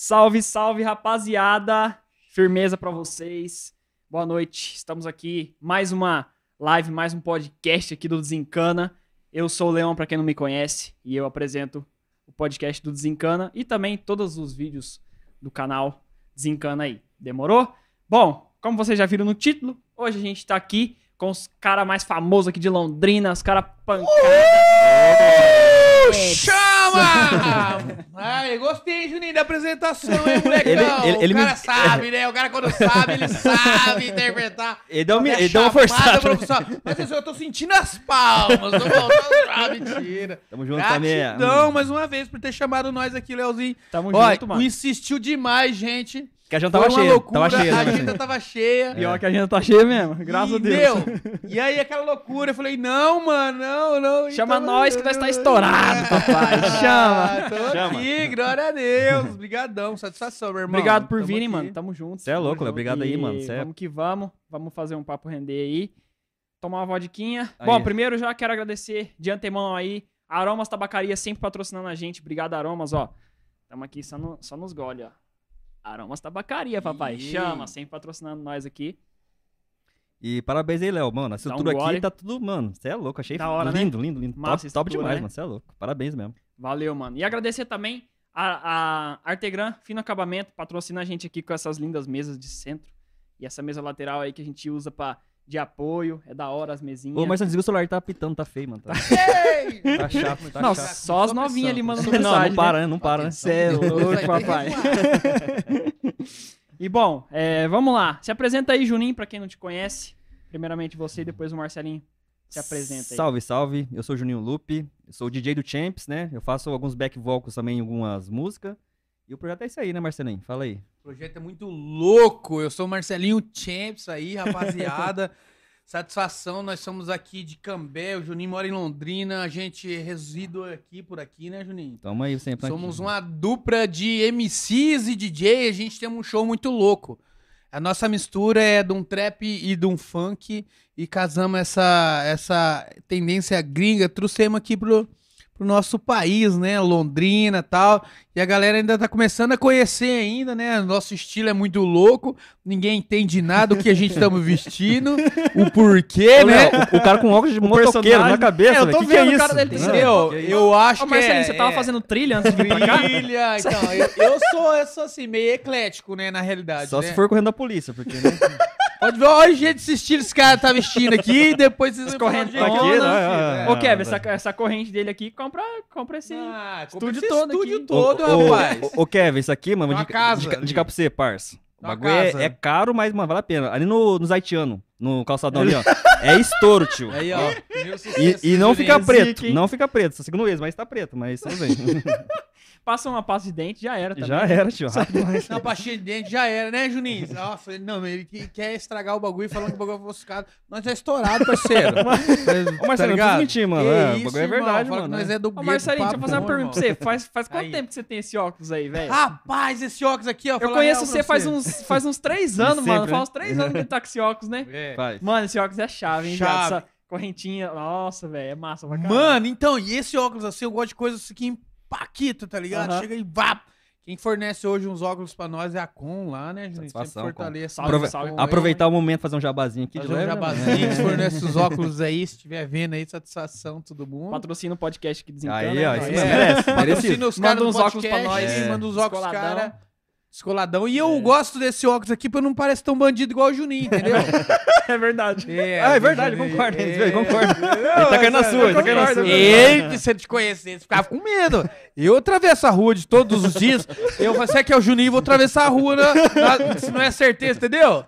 Salve, salve, rapaziada. Firmeza pra vocês. Boa noite. Estamos aqui mais uma live, mais um podcast aqui do Desencana. Eu sou o Leão, pra quem não me conhece, e eu apresento o podcast do Desencana e também todos os vídeos do canal Desencana aí. Demorou? Bom, como vocês já viram no título, hoje a gente tá aqui com os caras mais famosos aqui de Londrina, os caras pancadas. Uh, Ai, gostei, Juninho, da apresentação, hein, molecão? Ele- ele- ele o cara me- sabe, né? O cara quando sabe, ele sabe interpretar. Ele deu, uma- É ele deu uma forçada. profissional. Mas assim, eu tô sentindo as palmas. Tô. Ah, mentira. Tamo junto também. Gratidão, mais uma vez, por ter chamado nós aqui, Leozinho. Tamo Olha, junto, mano. insistiu demais, gente. Que a gente tava cheia. loucura, Tava cheia, a né, agenda Marcinho? tava cheia. Pior que a gente tá cheia mesmo, graças e, a Deus. meu, e aí aquela loucura, eu falei, não, mano, não, não. Chama então- nós que nós tá estourado, papai. Chama. Ah, tô Chama. aqui, glória a Deus. Obrigadão, satisfação, meu irmão. Obrigado por virem, mano. Tamo junto. Cê é louco, Léo. junto. Obrigado aí, mano. Cê é- Vamos que vamos. Vamos fazer um papo render aí. Tomar uma vodquinha. Aí. Bom, primeiro já quero agradecer de antemão aí. Aromas Tabacaria sempre patrocinando a gente. Obrigado, Aromas, ó. Tamo aqui só, no, só nos gole, ó. Aromas Tabacaria, papai. Ih. Chama, sempre patrocinando nós aqui. E parabéns aí, Léo, mano. A estrutura um aqui tá tudo, mano. Você é louco. Achei Da hora, né? lindo, lindo, lindo. Massa top, top demais, né? mano. Você é louco. Parabéns mesmo. Valeu, mano. E agradecer também a, a Artegran, Fino Acabamento, patrocina a gente aqui com essas lindas mesas de centro. E essa mesa lateral aí que a gente usa pra, de apoio. É da hora as mesinhas. Ô, Marcelo, desliga o celular. Tá apitando, tá feio, mano. Tá, tá chato, tá Não, chato. só as novinhas ali mandando pressão. Não, mensagem. não para, né? Não para, né? Cê é louco, papai. E bom, é, vamos lá. Se apresenta aí, Juninho, pra quem não te conhece. Primeiramente você e depois o Marcelinho se apresenta aí. Salve, salve. Eu sou o Juninho Lupe. Eu sou o DJ do Champs, né? Eu faço alguns back vocals também em algumas músicas. E o projeto é isso aí, né, Marcelinho? Fala aí. O projeto é muito louco. Eu sou o Marcelinho Champs aí, rapaziada. Satisfação, nós somos aqui de Cambé, o Juninho mora em Londrina, a gente reside aqui por aqui, né, Juninho? Tamo aí sempre aqui. Somos uma dupla de MCs e DJ, a gente tem um show muito louco. A nossa mistura é de um trap e de um funk e casamos essa, essa tendência gringa, trouxemos aqui pro, pro nosso país, né? Londrina e tal. E a galera ainda tá começando a conhecer ainda, né? Nosso estilo é muito louco, ninguém entende nada do que a gente estamos vestindo, o porquê, Ô, né? Léo, o, o cara com óculos de motoqueiro na cabeça, É, eu tô que que é vendo o isso? cara dele Não, que isso? Eu acho Ô, que Marcelinho, é- você tava é- fazendo trilha antes de vir pra cá? Trilha, então, eu, eu sou, eu sou assim, meio eclético, né, na realidade. Só né? se for correndo da polícia, porque, né? Pode ver, olha o jeito desse estilo esse cara tá vestindo aqui, e depois vocês vão falar do jeito correntona. que eu tô Aqui, vestido, né? Ô, Kevin, essa, essa corrente dele aqui, compra, compra esse... Ah, Estúdio esse todo estúdio aqui. todo, Ô, ô, rapaz. Ô, ô, Kevin, isso aqui, mano, de, casa de, de, pra você, parça. O bagulho é, é caro, mas, mano, vale a pena. Ali no, nos haitianos, no calçadão ali, ó. É estouro, tio. Aí, ó. E, e não fica preto, não fica preto. Só segundo ex, mas tá preto, mas tudo bem. Passa uma pasta de dente, já era também. Já era, tio. rápido demais. Não, pastinha de dente já era, né, Juninho? Nossa, não, ele que- quer estragar o bagulho falando que o bagulho é ofuscado. Nós é estourado, parceiro. Ô, Marcelo, não precisa mentir, mano. É, o bagulho é verdade, mano. que nós né? é do Ô, Marcelinho, deixa eu fazer uma pergunta pra você. Faz, faz quanto Aí. tempo que você tem esse óculos aí, velho? Rapaz, esse óculos aqui, ó. Eu conheço você faz uns, faz uns três anos, sempre, mano. né? Faz uns três anos que ele tá com esse óculos, né? É. Faz. Mano, esse óculos é chave, hein, Chave. correntinha, nossa, velho, é massa pra caralho. Mano, então, e esse óculos assim, eu gosto de coisas que empaquita, tá ligado? Aham. Chega e vá. Quem fornece hoje uns óculos pra nós é a Com lá, né, gente? Satisfação, Sempre fortalece. Salve, Aprove- salve, Com Aproveitar o momento, fazer um jabazinho aqui Fazer de um leve, né, jabazinho, que fornece os óculos aí, se estiver vendo aí, satisfação, todo mundo. Patrocina o podcast que desencana. Aí, né, ó, nós? isso É. merece, Patrocina os Manda caras do uns óculos pra podcast, nós, é. manda os óculos, cara. Descoladão. E eu gosto desse óculos aqui pra não parecer tão bandido igual o Juninho, entendeu? É verdade. Ah, é verdade, concordo, é, concordo. Ele tá caindo na sua, ele tá caindo na sua. Ele, se ele te conhecesse, ficava com medo. Eu atravesso a rua de todos os dias. Eu, você que é o Juninho, vou atravessar a rua, na- se não é certeza, entendeu?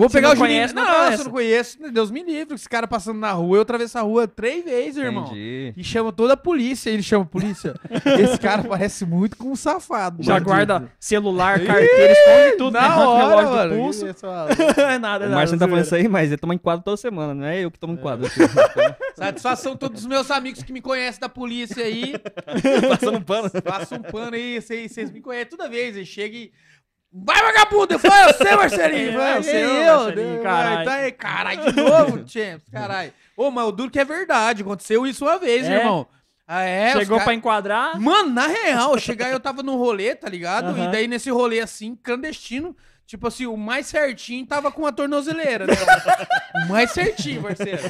Vou Se pegar não o Juninho. conhece, não não, se eu não conheço, Deus me livre. Esse cara passando na rua, eu atravesso a rua três vezes, irmão. Entendi. E chama toda a polícia, ele chama a polícia. Esse cara parece muito com um safado. Já bandido. guarda celular, carteira, esconde tudo, né? Na o hora, relógio mano. do pulso. Mano. é nada, é O nada. Márcio não tá falando isso aí, mas ele toma enquadro toda semana, não é eu que tomo enquadro. aqui. Satisfação a todos os meus amigos que me conhecem da polícia aí. Passando um pano. Passa um pano aí, vocês me conhecem toda vez. Ele chega e. Vai, vagabundo! É você, Marcelinho! É, Vai, é seu, eu, Marcelinho, né? caralho. Tá aí, caralho, de novo, Champs, caralho. Ô, mas o duro que é verdade, aconteceu isso uma vez, É? irmão. Ah, é? Chegou ca- pra enquadrar? Mano, na real, chegar eu tava no rolê, tá ligado? Aham. E daí nesse rolê assim, clandestino, tipo assim, o mais certinho tava com a tornozeleira, né? o mais certinho, parceiro.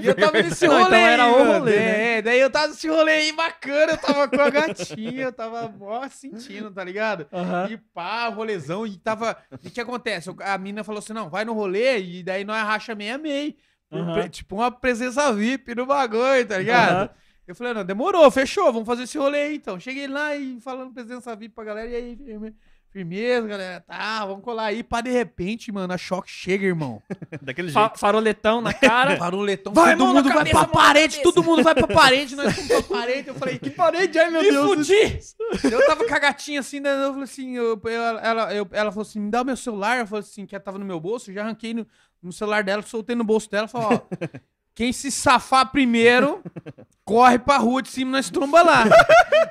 E eu tava nesse Não, rolê. então era o rolê, É, né? daí eu tava nesse rolê aí bacana, eu tava com a gatinha, eu tava mó sentindo, tá ligado? Aham. E pá, rolezão, e tava. E o que acontece? A mina falou assim: não, vai no rolê, e daí nós racha meia-meia. Por Aham. pre- Tipo uma presença VIP no bagulho, tá ligado? Eu falei, não, demorou, fechou, vamos fazer esse rolê aí então. Cheguei lá e falando presença VIP pra galera, e aí, firme- firmeza, galera, tá, vamos colar aí. Pá, de repente, mano, a choque chega, irmão. Daquele Fa- jeito. faroletão na cara. Faroletão, Vai, todo mão na mundo vai cabeça, pra mão na parede, todo mundo vai pra parede, nós fomos pra parede. Eu falei, que parede, ai meu me fudi! Eu tava com a gatinha assim, né, eu falei assim, eu, eu- ela, eu- ela falou assim, me dá o meu celular, eu falei assim, que ela tava no meu bolso, eu já arranquei no, no celular dela, soltei no bolso dela, falei, ó, quem se safar primeiro, corre pra rua de cima, nós tromba lá.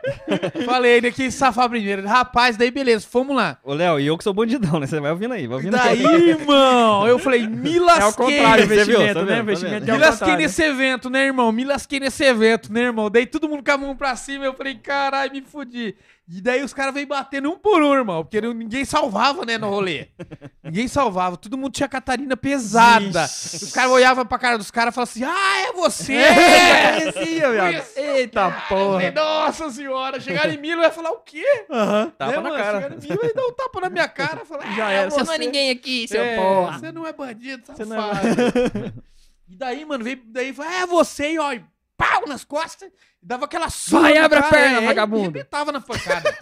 falei, né, quem se safar primeiro, rapaz, daí beleza, fomos lá. Ô, Léo, e eu que sou bandidão, né? Você vai ouvindo aí, vai ouvindo daí, aí. irmão, eu falei, me lasquei. É o contrário, Você viu, investimento, tá né? vendo, tá é Me lasquei nesse evento, né, irmão? Me lasquei nesse evento, né, irmão? Daí todo mundo com a mão pra cima, eu falei, caralho, me fudi. E daí os caras veio batendo um por um, irmão, porque ninguém salvava, né, no rolê. ninguém salvava, todo mundo tinha Catarina pesada. Ixi. Os caras olhavam pra cara dos caras e falavam assim, ah, é você! Conhecia, viado. Conhecia, Eita Eu porra. Nossa senhora, chegaram em mim, vai falar o quê? Aham. Tapa Né, na mano? cara. Chegaram em mim, vai dar um tapa na minha cara, falar, Já ah, era. Você, Você não é ninguém aqui, seu é, porra. Você não é bandido, Você safado. não E daí, mano, veio, daí foi, é você, e ó, e pau nas costas, e dava aquela surra Vai, abre a perna, é, vagabundo. E arrebentava na pancada.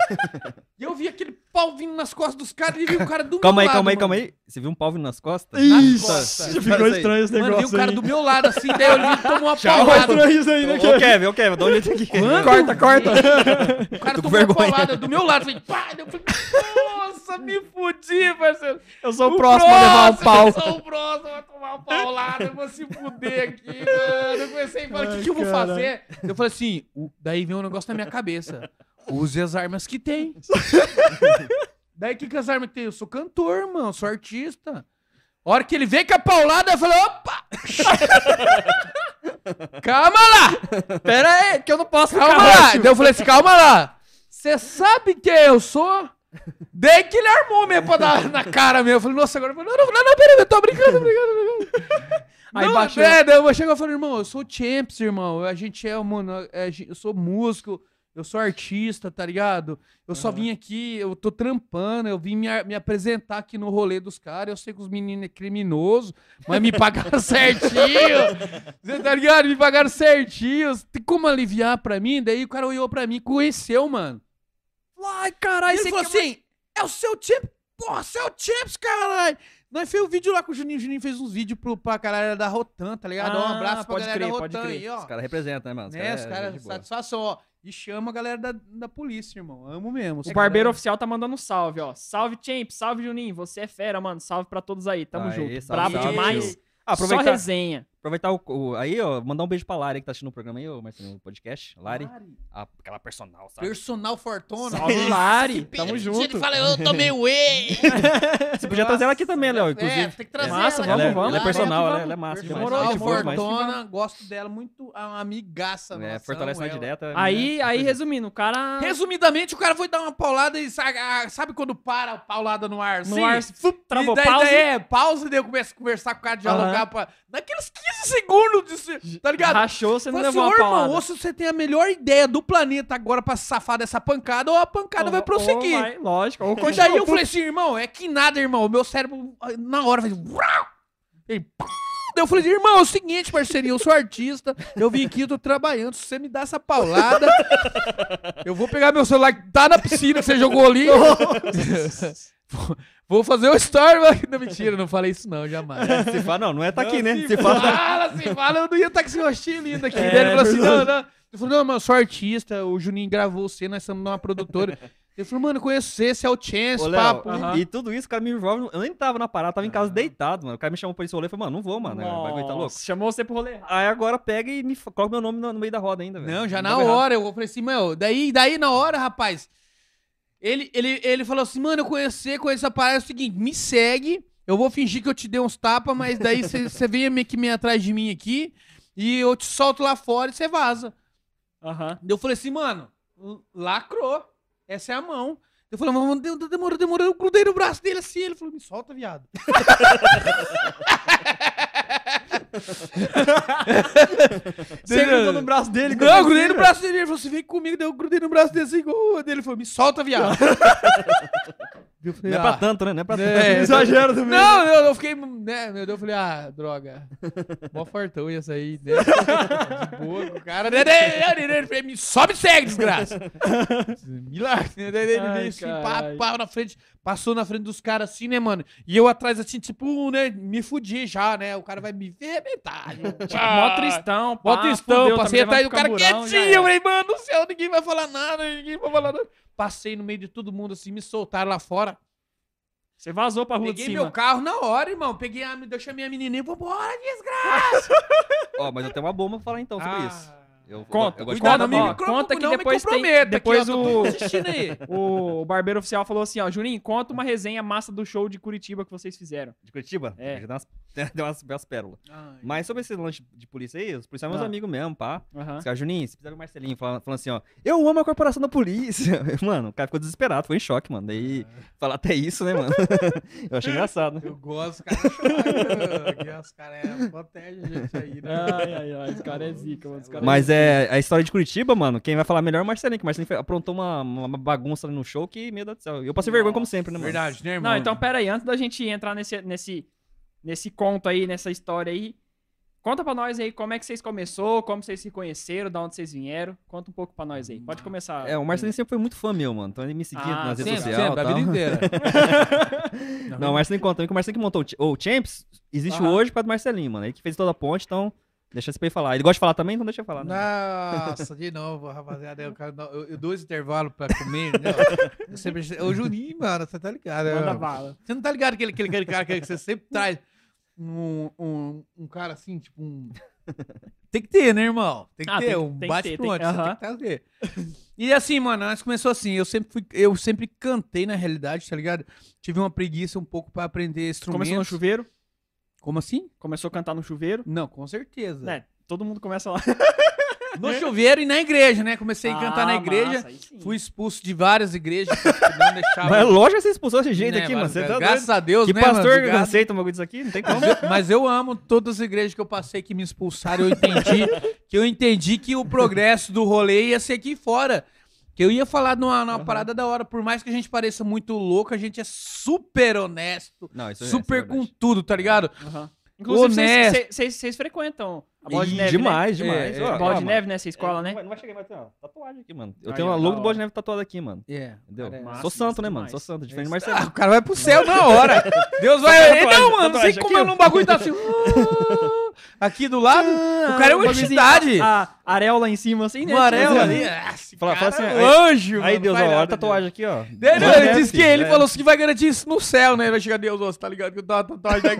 e eu vi aquele pau vindo nas costas dos caras, e vi o cara do Calma meu aí, lado, calma aí, mano. calma aí. Você viu um pau vindo nas costas? Nas Ixi, costas. Faz ficou aí. estranho esse Mano, vi negócio o cara aí. do meu lado, assim, daí eu vi, tomou uma Ficou paulada. estranho isso aí, né? Ô, Kevin, ô, Kevin, dá um jeito aqui. Quando Corta, corta. O cara tomou uma paulada do meu lado, falei, pá, eu falei, nossa, me fudi, parceiro. Eu sou o próximo a levar um pau. Eu sou o próximo a tomar uma paulada, eu vou se fuder aqui, mano. Eu comecei a falar, o que, que eu vou fazer? Eu falei assim, o- daí vem um negócio na minha cabeça. Use as armas que tem. daí o que, que as armas que tem? Eu sou cantor, mano, sou artista. A hora que ele veio com a paulada, eu falei, opa! Calma lá! Pera aí, que eu não posso Calma lá! Daí eu falei assim, calma lá! Você sabe quem eu sou? Daí que ele armou mesmo pra dar na cara mesmo. Eu falei, nossa, agora eu falei, não, não, não, não, peraí, eu tô brincando, tô brincando, tô brincando. Aí não, baixou. É, daí eu cheguei e falei, irmão, eu sou Champs, irmão. A gente é, mano, é, eu sou músico, eu sou artista, tá ligado? Eu só vim aqui, eu tô trampando, eu vim me, me apresentar aqui no rolê dos caras. Eu sei que os meninos é criminoso, mas me pagaram certinho. Tá ligado? Me pagaram certinho. Tem como aliviar pra mim? Daí o cara olhou pra mim, conheceu, mano. Ai, caralho, Ele você falou assim: é o seu Champs, porra, seu Champs, caralho. Nós fez um vídeo lá com o Juninho. O Juninho fez uns vídeos pro, pra galera da Rotan, tá ligado? Dá um Ah, abraço pra pode galera crer, da pode Rotan crer. aí, ó. Os caras representam, né, mano? né, os é caras, de boa. satisfação, ó. E chama a galera da, da polícia, irmão. Amo mesmo. O barbeiro oficial tá mandando um salve, ó. Salve, Champ, salve, Juninho. Você é fera, mano. Salve pra todos aí. Tamo Aê, junto. salve, Brabo salve, demais. Ah, Só aproveitar, resenha. Aproveitar o, o- Aí, ó, mandar um beijo pra Lari que tá assistindo o programa aí, ô, Marcelinho, o podcast. Lari, a- aquela personal, sabe? Personal Fortuna. Salve, Lari. Tamo Ele junto. fala, eu tomei whey. Você podia trazer ela aqui também, Léo, inclusive. É, tem que trazer Massa, ela. é, vamos, ela é vamos. personal, Vamos, ela, ela é massa. Demorou, demais. Fortuna, gosto dela muito, uma amigaça É, nossa, fortalece na ela. direta. Aí, né? aí, resumindo, o cara. Resumidamente, o cara foi dar uma paulada e sabe, quando para a paulada no ar? No assim? ar, travou daí, pausa. é, pausa e daí eu começo a conversar com o cara, dialogar pra, naqueles 15 segundos, de, tá ligado? Rachou, você não assim, levou ô uma irmão, ou se você tem a melhor ideia do planeta agora pra safar dessa pancada, ou a pancada vai Ou- prosseguir. ou vai, lógico. Ou E daí eu falei assim, irmão, é que nada, irmão. O meu cérebro, ah, na hora, faz. E! Daí eu falei assim, irmão, é o seguinte, parceirinho, eu sou artista, eu vim aqui, eu tô trabalhando. Se você me dá essa paulada, eu vou pegar meu celular que tá na piscina que você jogou ali. Vou- fazer o story. mas- Não, mentira, não falei isso não, jamais. Se fala, não, não é tá aqui, Não, né? Se Se fala. fala, se fala, eu não ia estar com esse rostinho lindo aqui. É, ele falou assim: não, verdade. não. Ele falou, não, mano, eu sou artista, o Juninho gravou você, nós estamos numa produtora. Ele falou, mano, eu conheço você, esse é o Chance, Ô, Léo, papo. Aham. e tudo isso, o cara me envolve. Eu nem tava na parada, tava em casa deitado, mano. O cara me chamou pra esse rolê e falou, mano, não vou, mano. O bagulho tá louco. Nossa, Chamou você pro rolê. Aí agora pega e me coloca meu nome no, no meio da roda ainda, velho. Não, já Não na dava errado. hora, eu falei assim, meu, daí, daí na hora, rapaz, ele, ele, ele falou assim, mano, eu conheço você, conheço a parada, é o seguinte, me segue, eu vou fingir que eu te dei uns tapas, mas daí você vem meio que meio atrás de mim aqui, e eu te solto lá fora e você vaza. Daí eu falei assim, mano, lacrou. Essa é a mão. Eu falei, mano, de- de- demorou, demorou. Eu grudei no braço dele assim. Ele falou, me solta, viado. Você grudou no braço dele? Não, eu grudei no braço dele. Ele falou assim, vem comigo. Daí eu grudei no braço dele assim. Ele falou, me solta, viado. Eu falei, Não é pra "Ah." tanto, né? Não é pra É, tanto. Exagero também. Não, eu, eu fiquei. Né, meu Deus, eu falei, ah, droga. Mó fartão ia sair, né? De boa, com o cara. né, né, né, né, Ele falou, me sobe e segue, desgraça. Né, né, Ele veio assim, pá, pá, na frente. Passou na frente dos caras assim, né, mano? E eu atrás, assim, tipo, né? Me fudi já, né? O cara vai me arrebentar. né? Tipo, mó tristão, pá, Mó tristão, fudeu, passei atrás do cara quietinho. Eu falei, mano do céu, ninguém vai falar nada, ninguém vai falar nada. Passei no meio de todo mundo, assim, me soltaram lá fora. Você vazou pra rua Peguei de meu cima. carro na hora, irmão. Peguei a, chamei a menininha, vambora, desgraça. Ó, mas eu tenho uma bomba pra falar então sobre isso. Eu, Conta, eu gosto de cuidado, micro- conta que não depois me tem- depois aqui, o- tô assistindo aí. O, o barbeiro oficial falou assim, ó, Juninho, conta uma resenha massa do show de Curitiba que vocês fizeram. De Curitiba? É. Deu umas, deu umas, umas pérolas. Mas sobre esse lance de polícia aí, os policiais são meus Ah. amigos mesmo, pá. Aham. Os caras, Juninho, precisa ver o Marcelinho falando, falando assim, ó. Eu amo a corporação da polícia. Mano, o cara ficou desesperado, foi em choque, mano. Daí, falar até isso, né, mano? eu achei engraçado. Eu gosto, cara. que Os caras é, protegem a gente aí, né? Ai, ai, ai, esse cara é zica, mano. esse cara Mas é a história de Curitiba, mano. Quem vai falar melhor é o Marcelinho, que o Marcelinho aprontou uma, uma bagunça ali no show que, meu Deus do céu. Eu passei vergonha como sempre, né, mano? Verdade, né, irmão? Não, então pera aí, antes da gente entrar nesse, nesse, nesse conto aí, nessa história aí, conta pra nós aí como é que vocês começou, como vocês se conheceram, da onde vocês vieram. Conta um pouco pra nós aí. Pode começar. É, o Marcelinho sempre foi muito fã meu, mano. Então ele me seguia Ah, nas redes sempre, sociais. sempre, a vida inteira. Não, o Marcelinho conta também que o Marcelinho que montou o Ch- o Champs existe hoje por causa do Marcelinho, mano. Ele que fez toda a ponte, então deixa esse aí falar. Ele gosta de falar também, então deixa eu falar. Né? Nossa, de novo, rapaziada. Eu, eu, eu dou esse intervalo pra comer. Né? Eu sempre, ô, Juninho, mano, você tá ligado? né, Manda bala. Você não tá ligado aquele, aquele, aquele cara que você sempre traz um, um, um cara assim, tipo um. Tem que ter, né, irmão? Tem que Ah, ter, tem um tem bate ter, pronto, tem você aham. tem que trazer. E assim, mano, nós começou assim, eu sempre fui, eu sempre cantei na realidade, tá ligado? Tive uma preguiça um pouco pra aprender instrumentos. Começou no chuveiro? Como assim? Começou a cantar no chuveiro? Não, com certeza. É, todo mundo começa lá. No chuveiro e na igreja, né? Comecei a cantar na Ah, igreja. massa. Fui expulso de várias igrejas que não deixavam. Mas lógico que você expulsou desse jeito né, aqui, mano. mas Você tá graças doido. a Deus, Que né, mano? pastor Obrigado. aceita um bagulho disso aqui? Não tem como. Mas eu, mas eu amo todas as igrejas que eu passei que me expulsaram. Eu entendi que eu entendi que o progresso do rolê ia ser aqui fora. Que eu ia falar numa, numa parada da hora. Por mais que a gente pareça muito louco, a gente é super honesto. Não, isso é- super isso é com tudo, tá ligado? Aham. Inclusive, vocês- Honesto. vocês- vocês vocês frequentam a bola de neve, demais, né? demais. É, A bola de neve nessa escola, É, né? Não vai, não vai chegar, tem uma tatuagem aqui, mano. Eu Aí, tenho uma logo do hora. Bola de Neve tatuada aqui, mano. É. Entendeu? é- Massa, sou santo, né, mano? Sou santo, diferente do Ah, Marcelo. o cara vai pro céu na hora. Deus vai. Não, mano, não sei como é num bagulho tá assim. ah, Aqui do lado. o cara é uma entidade. A, a areola em cima, assim, né? Um amarelo Tipo, ali. Ah, esse Fala- cara fala assim, é um anjo. Aí, mano, Deus, ó, olha a nada, tatuagem aqui, ó. Ele, disse que ele é. falou assim que vai garantir isso no céu, né? Vai chegar Deus, ó, você tá ligado que eu tô uma tatuagem.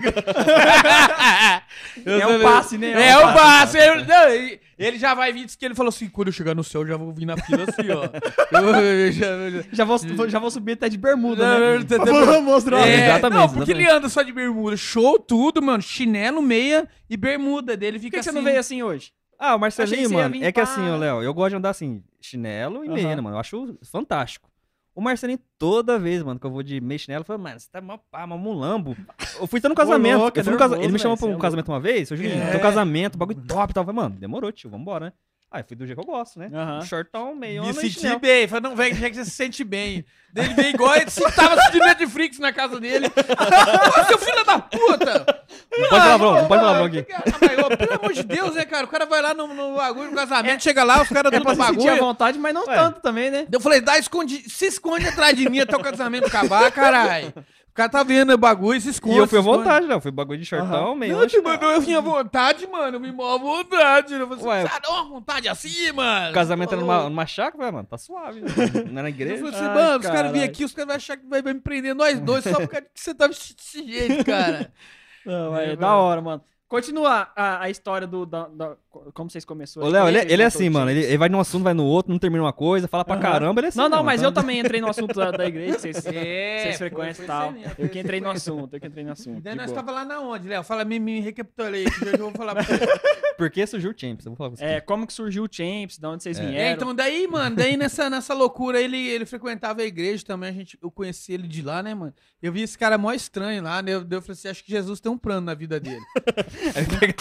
É um passe, né? É um passe. Ele, não, ele- ele já vai vir, diz que ele falou assim, quando eu chegar no céu, eu já vou vir na fila assim, ó. Eu- eu já- eu já- Já vou, já vou subir até de bermuda, né? Vou mostrar. É, Exatamente, Não, porque exatamente. ele anda só de bermuda. Show tudo, mano. Chinelo, meia e bermuda dele Por fica que, que você assim. não veio assim hoje? Ah, o Marcelinho, mano, é que assim, ô Léo, eu gosto de andar assim, chinelo e meia, Aham. né, mano? Eu acho fantástico. O Marcelinho, toda vez, mano, que eu vou de meia e chinelo, fala, mano, você tá mó pá, mó mulambo. Eu fui até no casamento. é eu fui no casa- nervoso, Ele me chamou pra cê um é casamento uma vez, seu Juninho, É. teu casamento, bagulho top e tal. Eu falei, mano, demorou, tio, vambora, né? Aí fui do jeito que eu gosto, né? Aham. Shortão, meio Me senti chinelo. bem. Falei, não, velho, já que você se sente bem. Daí Ele veio igual ele se tava assistindo Netflix na casa dele. Ô, seu filho da puta! Não pode palavrão, não pode palavrão aqui. Ah, mas, ô, pelo amor de Deus, né, cara? O cara vai lá no, no bagulho, no casamento, chega lá, os caras É pra no bagulho. vontade, mas não Ué. tanto também, né? Eu falei, dá, esconde, se esconde atrás de mim até o casamento acabar, caralho. O cara tá vendo o bagulho, se esconde. E eu fui à vontade, Léo. Fui bagulho de shortão, meio Não, tipo, eu vinha à vontade, mano. Eu vim mó à vontade. Eu falei, Ué, assim, ah, dá uma vontade assim, mano. O casamento era numa, numa chácara, falei, mano, tá suave. Não é na Eu igreja. falei assim, Ai, mano, os caras virem aqui, os caras vão achar que vai, vai me prender nós dois só por causa que você tá vestido desse jeito, cara. Não, É, é, da hora, mano. Continua a, a história do. Da, da- como vocês começaram. Ô, Léo, ele, ele é assim, mano. Ele, ele vai num assunto, vai no outro, não termina uma coisa, fala pra Aham. caramba, ele é assim. Não, não, mano, mas então- eu também entrei no assunto da, da igreja, que vocês, É, vocês foi- frequentam foi e tal. isso aí mesmo, Eu que entrei no aí. assunto, eu que entrei no assunto. Daí de nós boa. tava lá na onde, Léo? Fala, me, me recapitulei, que eu vou falar pra você. Por que surgiu o Champions? Eu vou falar com você. É, como que surgiu o Champs, de onde vocês É. vieram. É, então daí, mano, daí nessa, nessa loucura ele, ele frequentava a igreja também, a gente, eu conheci ele de lá, né, mano? Eu vi esse cara mó estranho lá, né? Eu, eu falei assim, acho que Jesus tem um plano na vida dele. Aí pega-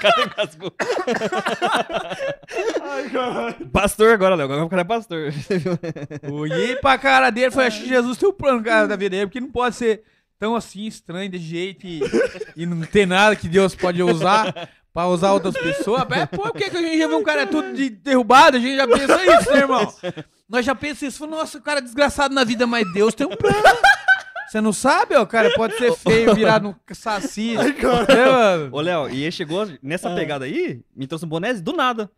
Cadê o casco? Pastor agora, Léo. Agora o cara é pastor. Viu? Olhei pra cara dele e falei, acho que Jesus tem um plano cara, da vida dele, porque não pode ser tão assim, estranho, desse jeito e, e não ter nada que Deus pode usar pra usar outras pessoas. É, pô, por que, que a gente já vê um cara tudo de derrubado? A gente já pensa isso, né, irmão? Nós já pensamos isso. Nossa, o cara é desgraçado na vida, mas Deus tem um plano. Você não sabe, ó, o cara pode ser feio, virar no saci. Ai, cara. Ô, Léo, e ele chegou nessa pegada aí, me trouxe um boné do nada.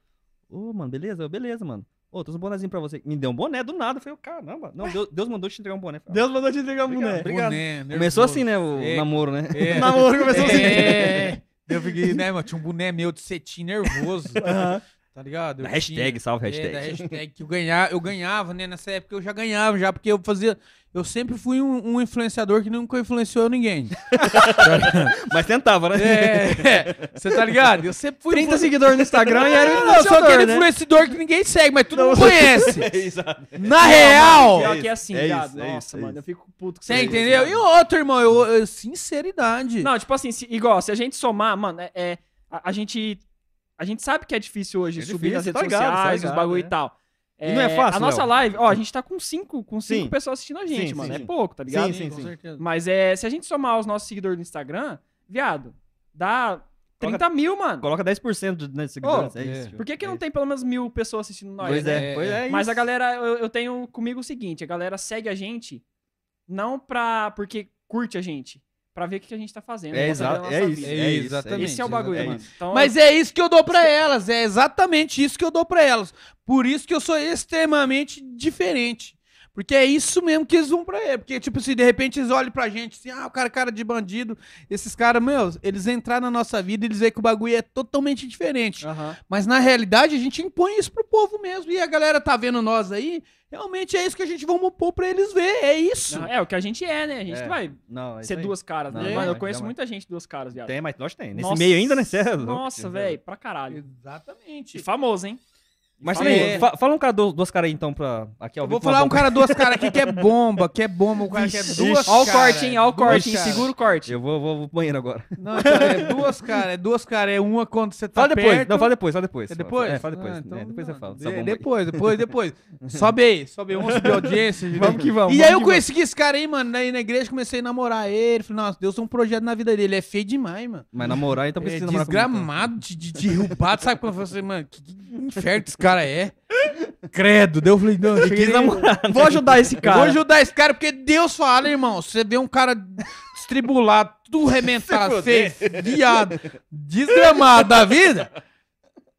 Ô, mano, beleza? Beleza, mano. Ô, trouxe um bonézinho pra você. Me deu um boné do nada. Eu falei, caramba. Não, Deus, Deus mandou te entregar um boné. Falei, Deus mandou te entregar um boné. obrigado. Boné. Começou assim, né, o É. namoro, né? É. O namoro começou assim. É, é. Eu fiquei, né, mano? Tinha um boné meu de cetim nervoso. Tá ligado? Da hashtag, tinha- salve É, hashtag. da hashtag que eu ganhava, eu ganhava, né? Nessa época eu já ganhava, já, porque eu fazia. Eu sempre fui um, um influenciador que nunca influenciou ninguém. Mas tentava, né? É, você tá ligado? Eu sempre fui. 30 seguidores no Instagram e era um Não, eu sou influenciador, aquele né? influenciador que ninguém segue, mas todo mundo conhece. Exato. Na real! Pior que é assim, É viado. isso, é Nossa, isso, é mano, eu fico puto com Você isso, entendeu? E outro, irmão, eu, eu- sinceridade. Não, tipo assim, se- igual, se a gente somar, mano, é, é- a, a gente a gente sabe que é difícil hoje É subir difícil, nas redes tá ligado, tá sociais, os ligado, bagulho é. e tal. E não é fácil, A nossa Léo? live, ó, a gente tá com cinco, com cinco Sim. pessoas assistindo a gente, Sim, mano. sim, é sim. pouco, tá ligado? Sim, com sim. certeza. Mas é, se a gente somar os nossos seguidores no Instagram, viado, dá 30 mil, mano. Coloca 10% de né, seguidores. Ô, é é. isso. Por que, que não tem pelo menos mil pessoas assistindo nós? Pois né? é, pois é. Mas a isso. galera, eu, eu tenho comigo o seguinte, a galera segue a gente não pra, porque curte a gente, pra ver o que a gente tá fazendo. É da exato, nossa é isso. É isso. Exatamente. Esse é o bagulho, é mano. Então, Mas é isso que eu dou pra elas, é exatamente isso que eu dou pra elas. Por isso que eu sou extremamente diferente. Porque é isso mesmo que eles vão pra ele. Porque, tipo assim, de repente eles olham pra gente assim, ah, o cara é cara de bandido. Esses caras, meu, eles entraram na nossa vida e eles veem que o bagulho é totalmente diferente. Aham. Mas na realidade a gente impõe isso pro povo mesmo. E a galera tá vendo nós aí, realmente é isso que a gente vai pôr pra eles ver. É isso. Não, É o que a gente é, né? A gente É. não vai Não, é ser aí. duas caras, né? Não, Mano, eu conheço jamais. muita gente duas caras, viado. Tem, mas nós tem. Nesse Nossa. meio ainda, né? Cê é Nossa, tio, velho, pra caralho. Exatamente. E famoso, hein? Mas também, fa- fala um cara, do- duas caras aí então pra. Aqui, ó. Eu vou falar um cara, duas caras aqui que é bomba, que é bomba, um cara que é duas Ó o cara, corte, hein? Ó o corte, hein? cara. Segura o corte. Eu vou, vou, vou pro banheiro agora. Não, então, é duas caras, é duas caras, é uma quando você tá Fala depois. perto. Não, fala depois, fala depois. É depois? É, fala depois. Ah, então É, depois você fala. de- bom, depois, depois, depois. sobe aí, sobe aí, vamos subir a audiência. Vamos que vamos. E vamos aí eu conheci esse cara aí, mano, aí na igreja comecei a namorar ele, falei, nossa, Deus tem um projeto na vida dele, ele é feio demais, mano. Mas namorar, então É precisa namorar então. desgramado, de, de, derrubado, sabe quando eu falei assim, mano, que inferno esse cara é? Credo, Deus falei, não, eu cheguei namorar. Vou ajudar esse cara. Vou ajudar esse cara, porque Deus fala, irmão. Você vê um cara distribulado, tudo rementado, feio, viado, desgramado da vida.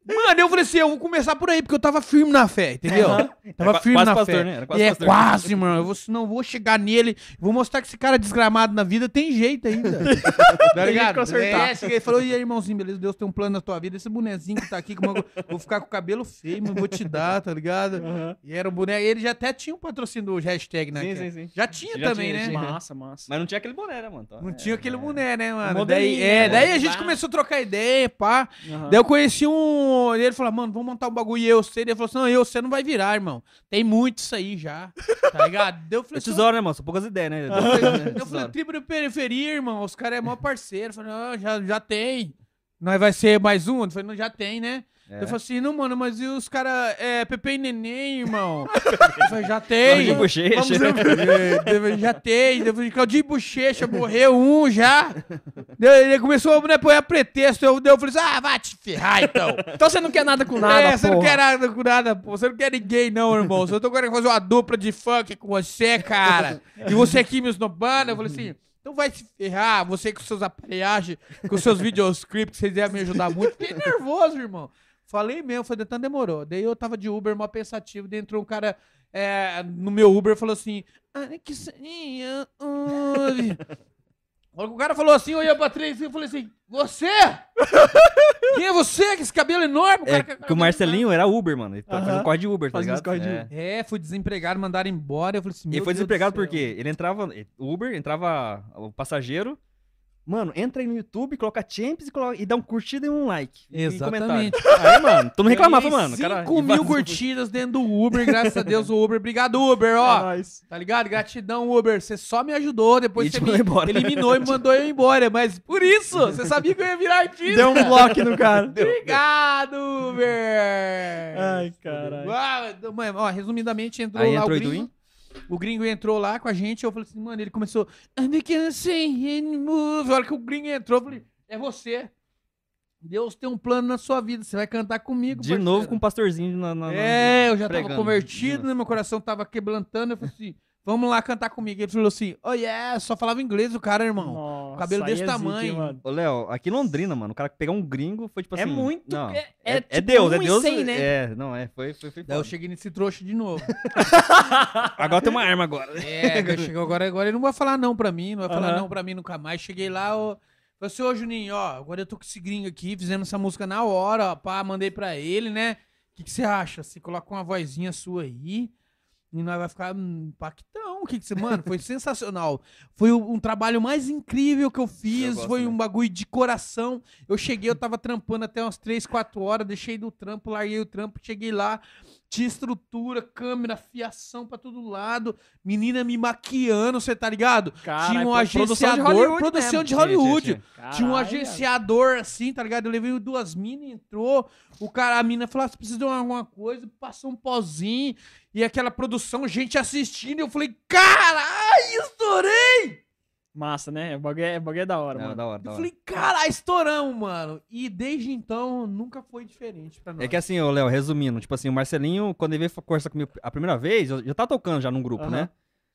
Mano, eu falei assim, eu vou começar por aí, porque eu tava firme na fé, entendeu? Aham. Tava Era firme na pastor, fé. né? Era quase e é pastor. quase, mano. Eu vou, senão eu vou chegar nele, vou mostrar que esse cara desgramado na vida tem jeito ainda. tá ligado? É, cheguei e falou, e aí, irmãozinho, beleza? Deus tem um plano na tua vida. Esse bonezinho que tá aqui, como eu vou ficar com o cabelo feio, mas vou te dar, tá ligado? Aham. E era o boneco. Ele já até tinha um patrocínio do hashtag, né? Sim, sim, sim. Já tinha Já também, tinha, né? tinha. Massa, massa. Mas não tinha aquele boné, né, mano? Então, Não é, tinha aquele é. boné, né, mano? modelinho, daí, é, né? daí a gente começou a trocar ideia, pá. Daí eu conheci um. Ele falou, mano, vamos montar um bagulho e eu sei. Ele falou assim: não, eu você não vai virar, irmão. Tem muito isso aí já. Tá ligado? Daí eu falei É tesouro, né, mano? São poucas ideias, né? Eu falei, eu falei, tribo de periferia, irmão. Os caras é mó parceiro. Eu falei, não, já, já tem. Nós vai ser mais um? Eu falei, não, já tem, né? É. Eu falei assim, não, mano, mas e os caras, é, Pepe e Neném, irmão? Eu falei, já tem. de bochecha. Vamos já tem. Claudinho Bochecha, morreu um já. Ele começou né, a pôr pretexto. Eu, eu falei assim, ah, vai te ferrar então. Então você não quer nada com nada, é, você não porra. quer nada com nada, pô. Você não quer ninguém, não, irmão. Eu tô querendo fazer uma dupla de funk com você, cara. E você aqui me esnobando. Eu falei assim, então vai se ferrar. Você com seus aparelhagens, com seus videoscripts, vocês iam me ajudar muito. Fiquei nervoso, irmão. Falei mesmo, foi de tanto demorou. Daí eu tava de Uber, mó pensativo. Daí entrou um cara é, no meu Uber e falou assim: Ah, que seria. A hora que o cara falou assim, eu olhei pra trás e eu falei assim, você? Quem é você? Com esse cabelo enorme? É, cara, que o Marcelinho era Uber, mano. Ele tá Aham. fazendo corre de Uber, tá uns ligado? corre de É. Uber. É, fui desempregado, mandaram embora. Eu falei assim, E ele foi Deus do desempregado porque ele entrava. Uber, entrava o passageiro. Mano, entra aí no YouTube, coloca Champions e, coloca, e dá um curtida e um like. Exatamente. Aí, mano, tu não reclamava, mano. Cara, 5 e mil vazou. curtidas dentro do Uber, graças a Deus, o Uber. Obrigado, Uber, É ó. nóis. Tá ligado? Gratidão, Uber. Você só me ajudou, depois você me embora. eliminou e mandou eu embora. Mas por isso, você sabia que eu ia virar artista. Deu um bloco no cara. Obrigado, Uber. Ai, caralho. Mano, ó, resumidamente, entrou Aí lá entrou o o gringo. O gringo entrou lá com a gente, eu falei assim, mano, ele começou. I move. A hora que o gringo entrou, eu falei, é você. Deus tem um plano na sua vida, você vai cantar comigo. De parceiro. novo com o pastorzinho na. na- na- É, eu já pregando. tava convertido, né? Meu coração tava quebrantando. Eu falei assim, vamos lá cantar comigo. Ele falou assim, oh yeah, só falava inglês o cara, irmão. Nossa, cabelo desse é tamanho. mano. Ô, Léo, aqui em Londrina, mano, o cara que pegar um gringo foi tipo assim. É muito. Não, é, é, é, é tipo Deus, é um e Deus. cem, né? É, não, é. Foi, foi, foi. Daí eu cheguei nesse trouxa de novo. Agora tem uma arma agora. É, chegou agora, agora ele não vai falar não pra mim, não vai falar Aham. não pra mim nunca mais. Cheguei lá, ó. Falei assim, ô Juninho, ó, agora eu tô com esse gringo aqui, fizendo essa música na hora, ó, pá, mandei pra ele, né? O que, que você acha? Você coloca uma vozinha sua aí e nós vai ficar hum, impactão. O que, que você. Mano, foi sensacional. Foi um trabalho mais incrível que eu fiz. gosto foi um também. bagulho de coração. Eu cheguei, eu tava trampando até umas 3, 4 horas, deixei do trampo, larguei o trampo, cheguei lá, tinha estrutura, câmera, fiação pra todo lado, menina me maquiando, você tá ligado? Tinha um pro- produção de agenciador, Hollywood produção mesmo. de Hollywood. tinha, tinha. Tinha um agenciador assim, tá ligado? Eu levei duas minas, entrou. O cara, a mina falou: ah, você precisa de alguma coisa, passou um pozinho. E aquela produção, gente assistindo. Eu falei: caralho, estourei! Massa, né? O bagulho é, o bagulho é da hora, Não, mano. da hora, da Eu hora. falei: caralho, estouramos, mano. E desde então, nunca foi diferente pra nós. É que assim, ô Léo, resumindo, tipo assim, o Marcelinho, quando ele veio conversar comigo a primeira vez, eu já tava tocando já num grupo, Aham. né?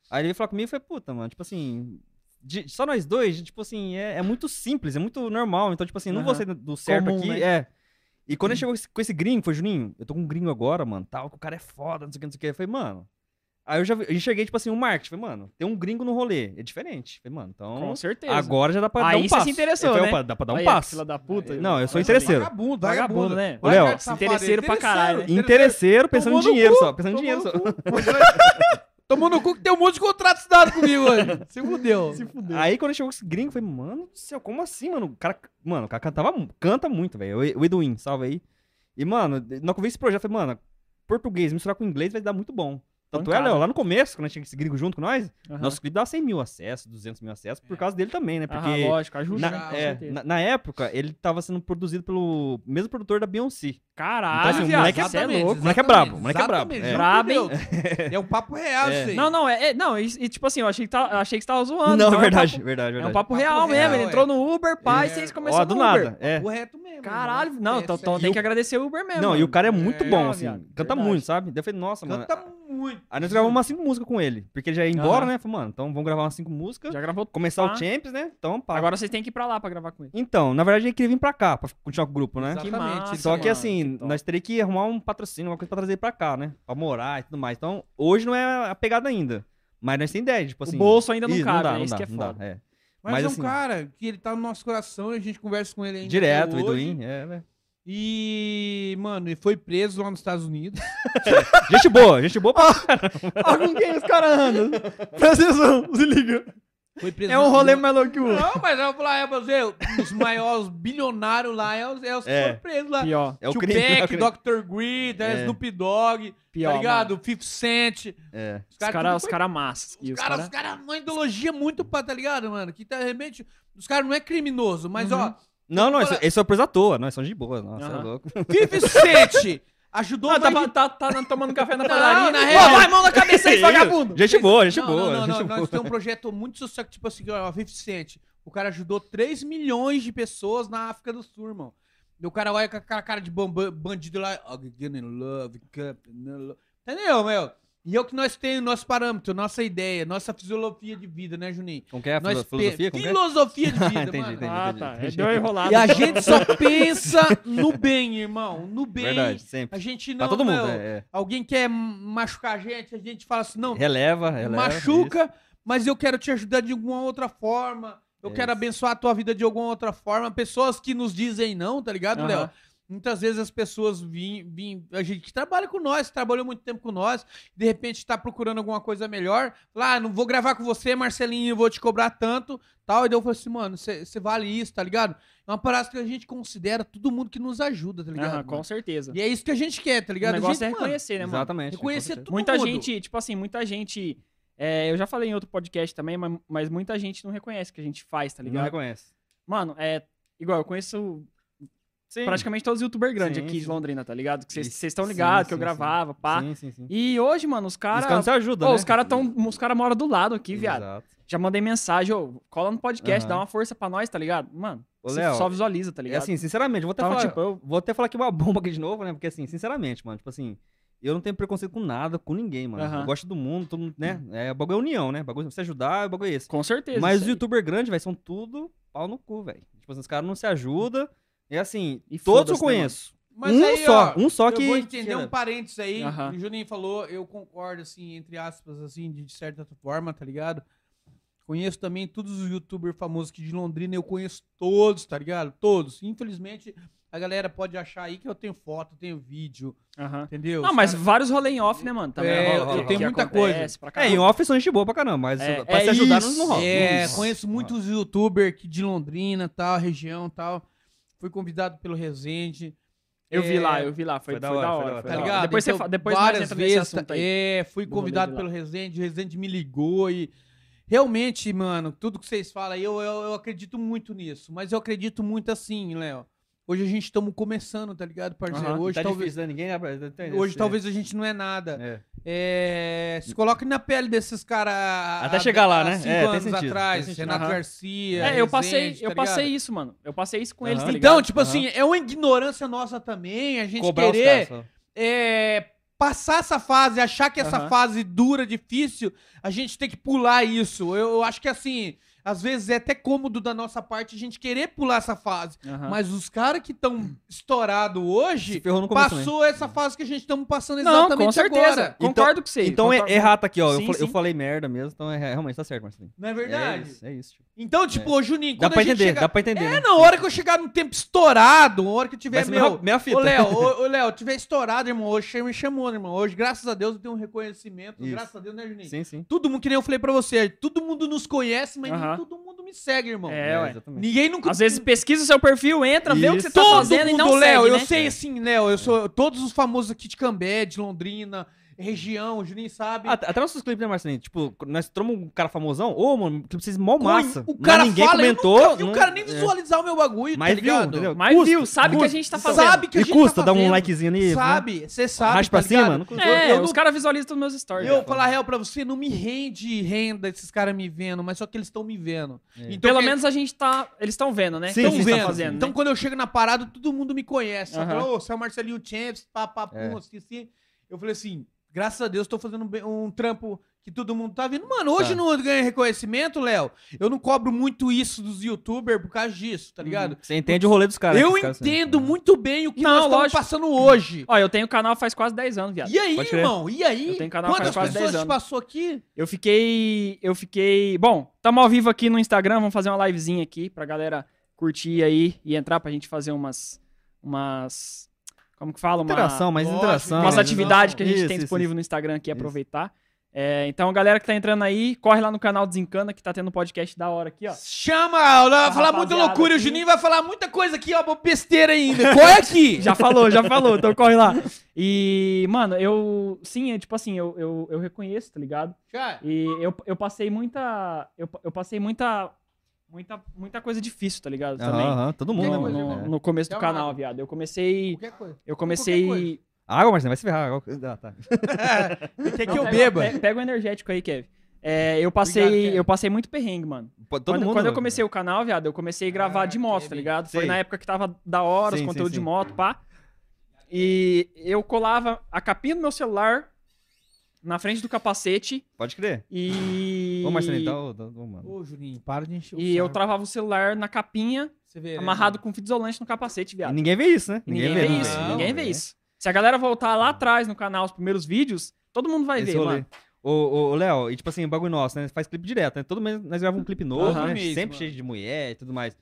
Aí ele veio falar comigo e falei, puta, mano, tipo assim, de- só nós dois, tipo assim, é, é muito simples, é muito normal. Então, tipo assim, não vou Aham. ser do certo Comum, aqui, né? é. E quando ele chegou com esse- com esse gringo, foi, Juninho, eu tô com um gringo agora, mano, tal, que o cara é foda, não sei o que, não sei o que. Eu falei, mano. Aí eu já enxerguei, tipo assim, o marketing. Falei, mano, tem um gringo no rolê. É diferente. Falei, mano, então. Com certeza. Agora já dá pra dar Aí um você passo. se interessou, falei, né? dá pra dar um Aí, passo. Fila da puta. Não, eu sou interesseiro. Vagabundo, Vagabundo, né? Olha Léo, interesseiro pra caralho, né? Interesseiro, pensando em dinheiro cu, só. Pensando em dinheiro só. Tomou no cu que tem um monte de contrato assinado comigo hoje. Se fudeu. Se fudeu. Aí quando chegou esse gringo, eu falei, mano do céu, como assim, mano? O cara, mano, o cara cantava, canta muito, velho. O Edwin, salve aí. E, mano, na hora que eu vi esse projeto, eu falei, mano, português misturar com inglês vai dar muito bom. Tanto é. Léo, lá no começo, quando a gente tinha esse gringo junto com nós, Aham. nosso clipe dava 100 mil acessos, 200 mil acessos, por causa dele também, né? Porque lógico, ajuda. na, é, na, na época, ele tava sendo produzido pelo mesmo produtor da Beyoncé. Caralho, Então, assim, o moleque é é louco. O moleque é brabo, o moleque é brabo, é. Brabo, Deus. É um papo real É. aí. Não, não, é, é- não, e, e, tipo assim, eu achei que, tá, eu achei que você tava zoando. Não, então é verdade, É um papo, verdade, é verdade. um papo Papo real, real, mesmo. Ele é. entrou no Uber, pai, É. e vocês começaram Ó, do nada, é. O reto mesmo. Caralho, irmão. não, É então, tem que agradecer o Uber mesmo. Não, e o cara é muito É, bom, assim. Canta muito, sabe? Daí eu falei, nossa, mano. Canta muito. Aí nós gravamos umas cinco músicas com ele. Porque ele já ia embora, Aham. né? Falei, mano, então vamos gravar umas cinco músicas. Já gravou Começar pá. o Champions, né? Então, pá. Agora vocês têm que ir pra lá pra gravar com ele. Então, na verdade, ele queria vir pra cá, pra continuar com o grupo, né? Exatamente. massa, Só que mano, assim, que top. nós teríamos que arrumar um patrocínio, uma coisa pra trazer ele pra cá, né? Pra morar e tudo mais. Então, hoje não é a pegada ainda. Mas nós temos ideia, tipo assim. bolso ainda não isso, cabe, dá, né? não Isso dá, que é não dá, foda. é. Mas, Mas, é um assim- cara que ele tá no nosso coração e a gente conversa com ele ainda. Direto, o hoje. Eduin, é, né? E, mano, ele foi preso lá nos Estados Unidos. Gente boa, gente boa pra Olha com quem os caras andam. Presta atenção, se liga. Foi preso É um rolê mais louco que o outro. Não, mas eu vou falar, é pra você, os maiores bilionários lá é os, é os que É. foram presos lá. Pior, É o crime. é o Tupac, crime. Dr. Greed, é. É. Snoop Dogg, pior. tá ligado? 50 Cent. É. Os caras os tudo cara massas. E Os os caras caras... os cara, uma ideologia muito pra, tá ligado, mano? Que tá, realmente, os caras não é criminoso, mas Uhum. ó, Não, não, esse é o preso à toa, nós somos de boa, nossa, Aham. é louco. 50 Cent ajudou Ah, tá, de- tá, tá tomando café na Não, padaria. na Pô, real- vai, mão na cabeça aí, vagabundo. Gente boa, gente não, boa, não, não, gente não, boa. nós temos um projeto muito social, tipo assim, ó, 50 Cent. O cara ajudou 3 milhões de pessoas na África do Sul, irmão. E o cara olha com aquela cara de bamba- bandido lá, in love, cup in love. Entendeu, meu? E é o que nós temos, nosso parâmetro, nossa ideia, nossa filosofia de vida, né, Juninho? Como que é a Nós pe- filosofia? É? filosofia de vida, Entendi, mano. entendi. Ah, tá. entendi. Deu uma enrolada. E a gente só pensa no bem, irmão. No bem. Verdade, sempre. A gente Pra não. todo mundo, meu, é, é. Alguém quer machucar a gente, a gente fala assim, não, Releva, releva. machuca, mas eu quero te ajudar de alguma outra forma. Eu É quero isso. abençoar a tua vida de alguma outra forma. Pessoas que nos dizem não, tá ligado, Aham. Léo? Muitas vezes as pessoas vêm, vêm, a gente que trabalha com nós, que trabalhou muito tempo com nós, de repente tá procurando alguma coisa melhor. Lá, ah, não vou gravar com você, Marcelinho, eu vou te cobrar tanto, tal. E daí eu falei assim, mano, você vale isso, tá ligado? É uma parada que a gente considera todo mundo que nos ajuda, tá ligado? Mano? com certeza. E é isso que a gente quer, tá O ligado? A negócio gente, é mano, reconhecer, né, mano? Exatamente. reconhecer todo Muita mundo. gente, tipo assim, muita gente. é, eu já falei em outro podcast também, mas, mas muita gente não reconhece o que a gente faz, tá certeza. Não ligado? reconhece. Mano, é. Igual, eu conheço Sim. praticamente todos os youtubers grandes Sim, aqui de sim. Londrina, tá ligado? Que vocês estão ligados, que eu gravava, pá. Sim, sim, sim. E hoje, mano, os Os caras caras. se ajudam, né? os caras caras moram do lado aqui, viado. Exato. Já mandei mensagem, ô, cola no podcast, Aham. dá uma força pra nós, tá ligado? Mano, Ô, Léo, só visualiza, tá E ligado? assim, sinceramente, eu vou até, Então, falar, tipo, eu- vou até falar aqui uma bomba aqui de novo, né? Porque assim, sinceramente, mano, tipo assim, eu não tenho preconceito com nada, com ninguém, mano. Aham. Eu gosto do mundo, todo mundo, né? É, o bagulho é união, né? O bagulho, você ajudar, o bagulho é esse. Com certeza. Mas aí. youtubers grandes, velho, são tudo pau no cu, velho. Tipo assim, os caras não se ajudam. E assim, E todos eu né, conheço. Mas um aí, só, ó, um só eu que. vou entender um parênteses aí. Aham. O Juninho falou, eu concordo, assim, entre aspas, assim, de certa forma, tá ligado? Conheço também todos os youtubers famosos aqui de Londrina, eu conheço todos, tá ligado? Todos. Infelizmente, a galera pode achar aí que eu tenho foto, tenho vídeo, Aham. entendeu? Não, mas caras- vários rolê em off, né, mano? Também É, rola, eu rola, muita pra É, em off são gente boa pra caramba, mas É, pra é se ajudar isso, não, não rola. É, Isso. conheço muitos youtubers aqui de Londrina, tal, região, tal. Fui convidado pelo Resende. Eu vi É, lá, eu vi lá, foi, foi foi da da hora, foi da hora, foi foi Tá da da hora. ligado? Depois, você Então, fa- depois nós várias entra nesse vezes, assunto aí. É, fui convidado pelo. Resende, o Resende me ligou e realmente, mano, tudo que vocês falam aí, eu, eu, eu acredito muito nisso. Mas eu acredito muito assim, Léo. Hoje a gente estamos começando, tá ligado, parceiro? Aham, hoje tá talvez, difícil, né? Ninguém hoje esse- talvez a gente não é nada. É. É, se coloque na pele desses caras. Até chegar lá, né? Cinco É, tem anos sentido, atrás. Renato Aham. Garcia. É, eu passei, Rezende, eu tá passei isso, mano. Eu passei isso com eles, Aham. tá? Então, tipo assim, é uma ignorância nossa também, a gente Cobrar querer caras, é, passar essa fase, achar que essa fase dura, difícil, a gente tem que pular isso. Eu, eu acho que assim, às vezes é até cômodo da nossa parte a gente querer pular essa fase. Aham. Mas os caras que estão estourados Se hoje, ferrou no começo, né? passou essa fase que a gente estamos passando Não, exatamente com certeza. agora. Concordo com você. Então é, concordo- errar tá aqui, ó. Sim, eu, falei, eu falei merda mesmo, então é, realmente tá certo, Marcelinho. Não é É verdade? isso, é isso. Tipo. Então, tipo, ô Juninho, Dá pra a gente entender, chega... dá pra entender. É, né? na hora que eu chegar num tempo estourado, na hora que eu tiver, meu... minha, fita. Ô, Léo, ô, ô, Léo, tiver estourado, irmão, hoje me chamou, né, irmão? Hoje, graças a Deus, eu tenho um reconhecimento. Isso. Graças a Deus, né, Juninho? Sim, sim. Todo mundo, que nem eu falei pra você, todo mundo nos conhece, mas Aham. todo mundo me segue, irmão. É, ué. exatamente. Ninguém nunca... Às vezes pesquisa o seu perfil, entra, vê o que você tá Todo fazendo e mundo, não Léo, segue, eu né? sei assim, Léo, eu sou... Todos os famosos aqui de Cambé, de Londrina, região, o Juninho sabe. Até nossos clipes, né, Marcelinho? Tipo, nós tromos um cara famosão. Ô, mano, clipe vocês mó massa. O cara ninguém fala, comentou. eu nunca vi o não- cara nem é. visualizar o meu bagulho, Mas tá viu, ligado? entendeu? Mas Custa, viu, sabe o que a gente tá custa. fazendo. Sabe que a E gente custa tá dar um likezinho ali. né? Sabe, você sabe, Arraste pra tá cima, não custa. É, Eu- eu os não- caras visualizam todos meus stories. Eu falar real pra você, não me rende renda esses caras me vendo, mas só que eles estão me vendo. É. Então, Pelo que- menos a gente tá. Eles estão vendo, né? Estão gente vendo. tá fazendo. então, né? quando eu chego na parada, todo mundo me conhece. Ô, você é o Marcelinho Champs, papapum, É. assim, assim. Eu falei assim, graças a Deus, tô fazendo bem- um trampo que todo mundo tá vendo. Mano, hoje Tá. não ganha reconhecimento, Léo. Eu não cobro muito isso dos youtubers por causa disso, tá ligado? Você entende o rolê dos caras. eu entendo muito bem o que Não, nós estamos lógico. passando hoje. Ó, eu tenho canal faz quase 10 anos, viado. E aí, irmão? E aí? Eu tenho canal Quantas faz quase pessoas 10 te anos. passou aqui? Eu fiquei. Eu fiquei. Bom, tamo ao vivo aqui no Instagram. Vamos fazer uma livezinha aqui pra galera curtir aí e entrar pra gente fazer umas. Umas. Como que fala? Uma, Interação, mais Lógico, interação. umas né? atividades que a gente Isso, tem isso, disponível isso. no Instagram aqui, aproveitar. É, então, galera que tá entrando aí, corre lá no canal Desencana, que tá tendo um podcast da hora aqui, ó. Chama, vai falar muita loucura. O aqui. Juninho vai falar muita coisa aqui, ó, besteira ainda. Qual é aqui? Já falou, já falou, então corre lá. E, mano, eu. Sim, é tipo assim, eu, eu, eu reconheço, tá ligado? Já. E eu, eu passei muita. Eu, eu passei muita. Muita, muita coisa difícil, tá ligado? Também. Aham, todo mundo. No, coisa, mano. no- É. no começo Quer do canal, viado. Eu comecei. Qualquer coisa. Eu Qualquer comecei. Água, Marcelinho, vai se ferrar. água. Ah, tá. Quer que Não, eu pega- beba? Pega, pega o energético aí, Kev. É, eu passei. Obrigado, eu passei muito perrengue, mano. Todo quando, mundo. quando eu comecei o canal, viado, eu comecei a gravar Ah, de moto, Kevin. tá ligado? Foi Sei. na época que tava da hora os Sim, sim, conteúdos de moto, pá. E eu colava a capinha do meu celular na frente do capacete Pode crer. e. Ô, Marcelinho, tá, ô, tá, ô, mano. Ô, Juninho, para de encher o E eu saco. travava o celular na capinha, Você vê, né, amarrado com fita isolante no capacete, E viado. ninguém vê isso, né? Ninguém, vê né? isso, Não, ninguém vê é. isso. Se a galera voltar lá atrás no canal, os primeiros vídeos, todo mundo vai Esse ver, rolê. mano. Ô, ô, ô, Léo, e tipo assim, o bagulho nosso, né? Faz clipe direto, né? Todo mês nós gravamos um clipe novo, Aham. né? Mês, Sempre mano. cheio de mulher e tudo mais.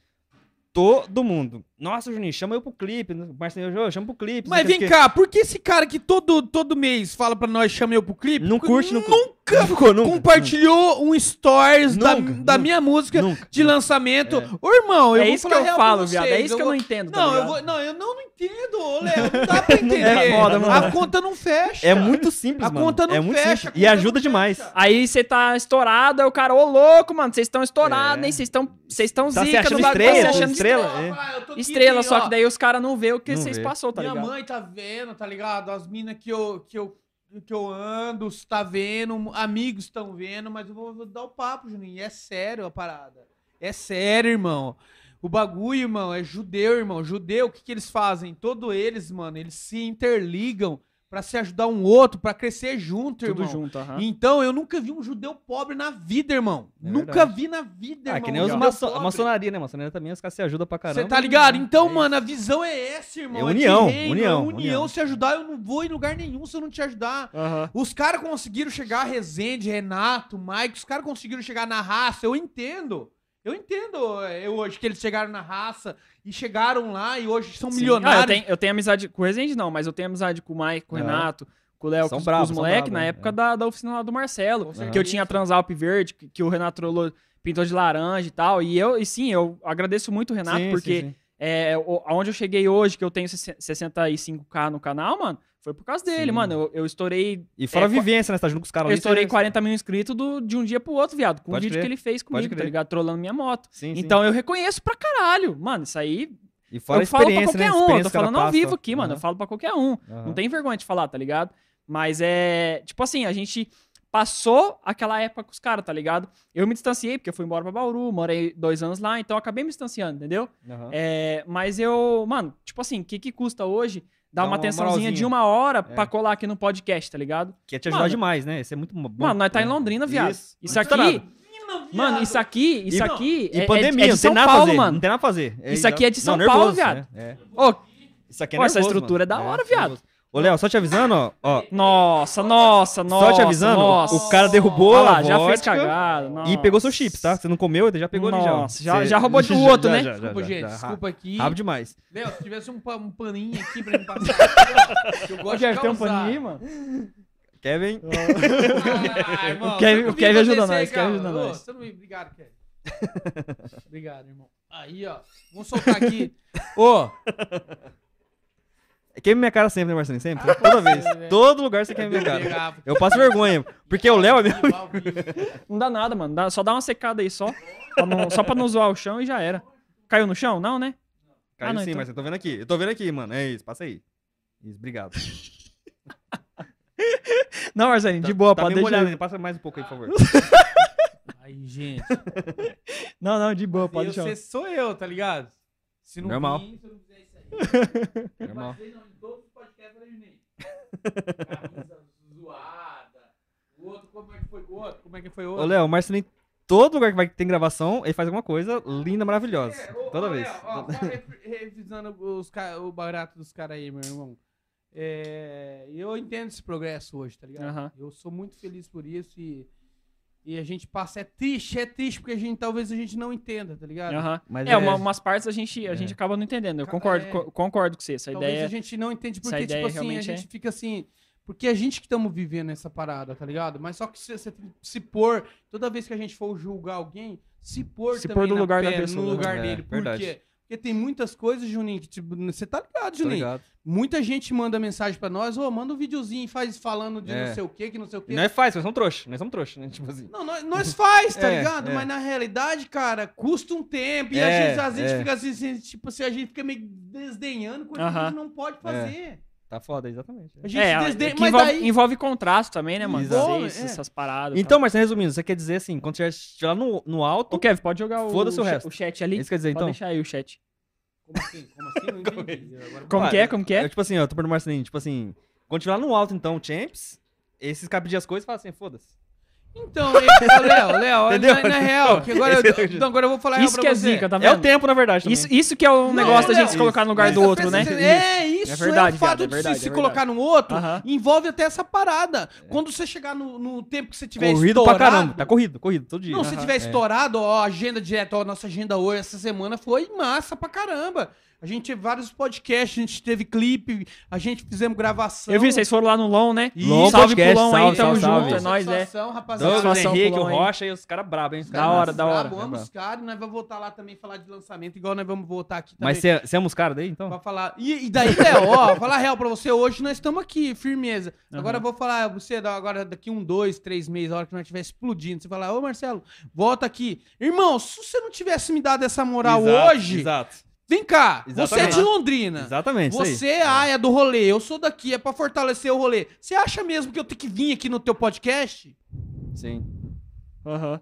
Todo mundo. Nossa, Juninho, chama eu pro clipe. Marcelinho, eu chama pro clipe. Mas vem o quê. cá, por que esse cara que todo, todo mês fala pra nós, chama eu pro clipe? Não curte, não Nunca Ficou, nunca. compartilhou um stories da, Nunca, da nunca, minha música nunca. de lançamento. É. Ô, irmão, eu é vou isso que falar eu real pra falo, viado. É isso que eu vou- não entendo, tá Não, eu ligado? vou, não, eu não, não entendo, ô, Léo. Não dá pra entender. É foda, mano. A conta não fecha. É muito simples, A mano. conta não é muito fecha, simples. a E ajuda demais. fecha. Aí você tá estourado, aí o cara, ô louco, mano, vocês estão estourados, É. hein? Vocês estão vocês estão Tá se zica achando no bagulho, estrela, tá se achando estrela, estrela. é. Estrela, tem, só ó, que daí os caras não vê o que vocês vê. passou, tá Minha ligado? mãe tá vendo, tá ligado? As minas que eu, que, eu, que eu ando, tá vendo, amigos estão vendo, mas eu vou, vou dar o papo, Juninho. E é sério a parada. É sério, irmão. O bagulho, irmão, é judeu, irmão. Judeu, o que, que eles fazem? Todos eles, mano, eles se interligam pra se ajudar um outro, pra crescer junto, Tudo irmão. junto, aham. Então, eu nunca vi um judeu pobre na vida, irmão. É nunca verdade. vi na vida, Ah, irmão. que nem os maço- a maçonaria, né? Maçonaria também, os caras se ajudam pra caramba. Você tá ligado? Então, É mano, a visão é essa, irmão. É união, reino, união, é união. união. Se ajudar, eu não vou em lugar nenhum se eu não te ajudar. Aham. Os caras conseguiram chegar a Rezende, Renato, Mike, os caras conseguiram chegar na raça, eu entendo. Eu entendo é, hoje que eles chegaram na raça e chegaram lá e hoje são Sim. milionários. Ah, eu, tenho, eu tenho amizade com o Resende, não, mas eu tenho amizade com o Mike, com o Aham. Renato, com o Léo, com, os- moleques, na né? época É. da, da oficina lá do Marcelo. Que eu tinha Transalp Verde, que, que o Renato Trollo pintou de laranja e tal. E eu, e sim, eu agradeço muito o Renato, Sim, porque sim, sim. é, o- aonde eu cheguei hoje, que eu tenho 65k no canal, mano, foi por causa dele, Sim. mano. Eu, eu estourei. E fora é, a vivência, né? Você tá junto com os caras Eu ali, estourei você- 40 mil inscritos do- de um dia pro outro, viado. Com o Pode vídeo crer. que ele fez comigo, tá ligado? Trolando minha moto. Sim, sim. Então eu reconheço pra caralho. Mano, isso aí. E fora eu a falo pra experiência, qualquer né? um. Eu tô falando ao vivo aqui, mano. Eu falo pra qualquer um. Aham. Não tem vergonha de falar, tá ligado? Mas é. Tipo assim, a gente passou aquela época com os caras, tá ligado? Eu me distanciei, porque eu fui embora pra Bauru, morei dois anos lá, então eu acabei me distanciando, entendeu? Aham. É, mas eu, mano, tipo assim, o que, que custa hoje dar Dá uma uma atençãozinha de uma hora É. pra colar aqui no podcast, tá ligado? Que ia te ajudar Mano, demais, né? Isso é muito bom. Mano, nós tá em? Londrina, viado. Isso, Isso. Não aqui. Mano, isso aqui, isso E- aqui E é, pandemia, é, é não de tem São nada a Paulo, fazer. mano. Não tem nada a fazer. Isso aqui é de Não, São nervoso, Paulo, viado. né? É. Ô, Isso aqui é Pô, essa nervoso, estrutura mano. é da hora, viado. Ô, Léo, só te avisando, ó. ó nossa, nossa, nossa. só te avisando, nossa. o cara derrubou lá, a já fez cagada. Nossa. e pegou seu chips, tá? Você não comeu, ele já pegou ali já. Nossa, já- já roubou do outro, né? Desculpa, gente, desculpa aqui. Rápido demais. Léo, se tivesse um, pa- um paninho aqui pra me passar. eu gosto Quer de ter um paninho aí, mano? Kevin, Ah, irmão, O Kevin- o Kevin ajuda nós, Kevin ajuda Ô, nós. você não me- Obrigado, Kevin. Obrigado, irmão. Aí, ó. Vamos soltar aqui. Ô, queima minha cara sempre, né, Marcelinho? Sempre. Toda vez. Todo lugar você queima minha cara. Eu passo vergonha. Porque o Léo é meu. Não dá nada, mano. Dá- só dá uma secada aí, só. Pra não- só pra não zoar o chão e já era. Caiu no chão? Não, né? Caiu Ah, não, sim, então. mas eu tô vendo aqui. Eu tô vendo aqui, mano. É isso, passa aí. Isso, obrigado. Não, Marcelinho, de boa, tá pode meio deixar. molhado ainda. Passa mais um pouco aí, por favor. Aí, gente. Não, não, de boa, pode deixar. você sou eu, tá ligado? Se não Normal. vir, não. Normal. Todos os podcasts eu imaginei. Camisa zoada. O outro, como é que foi o outro? Como é que foi o Ô, outro? Léo, o Marcelinho, todo lugar que vai ter gravação, ele faz alguma coisa linda, maravilhosa. É, ô, Toda ô, vez. Léo, ó, re- revisando os, ca- o barato dos caras aí, meu irmão. É, eu entendo esse progresso hoje, tá ligado? Aham. Eu sou muito feliz por isso e, e a gente passa. É triste, é triste porque a gente talvez a gente não entenda, tá ligado? Aham. Mas É, uma- umas partes a gente, a É. gente acaba não entendendo. Eu concordo, é. co- concordo com você. Essa Talvez ideia. a gente não entende porque, tipo assim, a realmente é- gente fica assim. Porque a gente que estamos vivendo essa parada, tá ligado? Mas só que tem que se pôr, toda vez que a gente for julgar alguém, se pôr Se também pôr no na lugar da pele, pessoa, no né? lugar É, dele. Por verdade. quê? Porque tem muitas coisas, Juninho, que tipo, você tá ligado, Juninho? ligado. Muita gente manda mensagem pra nós, ô, manda um videozinho e faz falando de É. não sei o que, que não sei o que. E nós faz, nós somos trouxa. Nós somos trouxa, né? Tipo assim. Não, nós, nós faz, tá É, ligado? é. Mas na realidade, cara, custa um tempo. E É, às vezes, às vezes é. fica assim, assim, tipo assim, a gente fica meio desdenhando coisa que a gente não pode fazer. Tá foda, exatamente. A gente É, que mas envolve, daí... envolve contrato também, né, mano? Exato. É. Essas paradas. Então, Marcelo, resumindo, você quer dizer assim, quando você estiver lá no, no Tá. alto, Ô, Kevin, pode jogar o, Foda-se o resto. o chat ali? isso quer dizer Pode então? deixar aí o chat. Como assim? Como assim? Não entendi. Agora- Como Ah, que é? Como que é? Tipo assim, ó, eu tô perguntando Marcelinho, tipo assim, quando estiver lá no alto, então, Champs, esses caras pedir as coisas, fala assim, foda-se. Então, e- Léo, Léo, na, na real, que agora, eu então agora eu vou falar real Isso pra que é você. zica, tá É o vendo? tempo, na verdade, também. Isso, isso que é o Não, negócio da gente se colocar no lugar do Presta- outro, né? É isso, isso É verdade, é o fato viado, é de verdade, se, se é colocar no outro, envolve até essa parada. Quando você chegar no, no tempo que você tiver Corrido estourado... pra caramba. Tá corrido, corrido, todo dia. Não, se tiver é. estourado, ó, agenda direta, ó, nossa agenda hoje, essa semana foi massa pra caramba. A gente teve vários podcasts, a gente teve clipe, a gente fizemos gravação. Eu vi, vocês foram lá no LON, né? Long salve pro podcast, LON aí, salve, tamo salve, junto, salve. é nóis, é. Satisfação, rapaziada. Douglas Henrique, pro o Long aí. Rocha e os caras brabos, hein? Os Da hora, da hora. Brabo, amo Brabo. os caras, nós vamos voltar lá também falar de lançamento, igual nós vamos voltar aqui também. Mas você os caras daí, então? Pra falar. E, e daí, Léo, ó, falar real pra você, hoje nós estamos aqui, firmeza. Aham. Agora eu vou falar, você, agora daqui um, dois, três meses, a hora que nós estiver explodindo, você falar, ô Marcelo, volta aqui. Irmão, se você não tivesse me dado essa moral Exato, hoje, Exato. Vem cá, você é Exatamente. de Londrina. Exatamente. isso aí. Você é a é do rolê, eu sou daqui, é pra fortalecer o rolê. Você acha mesmo que eu tenho que vir aqui no teu podcast? Sim. Aham.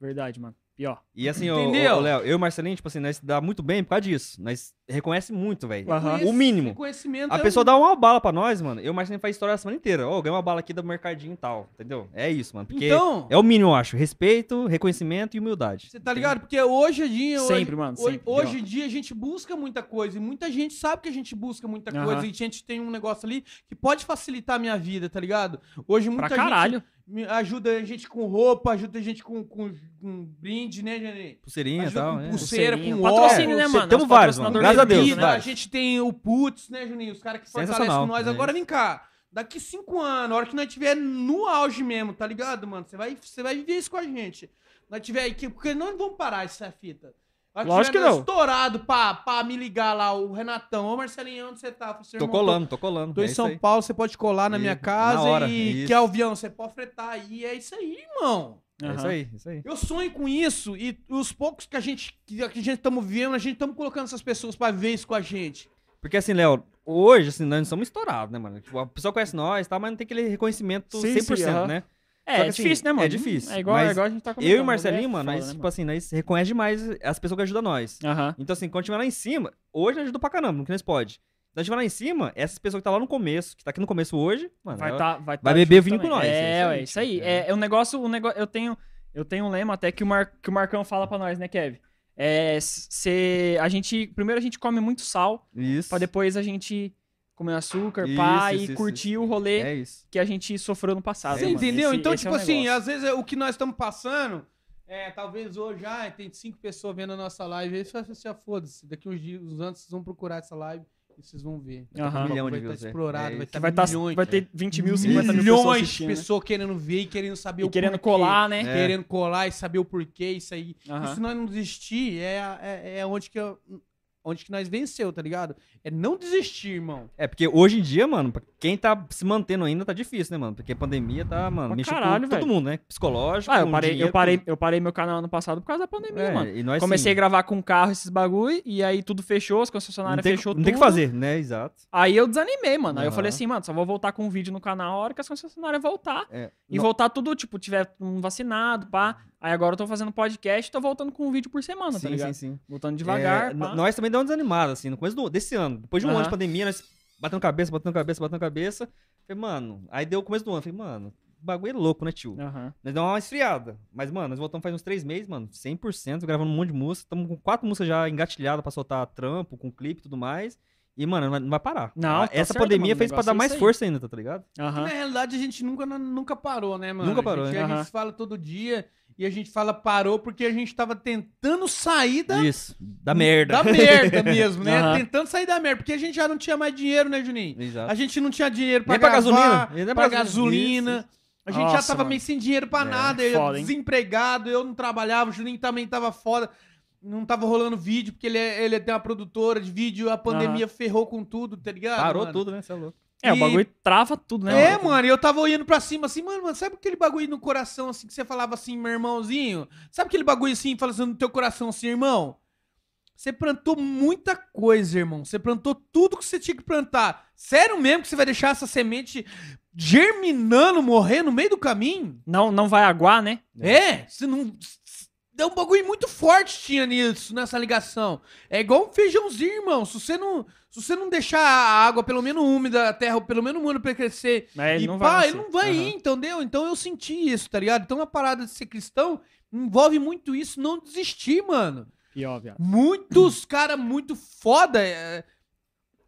Verdade, mano. Pior. E assim, ô, Entendeu? ô, Léo, eu e o Marcelinho, tipo assim, nós dá muito bem por causa disso. Nós reconhece muito, velho. O mínimo. Reconhecimento A é pessoa um- dá uma bala pra nós, mano. Eu e o Marcelinho faz história a semana inteira. Ô, ganhei uma bala aqui do mercadinho e tal, entendeu? É isso, mano. Porque Então, é o mínimo, eu acho. Respeito, reconhecimento e humildade. você tá ligado? Porque hoje em dia. hoje- Sempre, mano, Hoje, sempre, hoje em dia a gente busca muita coisa. E muita gente sabe que a gente busca muita coisa. E a gente tem um negócio ali que pode facilitar a minha vida, tá ligado? Hoje muita Pra gente caralho. Ajuda a gente com roupa, ajuda a gente com, com, com brinde, né, Janine? Pulseirinha e tal, com né? pulseira, Pulseirinha. com Patrocínio, óculos. né, mano? temos Os vários, mano. Graças a Deus, Bebida, a gente tem o Putz, né, Juninho? Os caras que fortalecem com nós. é Agora vem cá. Daqui cinco anos, a hora que nós estiver no auge mesmo, tá ligado, mano? Você vai, você vai viver isso com a gente. Nós tiver aqui, porque nós não vamos parar essa fita. Lógico que não. estourado pra, pra me ligar lá, o Renatão. Ô, Marcelinho, onde você tá? Falei, "Seu Tô irmão, colando, tô colando. Tô é em São aí. Paulo, você pode colar na E- minha na casa hora, e isso. quer avião, você pode fretar aí. É isso aí, irmão. É isso aí, isso aí. Eu sonho com isso e os poucos que a gente que a gente estamos vivendo, a gente estamos colocando essas pessoas pra ver isso com a gente. Porque assim, Léo, hoje, assim, nós não somos estourados, né, mano? Tipo, a pessoa conhece nós, tá, mas não tem aquele reconhecimento Sim, 100%, sim, aham. né? É, é assim, difícil, né, mano? é difícil, É igual, mas é igual a gente tá comentando. Eu e o Marcelinho, é mano, nós, né, tipo assim, nós reconhece demais as pessoas que ajudam nós. Então, assim, quando tiver lá em cima, hoje nós ajuda pra caramba, no que nós pode. Então, a gente vai lá em cima, essas pessoas que tá lá no começo, que tá aqui no começo hoje, mano, Vai, tá, vai, vai tá beber junto vinho com também. nós, É, é isso aí, aí. É, é um negócio, um negócio. Eu tenho, eu tenho um lema até que o, Mar, que o Marcão fala pra nós, né, Kevin? É, se a gente, primeiro a gente come muito sal, Isso. pra depois a gente comer açúcar, Isso, pá, isso, e isso, curtir o rolê É isso. que a gente sofreu no passado. Você entendeu? Esse- então, esse é tipo o assim, às vezes é o que nós estamos passando, é, talvez hoje, ah, tem cinco pessoas vendo a nossa live, aí você assim, ah, foda-se, daqui uns dias, uns anos, vocês vão procurar essa live e vocês vão ver. Aham. Um milhão de vai estar views, é. explorado, É vai vai, tá, milhões, vai ter 20 mil, 50 mil pessoas milhões de assistindo. né? pessoas querendo ver e querendo saber o E querendo porquê. colar, né? É. Querendo colar e saber o porquê, isso aí. E se nós não desistir, é, é, é onde que eu- onde que nós venceu, tá ligado? É não desistir, irmão. É, porque hoje em dia, mano, pra quem tá se mantendo ainda tá difícil, né, mano? Porque a pandemia tá, mano, Pra mexendo caralho, com todo mundo, né? Psicológico, Ah, eu parei, eu, dinheiro, parei, tudo. eu parei meu canal ano passado por causa da pandemia, É, mano. nós, Comecei a assim, gravar com carro esses bagulho, e aí tudo fechou, as não concessionárias tem, fechou não tudo. tem o que fazer, né? Exato. Aí eu desanimei, mano. Aí eu falei assim, mano, só vou voltar com um vídeo no canal a hora que as concessionárias voltar. É, E no- voltar tudo, tipo, tiver um vacinado, pá. Aí agora eu tô fazendo podcast e tô voltando com um vídeo por semana, tá sim, ligado? sim, sim. Voltando devagar, É, nós também deu uma desanimada, assim, no começo do- desse ano. Depois de um ano de pandemia, nós batendo cabeça, batendo cabeça, batendo cabeça. Falei, mano, aí deu o começo do ano. Falei, mano, bagulho é louco, né, tio? Aham. Nós deu uma esfriada. Mas, mano, nós voltamos faz uns três meses, mano, 100%, gravando um monte de música. Estamos com quatro músicas já engatilhadas pra soltar trampo, com clipe e tudo mais. E, mano, não vai, não vai parar. Não, Ah, tá Essa certo, pandemia mano, fez pra dar é mais aí. força ainda, tá ligado? Aham. Na realidade, a gente nunca, nunca parou, né, mano? Nunca parou, a gente, né? a Aham. gente fala todo dia e a gente fala parou porque a gente tava tentando sair da, Isso, da merda. da merda mesmo, né? Aham. Tentando sair da merda, porque a gente já não tinha mais dinheiro, né, Juninho? Exato. A gente não tinha dinheiro pra Nem pra gravar, gasolina, nem pra pra gasolina. Isso, A gente já Nossa, tava mano. meio sem dinheiro pra É, nada, eu foda, hein? desempregado, eu não trabalhava, o Juninho também tava foda. Não tava rolando vídeo, porque ele, é- ele tem uma produtora de vídeo, a pandemia ferrou com tudo, tá ligado? Parou mano? tudo, né? Você é louco. É, o E- bagulho trava tudo, né? É, mano, e eu tava olhando pra cima assim, mano, mano, sabe aquele bagulho no coração assim que você falava assim, meu irmãozinho? Sabe aquele bagulho assim, falando assim, no teu coração assim, irmão? Você plantou muita coisa, irmão. Você plantou tudo que você tinha que plantar. Sério mesmo que você vai deixar essa semente germinando, morrer no meio do caminho? Não, não vai aguar, né? É, você não. É um bagulho muito forte tinha nisso, nessa ligação. É igual um feijãozinho, irmão. Se você não, se você não deixar a água pelo menos úmida, a terra pelo menos úmida pra crescer, Mas ele e não pá, vai. ele não vai Aham. ir, entendeu? Então eu senti isso, tá ligado? Então a parada de ser cristão envolve muito isso, não desistir, mano. Pior, viado. Muitos cara muito foda. é,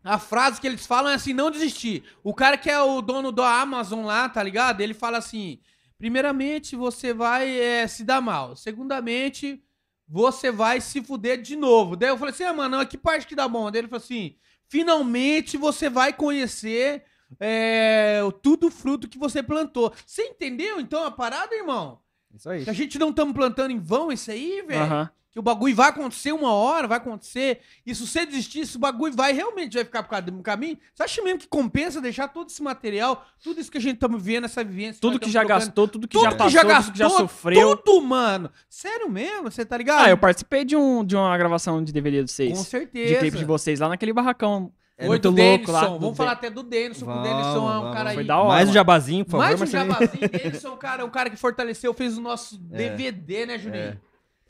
A frase que eles falam é assim, não desistir. O cara que é o dono da Amazon lá, tá ligado? Ele fala assim, primeiramente você vai é, se dar mal. Segundamente, você vai se fuder de novo. Daí eu falei assim, ah, mano, que parte que dá bom? Daí ele falou assim, finalmente você vai conhecer é, o tudo fruto que você plantou. Você entendeu então a parada, irmão? Isso aí. Que a gente não estamos plantando em vão isso aí, velho? Aham. Que o bagulho vai acontecer uma hora, vai acontecer. E se você desistir, esse bagulho vai realmente vai ficar por causa do caminho. Você acha mesmo que compensa deixar todo esse material, tudo isso que a gente estamos vivendo, essa vivência? Tudo que tamo já gastou, tudo que tudo já que passou, já tudo gastou, que já sofreu. Tudo, mano. Sério mesmo? Você tá ligado? Ah, eu participei de, um, de uma gravação de DVD de vocês. Com De certeza. clipe de vocês lá naquele barracão. É, Oi, muito do louco lá. Vamos De- falar até do Denison, que o Vamos, Denison é um vamos. cara aí. Foi da hora. Mais um jabazinho, por favor, Mais um jabazinho. Denison, cara, o cara que fortaleceu, fez o nosso É. DVD, né, Juninho?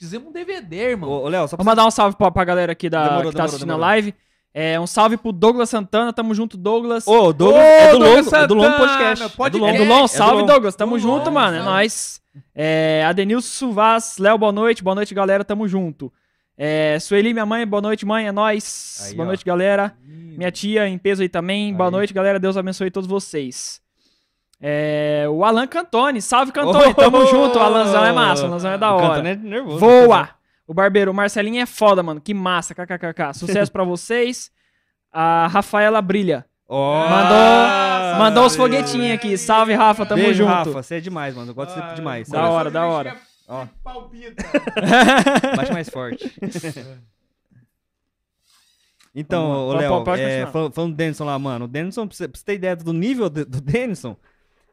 É. Fizemos um DVD, irmão. Ô, ô, Léo, só pra Vou mandar um salve pra, pra galera aqui da, Demorou, que tá demorou, assistindo demorou. a live. É, um salve pro Douglas Santana, tamo junto, Douglas. Ô, o Douglas Ô, é do Douglas Longo, é do Santana, Podcast. podcast. É do É Longo. do Lon, do salve Lon. Douglas, tamo Do junto, mano, é salve. nóis. É, Adenilson Suvaz, Léo, boa noite, boa noite, galera, tamo junto. É, Sueli, minha mãe, boa noite, mãe, é nóis. Aí, boa ó. noite, galera. Minha tia em peso aí também, boa Aí. noite, galera, Deus abençoe todos vocês. É, o Alan Cantone, salve Cantone, tamo Oh! junto, o Alanzão é massa, o Alanzão é da O hora. Cantone é nervoso. Voa! O Barbeiro, o Marcelinho é foda, mano. Que massa, kkkk. Sucesso pra vocês. A Rafaela Brilha. Ó, Mandou- Mandou os foguetinhos aqui. Salve, Rafa, tamo Beijo, junto. Rafa. Você é demais, mano. Eu gosto de você demais. Da hora, da hora. Ó. Palpita. Bate mais forte. Então, Léo, é, falando do Denison lá, mano. O Denison, pra você, pra você ter ideia do nível do, do Denison,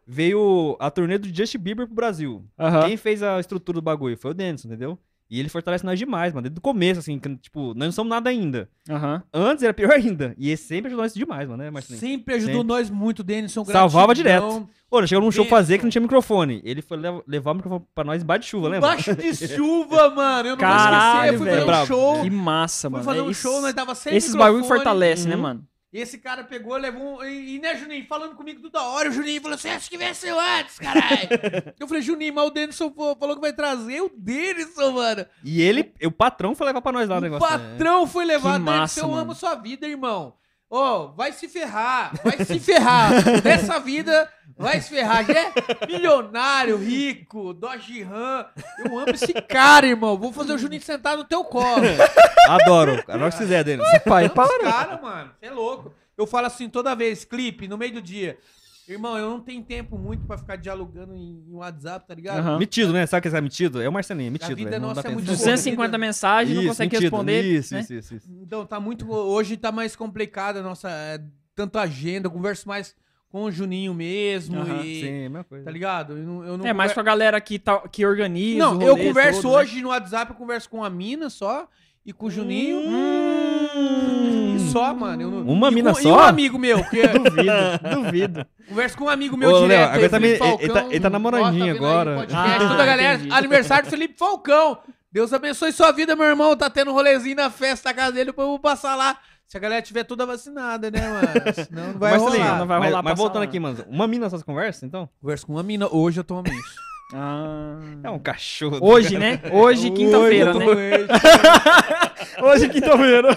veio a turnê do Justin Bieber pro Brasil. Aham. Quem fez a estrutura do bagulho foi o Denison, entendeu? E ele fortalece nós demais, mano. Desde o começo, assim, que, tipo, nós não somos nada ainda. Aham. Antes era pior ainda. E ele sempre ajudou nós demais, mano, né, Marcelinho? Sempre ajudou Sempre. nós muito, Denison. Salvava direto. Ô, chegou num show Denison. fazer que não tinha microfone. Ele foi lev- levar o microfone pra nós embaixo de chuva, lembra? Baixo de chuva, mano. Eu não Caralho, vou esquecer. Eu fui velho. fazer um show. Que massa, Fui mano. fazer É um isso- show, nós tava sem Esses bagulho microfone. fortalece, né, Uhum. mano? Esse cara pegou, levou um. E, e, né, Juninho, falando comigo toda hora, o Juninho falou assim: acho que venceu antes, caralho. eu falei, Juninho, mas o Denison falou que vai trazer o Denison, mano. E ele, o patrão foi levar pra nós lá o o negócio. né? patrão foi levar Denison, eu mano. amo sua vida, irmão. Ô, vai se ferrar, vai se ferrar. Nessa vida, vai se ferrar. Já é milionário, rico, Dodge Ram. Eu amo esse cara, irmão. Vou fazer o Juninho sentar no teu colo. Adoro. A que quiser, Denison. Pai, Amo esse cara, mano. Você é louco. Eu falo assim toda vez, clipe, no meio do dia. Irmão, eu não tenho tempo muito pra ficar dialogando em, em WhatsApp, tá ligado? Aham. Metido, né? Sabe o que é metido? É o Marcelinho, é metido. vida velho. Não nossa dá é muito tempo. corrida. 250 mensagens, não Isso, consegue metido. responder. Isso, né? isso, isso, isso. Então, tá muito. Hoje tá mais complicada a nossa. é, tanto agenda, eu converso mais com o Juninho mesmo. Aham, e, Sim, mesma coisa. Tá ligado? Eu não, eu não É, mais conver- com a galera que, tá, que organiza. Não, o eu converso todo, né? hoje no WhatsApp, eu converso com a mina só. E com o Juninho. Hum. E só, mano. eu não- Uma e mina com- E só? um amigo meu, que Duvido, duvido. Converso com um amigo meu Ô, Léo, direto. agora aí, também- ele tá- Falcão, ele tá namorandinho ó, vendo aí, agora. podcast, Ah, toda a galera. entendi. Aniversário do Felipe Falcão. Deus abençoe sua vida, meu irmão. Tá tendo um rolezinho na festa da casa dele, depois eu vou passar lá. Se a galera tiver toda vacinada, né, mano? Senão não vai Marcelinho, rolar. não vai mas, rolar mas voltando lá. aqui, mano. Uma mina só conversa, então? Converso com uma mina hoje atualmente. Ah. É um cachorro. Hoje, né? Hoje, quinta-feira, né? Hoje, quinta-feira.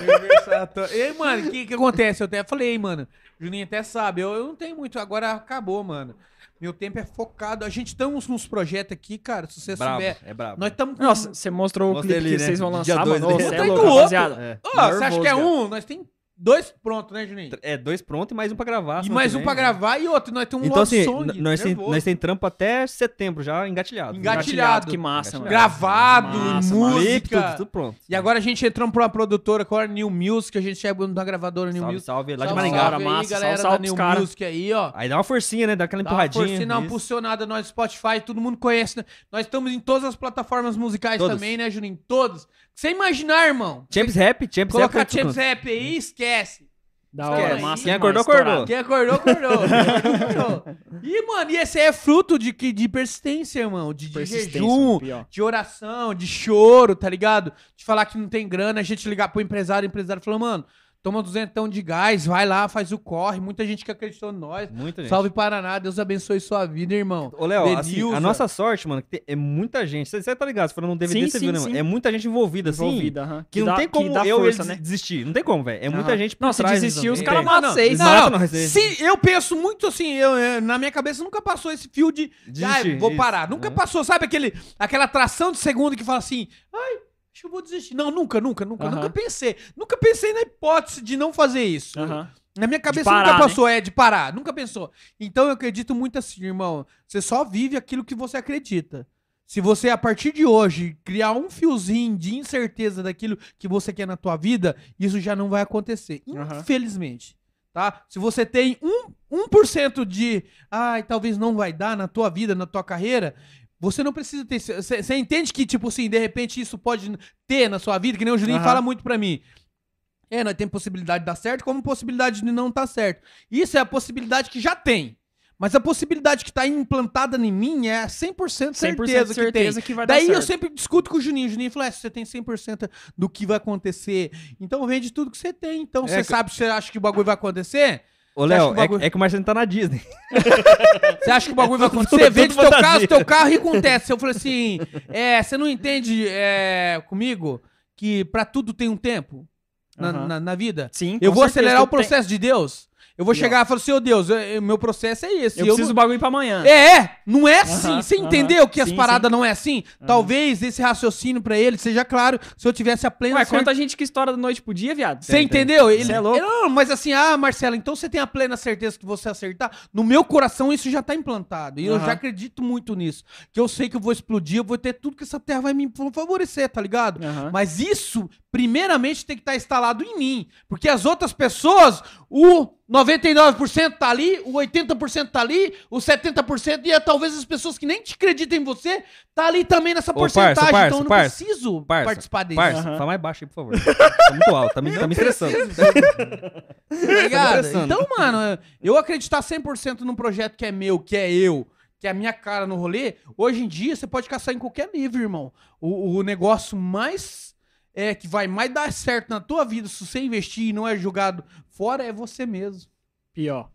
E aí, mano, o que, que acontece? Eu até falei, mano. O Juninho até sabe. Eu, eu não tenho muito. Agora acabou, mano. Meu tempo é focado. A gente estamos nos projetos aqui, cara. Se você Bravo, souber. é brabo. Nós estamos. Nossa, você mostrou o clipe ali, que né? vocês vão Dia lançar, dois mano. Dele. Você é Tá indo louco, outro. rapaziada. É. Ô, você acha Nervoso que é já. um? Nós tem dois prontos, né, Juninho? É, dois prontos e mais um pra gravar. E mais um pra né? gravar e outro. Nós temos um Então, assim, song. nós tem, nós tem trampo até setembro já, engatilhado. Engatilhado. Que massa, mano. Gravado, Massa, música. Tudo, tudo pronto. E agora a gente entrou pra uma produtora com a New Music. A gente é da gravadora New Salve, Music. salve, lá de Salve, Maringá. salve aí, massa, galera salve, salve da New cara. Music aí, ó. Aí dá uma forcinha, né? Dá aquela Dá uma empurradinha. forcinha, dá uma impulsionada no Spotify, todo mundo conhece. né? Nós estamos em todas as plataformas musicais Todas. também, né, Juninho? Todas. Sem imaginar, irmão. Champs Rap, Champs Colocar Rap. Champs Rap aí, esquece. Da hora, Quem massa. Quem acordou, acordou. Quem acordou, acordou. Quem acordou, acordou. E, mano, e esse aí é fruto de, que- de persistência, irmão. De, de Persistência, jejum, pior. de oração, de choro, tá ligado? De falar que não tem grana, a gente ligar pro empresário, o empresário falou, mano, toma duzentão de gás, vai lá, faz o corre. Muita gente que acreditou em nós. Muita gente. Salve Paraná, Deus abençoe sua vida, irmão. Ô, Léo, assim, a nossa sorte, mano, que tem- é muita gente. Você tá ligado? Se for num DVD, Sim, você sim, viu, né, mano? É muita gente envolvida, assim. Envolvida, aham. Que, não dá- tem como dá eu força, né? des- desistir. Não tem como, velho. É muita Aham. gente por Não, se trás desistir, disso os caras Não, matam não. vocês. Não, né? Mata Não, nós, se eu penso muito assim, eu, eu- na minha cabeça nunca passou esse fio de, Desistir, vou isso. parar. Nunca Uhum. passou, sabe aquele, aquela atração de segundo que fala assim, ai, acho que eu vou desistir. Não, nunca, nunca, nunca, nunca pensei. Nunca pensei na hipótese de não fazer isso. Na minha cabeça parar, nunca né? passou, é, de parar, nunca pensou. Então eu acredito muito assim, irmão. Você só vive aquilo que você acredita. Se você, a partir de hoje, criar um fiozinho de incerteza daquilo que você quer na tua vida, isso já não vai acontecer. Infelizmente. Tá? Se você tem um, 1% de, ai, talvez não vai dar na tua vida, na tua carreira, você não precisa ter. Você entende que, tipo assim, de repente isso pode ter na sua vida, que nem o Julinho Aham. fala muito pra mim. É, nós temos possibilidade de dar certo, como possibilidade de não estar certo. Isso é a possibilidade que já tem. Mas a possibilidade que tá implantada em mim é 100% 100% certeza, que tem. certeza que vai dar Daí eu sempre discuto com o Juninho. O Juninho falou: é, você tem 100% do que vai acontecer. Então vende tudo que você tem. Então É você que- sabe se você acha que o bagulho vai acontecer? Ô, Você Léo, que o é, bagulho- é que o Marcelo tá na Disney. Você acha que o bagulho vai acontecer? tudo Vende teu fantasia. carro, teu carro e acontece. Eu falei assim: é, você não entende é, comigo que pra tudo tem um tempo na, na- na vida? Sim, Eu vou certeza, acelerar o tudo tem- processo de Deus. Eu vou E, ó. chegar e falar assim, ô Deus, meu processo é esse. Eu eu preciso não- do bagulho pra amanhã. É, é, não é assim. Aham, Você aham. entendeu que as Sim, paradas não é assim? Talvez esse raciocínio pra ele seja claro se eu tivesse a plena Ué, certeza. quanta gente que estoura da noite pro dia, viado? Você entendeu? Ele, Cê é louco. ele- não, mas assim, ah, Marcelo, então você tem a plena certeza que você acertar? No meu coração isso já tá implantado. E eu já acredito muito nisso. Que eu sei que eu vou explodir, eu vou ter tudo que essa terra vai me favorecer, tá ligado? Mas isso, primeiramente, tem que estar instalado em mim. Porque as outras pessoas, o 99% tá ali, o 80% tá ali, o 70% e é, talvez as pessoas que nem te acreditam em você, tá ali também nessa Ô, parça, porcentagem. parça, então eu não parça, preciso parça, participar disso. Parça, fala mais baixo aí, por favor. Tá muito alto, tá me, tá me estressando. Tá ligado? estressando. Então, mano, eu acreditar 100% num projeto que é meu, que é eu, que é a minha cara no rolê, hoje em dia você pode caçar em qualquer livro, irmão. O, o negócio mais é que vai mais dar certo na tua vida se você investir e não é jogado fora é você mesmo. Pior.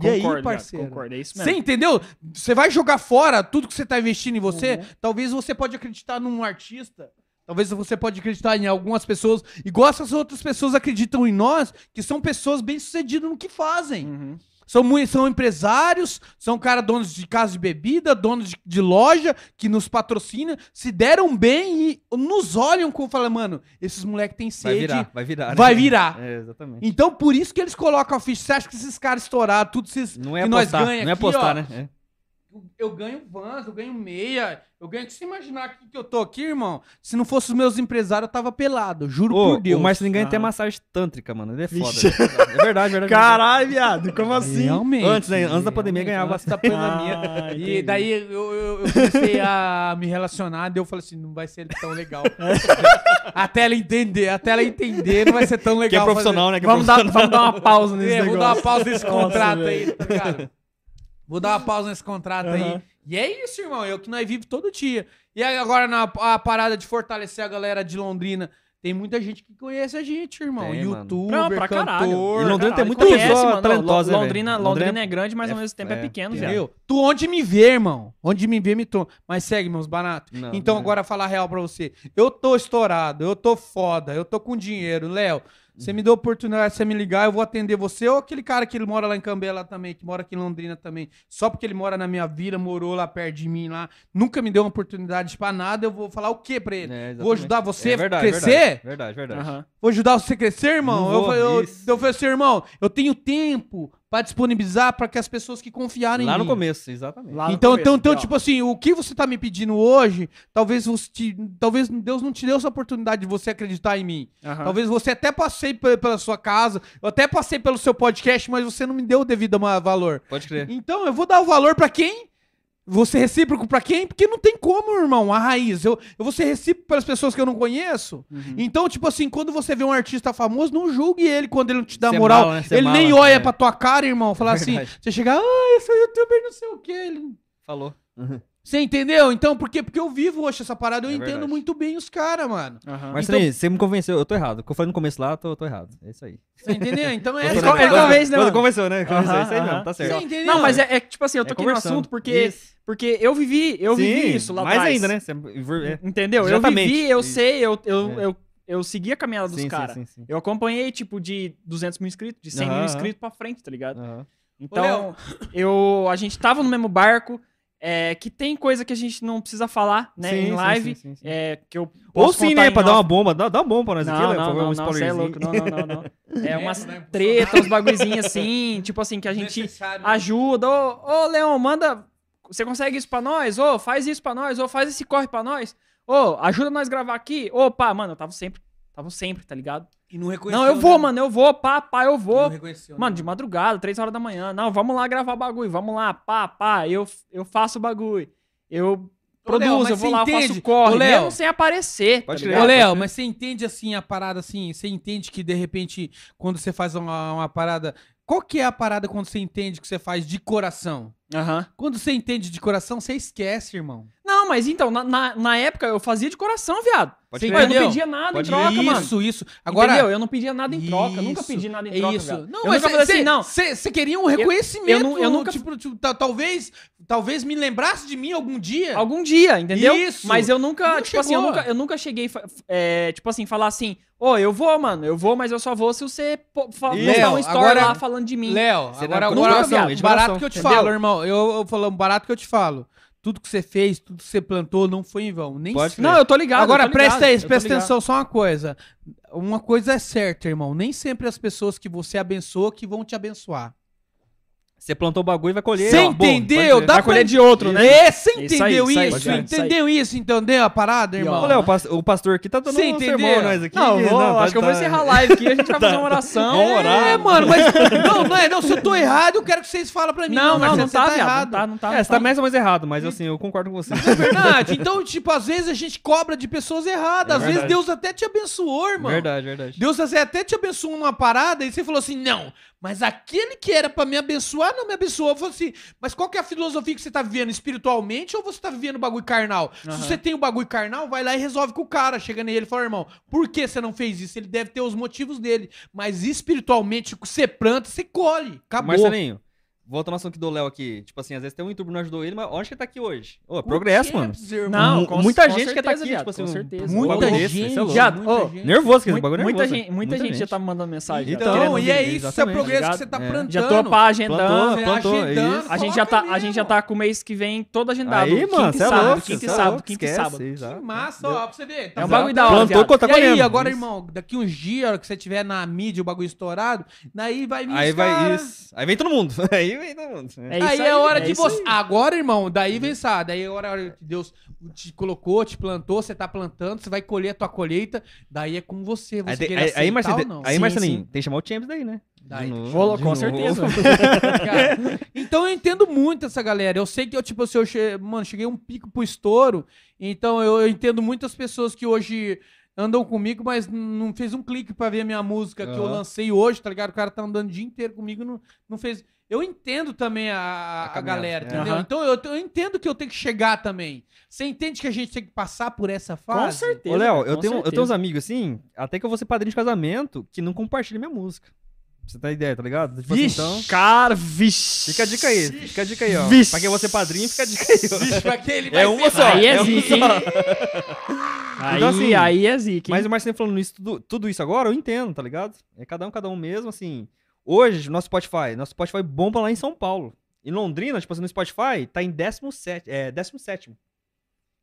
E aí, Concordo, viado, parceiro? Concordo, é isso Você mesmo. entendeu? Você vai jogar fora tudo que você tá investindo em você. Uhum. Talvez você pode acreditar num artista. Talvez você pode acreditar em algumas pessoas, igual essas outras pessoas acreditam em nós, que são pessoas bem-sucedidas no que fazem. Uhum. São, são empresários, são cara donos de casa de bebida, donos de, de loja, que nos patrocinam, se deram bem e nos olham como falam, mano, esses moleques têm Vai sede. virar, vai virar. né? Vai virar. É, exatamente. Então, por isso que eles colocam a ficha. Você acha que esses caras estouraram, tudo esses Não é que nós apostar, ganha não é aqui, apostar, ó, né? É. eu- ganho vans, eu ganho meia, eu ganho. Se você imaginar aqui que eu tô aqui, irmão, se não fosse os meus empresários, eu tava pelado. Juro Ô, por Deus. O Marcelinho ganha até Aham. massagem tântrica, mano. Ele é foda. É verdade, verdade. Caralho, viado, como assim? Realmente. Antes, né? Antes da pandemia, ganhava Antes da pandemia. Ah, E entendi. daí eu, eu, eu comecei a me relacionar, daí eu falei assim, não vai ser tão legal. até ela entender, até ela entender, não vai ser tão Que é legal. profissional, né? Que é Vamos dar, vamos dar uma pausa fazer- nesse É, negócio. dar uma pausa nesse Nossa, contrato aí, tá ligado? Vou dar uma pausa nesse contrato aí. Aham. E é isso, irmão, é o que nós vivemos todo dia. E aí agora na a parada de fortalecer a galera de Londrina, tem muita gente que conhece a gente, irmão. Tem, mano. Youtuber, Não, pra caralho. cantor. E Londrina tem Caralho, muita conhece, pessoa mano. talentosa, Londrina, velho? Londrina é grande, mas ao é- mesmo tempo é, é, pequeno, viado. Entendeu? Tu onde me vê, irmão. Onde me vê, me toma. Mas segue, meus baratos. Não, então, não. agora falar real pra você. Eu tô estourado, eu tô foda, eu tô com dinheiro. Léo, você me deu oportunidade de você me ligar, eu vou atender você. Ou aquele cara que ele mora lá em Cambela também, que mora aqui em Londrina também. Só porque ele mora na minha vila, morou lá perto de mim lá. Nunca me deu uma oportunidade pra nada. Eu vou falar o quê pra ele? É, vou ajudar você É verdade, crescer? Verdade, verdade. verdade. Aham. Vou ajudar você a crescer, irmão? Eu, vou, eu, isso. eu falei assim, irmão, eu tenho tempo pra disponibilizar pra que as pessoas que confiarem Lá em no mim. começo, exatamente. Lá no Então, começo, então, então tipo assim, o que você tá me pedindo hoje, talvez você te- talvez Deus não te deu essa oportunidade de você acreditar em mim. Aham. Talvez você até passei pe- pela sua casa, eu até passei pelo seu podcast, mas você não me deu o devido valor. Pode crer. Então, eu vou dar o valor pra quem? Ser recíproco pra quem? Porque não tem como, irmão, a raiz. Eu, eu vou ser recíproco pelas pessoas que eu não conheço. Uhum. Então, tipo assim, quando você vê um artista famoso, não julgue ele quando ele não te dá Cê moral. mala, né? Cê ele mala, nem olha é. pra tua cara, irmão. Falar assim, Verdade. você chegar, ah, eu sou youtuber, não sei o quê. Ele... Falou. Você entendeu? Então, por quê? Porque eu vivo hoje essa parada, eu É entendo verdade. muito bem os caras, mano. Aham. Mas Então- você me convenceu, eu tô errado. O que eu falei no começo lá, eu tô, tô errado. É isso aí. Você entendeu? Então é essa parada. convence, né, mano? convenceu, né? Convenceu, Aham, isso aí mesmo, aham. tá Você certo. entendeu? Não, mas é, é que, tipo assim, eu É toquei no conversando. assunto porque, Isso. porque eu vivi, eu vivi Sim, isso lá mais atrás. ainda, né? Você- é. Entendeu? Exatamente. Eu vivi, eu Isso. sei, eu, eu, É. eu, eu segui a caminhada dos Sim, sim, caras. sim, sim. Eu acompanhei, tipo, de 200 mil inscritos, de 100 mil Aham, inscritos pra frente, tá ligado? Aham. Então, eu, a gente tava no mesmo barco, é, que tem coisa que a gente não precisa falar, né, Sim, em live, sim, sim, é, que eu Ou sim, né? Pra dar uma bomba. Dá, dá uma bomba pra nós aqui, Não, né? não, favor, não, um não, é louco, não, não, não, não. É umas né? treta, uns bagulhozinhos assim, tipo assim, que a gente Necessário. ajuda. Ô, ô Leão, manda. Você consegue isso pra nós? Ô, faz isso pra nós. Ô, faz esse corre pra nós. Ô, ajuda nós a gravar aqui. Pá, mano, eu tava sempre. Tava sempre, tá ligado? E não reconheceu. Não, eu vou, né? mano, eu vou, pá, pá, eu Não vou. reconheceu, Mano, né? de madrugada, três horas da manhã. Não, vamos lá gravar o bagulho, vamos lá, pá, pá. Eu, eu faço o bagulho. Eu Léo, produzo, eu vou lá, eu entende? faço corre, Ô, Léo, mesmo sem aparecer. Pode tá. Ô, ligado? Léo, mas você entende assim a parada assim? Você entende que de repente, quando você faz uma, uma parada. Qual que é a parada quando você entende que você faz de coração? Aham. Quando você entende de coração, você esquece, irmão. Não, mas então, na, na, na época eu fazia de coração, viado. Pode crer. eu não pedia nada Pode em troca, isso, mano. isso. Agora. Entendeu? Eu não pedia nada em troca. Eu nunca Isso, pedi nada em é troca. isso. Não, eu mas nunca falei assim, não. Você queria um reconhecimento. eu nu- eu nunca- Tipo, tipo, ta- talvez, talvez me lembrasse de mim algum dia. Algum dia, entendeu? Isso. Mas eu nunca, Não tipo assim, eu chegou. nunca, eu nunca cheguei, é, tipo assim, falar assim, ô, eu vou, mano, eu vou, mas eu só vou se você postar um story agora- lá falando de mim. Léo, Você agora, agora coração, de barato que eu te falo, irmão. Eu, eu falo barato que eu te falo. Tudo que você fez, tudo que você plantou, não foi em vão. Nem Pode se- Não, eu tô ligado. Agora, tô presta ligado, presta atenção só uma coisa. Uma coisa é certa, irmão. Nem sempre as pessoas que você abençoa que vão te abençoar. Você plantou o bagulho e vai colher. Você ó, entendeu? Dá Vai pra- colher de outro, né? É, você entendeu isso aí, isso? isso entendeu isso? Entendeu a parada, irmão? Léo, o pas- o pastor aqui tá dando Você um entendeu? sermão nós aqui. Não, eu vou, tá- acho que eu vou tá- encerrar a live aqui, a gente vai fazer uma oração. Vamos orar. É, mano, mas. Não, não é. Não, se eu tô errado, eu quero que vocês falem pra mim. Não, não, não você tá, viado, não tá, não tá. É, não você tá mais ou menos errado, mas assim, eu concordo com você. É verdade. Então, tipo, às vezes a gente cobra de pessoas erradas. É às vezes. Deus até te abençoou, irmão. Verdade, verdade. Deus até te abençoou numa parada e você falou assim: não, mas aquele que era pra me abençoar não me abençoou. Eu falei assim: mas qual que é a filosofia que você tá vivendo espiritualmente ou você tá vivendo bagulho carnal? Aham. Se você tem o bagulho carnal, vai lá e resolve com o cara. Chega nele e fala: irmão, por que você não fez isso? Ele deve ter os motivos dele. Mas espiritualmente, você planta, você colhe. Acabou. Marcelinho, voltando ao assunto do Léo aqui. Tipo assim, às vezes tem um YouTube que não ajudou ele, mas onde que ele tá aqui hoje? Ô, progresso, mano. Não, com- muita com gente que tá certeza, aqui, viado, tipo assim, com um- certeza. Muita bagulho gente. desse, esse é louco. Viado, muita ô, gente. Nervoso, que bagulho é muita, nervoso. gente, muita gente já tá me mandando mensagem. Então, e é isso, isso é progresso ligado? que você tá É. plantando. Já tô pá agendando. Plantou, plantou, agendando, isso. A gente, já tá, a gente já tá com o mês que vem todo agendado. Aí, quinta mano, e você é sábado, louco. quinta e é sábado, quinta e sábado. Que massa, ó, pra você ver. É um Tá bagulho da hora, Plantou, conta E aí, agora, irmão, daqui uns dias, que você tiver na mídia, o bagulho estourado, daí vai vir Aí vai isso. Aí vem todo mundo. Aí vem todo mundo. É isso aí, aí, é hora é de você. aí. Agora, irmão, daí vem essa. Daí é hora a hora que Deus te colocou, te plantou, você tá plantando, você vai colher a tua colheita. Daí é com você. Você Aí, querer aí, aí, Marcelinho, ou não. aí, Sim, Marcelinho, sim. tem que chamar o Champs daí, né? Daí. De novo, Vou, de com novo. certeza. Cara, então eu entendo muito essa galera. Eu sei que eu, tipo, assim, eu che... mano, cheguei um pico pro estouro. Então eu, eu entendo muitas pessoas que hoje andam comigo, mas não fez um clique pra ver a minha música que eu lancei hoje, tá ligado? O cara tá andando o dia inteiro comigo, não, não fez. Eu entendo também a, a, caminhada, galera, é. entendeu? Aham. Então eu, eu entendo que eu tenho que chegar também. Você entende que a gente tem que passar por essa fase? Com certeza. Ô, Léo, eu tenho, eu tenho uns amigos assim, até que eu vou ser padrinho de casamento, que não compartilham minha música. Pra você ter ideia, tá ligado? Tipo assim, Vixe. então. Cara, vixe. Fica a dica aí, fica a dica aí, ó. Vixe. Pra quem você padrinho, fica a dica aí, ó. Vixe, pra quem ele É vai uma ser- só. Aí é é zica, hein? Aí, Então, assim, aí é zica, hein? Mas o Marcelinho falando isso, tudo, tudo isso agora, eu entendo, tá ligado? É cada um, cada um mesmo, assim. Hoje, nosso Spotify, nosso Spotify bomba lá em São Paulo. Em Londrina, tipo assim, no Spotify, tá em 17, é, 17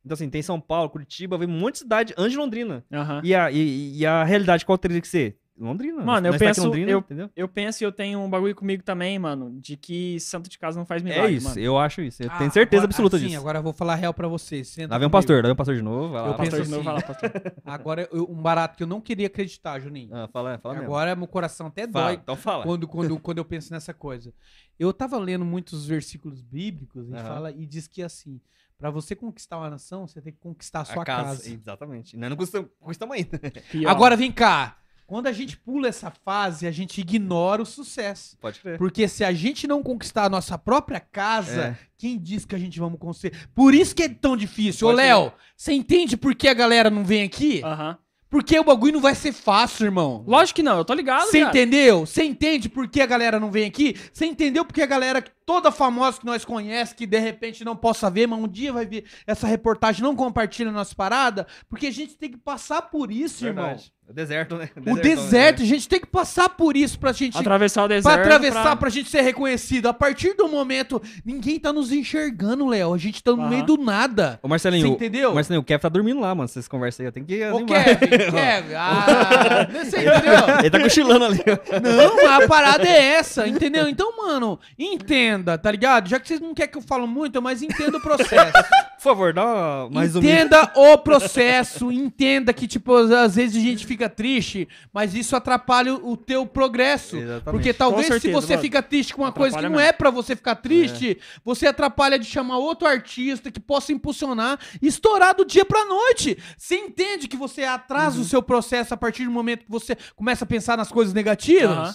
Então, assim, tem São Paulo, Curitiba, vem um monte de cidade antes de Londrina. Aham. E a, e, e a realidade qual teria que ser? Londrina. Mano, eu tá penso- Londrina, eu- entendeu? Eu penso e eu tenho um bagulho comigo também, mano, de que santo de casa não faz É milagre, isso, mano. eu acho isso. Eu Ah, tenho certeza agora- absoluta ah, sim, disso. agora eu vou falar real pra vocês. Senta Lá vem um pastor, lá vem um pastor de novo. Vai lá. Eu pastor. Penso de novo, assim. vai lá, pastor. Agora, eu- um barato que eu não queria acreditar, Juninho. Ah, fala, fala mesmo. Agora meu coração até Fala, dói então fala. quando, quando, quando eu penso nessa coisa. Eu tava lendo muitos versículos bíblicos e Aham. fala e diz que assim, pra você conquistar uma nação, você tem que conquistar a sua a casa. casa. Exatamente. Nós não custamos ainda. Pior. Agora vem cá. Quando a gente pula essa fase, a gente ignora o sucesso. Pode crer. Porque se a gente não conquistar a nossa própria casa, É. quem diz que a gente vamos conseguir? Por isso que é tão difícil. Ô, Pode Léo, você entende por que a galera não vem aqui? Aham. Porque o bagulho não vai ser fácil, irmão. Lógico que não, eu tô ligado, Você entendeu? Você entende por que a galera não vem aqui? Você entendeu porque a galera toda famosa que nós conhece, que de repente não possa ver, mas um dia vai ver essa reportagem, não compartilha nossa parada? Porque a gente tem que passar por isso, irmão. Verdade. É deserto, né? O deserto, a gente tem que passar por isso pra gente Atravessar o deserto. Pra atravessar, pra- pra gente ser reconhecido. A partir do momento, ninguém tá nos enxergando, Léo. A gente tá no Aham. meio do nada. Ô, Marcelinho, Você o- entendeu? o Marcelinho, o Kev tá dormindo lá, mano. Vocês conversam aí. Eu tenho que Ô, animar. Kevin, Kevin. Ah, você entendeu? Ele tá cochilando ali. Não, a parada é essa, entendeu? Então, mano, entenda, tá ligado? Já que vocês não querem que eu falo muito, mas entenda o processo. Por favor, dá mais um entenda o processo, entenda que, tipo, às vezes a gente fica triste, mas isso atrapalha o teu progresso. Exatamente. Porque talvez se certeza, você mano. fica triste com uma coisa que não mesmo. é pra você ficar triste, você atrapalha de chamar outro artista que possa impulsionar e estourar do dia pra noite. Você entende que você atrasa Uhum. o seu processo a partir do momento que você começa a pensar nas coisas negativas? Aham.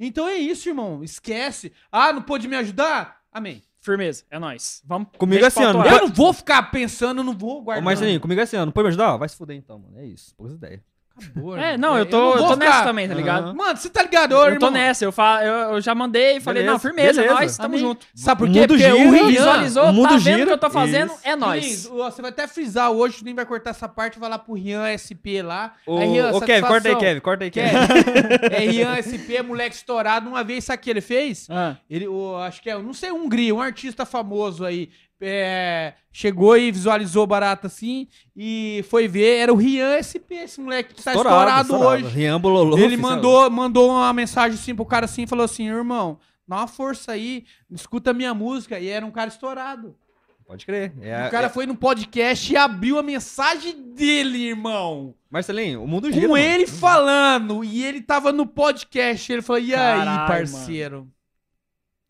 Então é isso, irmão. Esquece. Ah, não pôde me ajudar? Amém. Firmeza, é nóis. Vamos. Comigo assim, pra ó, não atuar. Eu não vou ficar pensando, não vou Ô, guardar. Marcelinho, comigo é assim, ó. Não pode me ajudar? Vai se fuder então, mano. É isso. Poucas ideias. Acabou, É, não, eu tô, não eu vou tô nessa também, tá ligado? Aham. Mano, você tá ligado? Ô, Eu tô nessa, eu, fa... eu, eu já mandei e falei, Beleza, não, firmeza, beleza. nós, tamo Amém. junto. Sabe por O quê? mundo Porque gira, o Rian... Visualizou, o mundo tá vendo o que eu tô fazendo, isso. é ó, Você vai até frisar hoje, nem vai cortar essa parte, vai lá pro Rian SP lá. Ô, Aí, Rian, ô Kevin, corta aí. Kevin. Corta aí, Kevin. Kevin. é Rian SP, moleque estourado. Uma vez, sabe o que ele fez? Ah, Ele, o, acho que é, não sei, Hungria, um artista famoso aí. É, chegou e visualizou o barato assim e foi ver, era o Rian SP, esse moleque que tá estourado, hoje. Rian Bololô. Ele mandou, mandou uma mensagem assim pro cara assim, falou assim, irmão, dá uma força aí, escuta minha música. E era um cara estourado. Pode crer. É, o cara é- foi no podcast e abriu a mensagem dele, irmão. Marcelinho, o mundo gira. Com mano. ele falando. E ele tava no podcast. Ele falou, e aí, parceiro?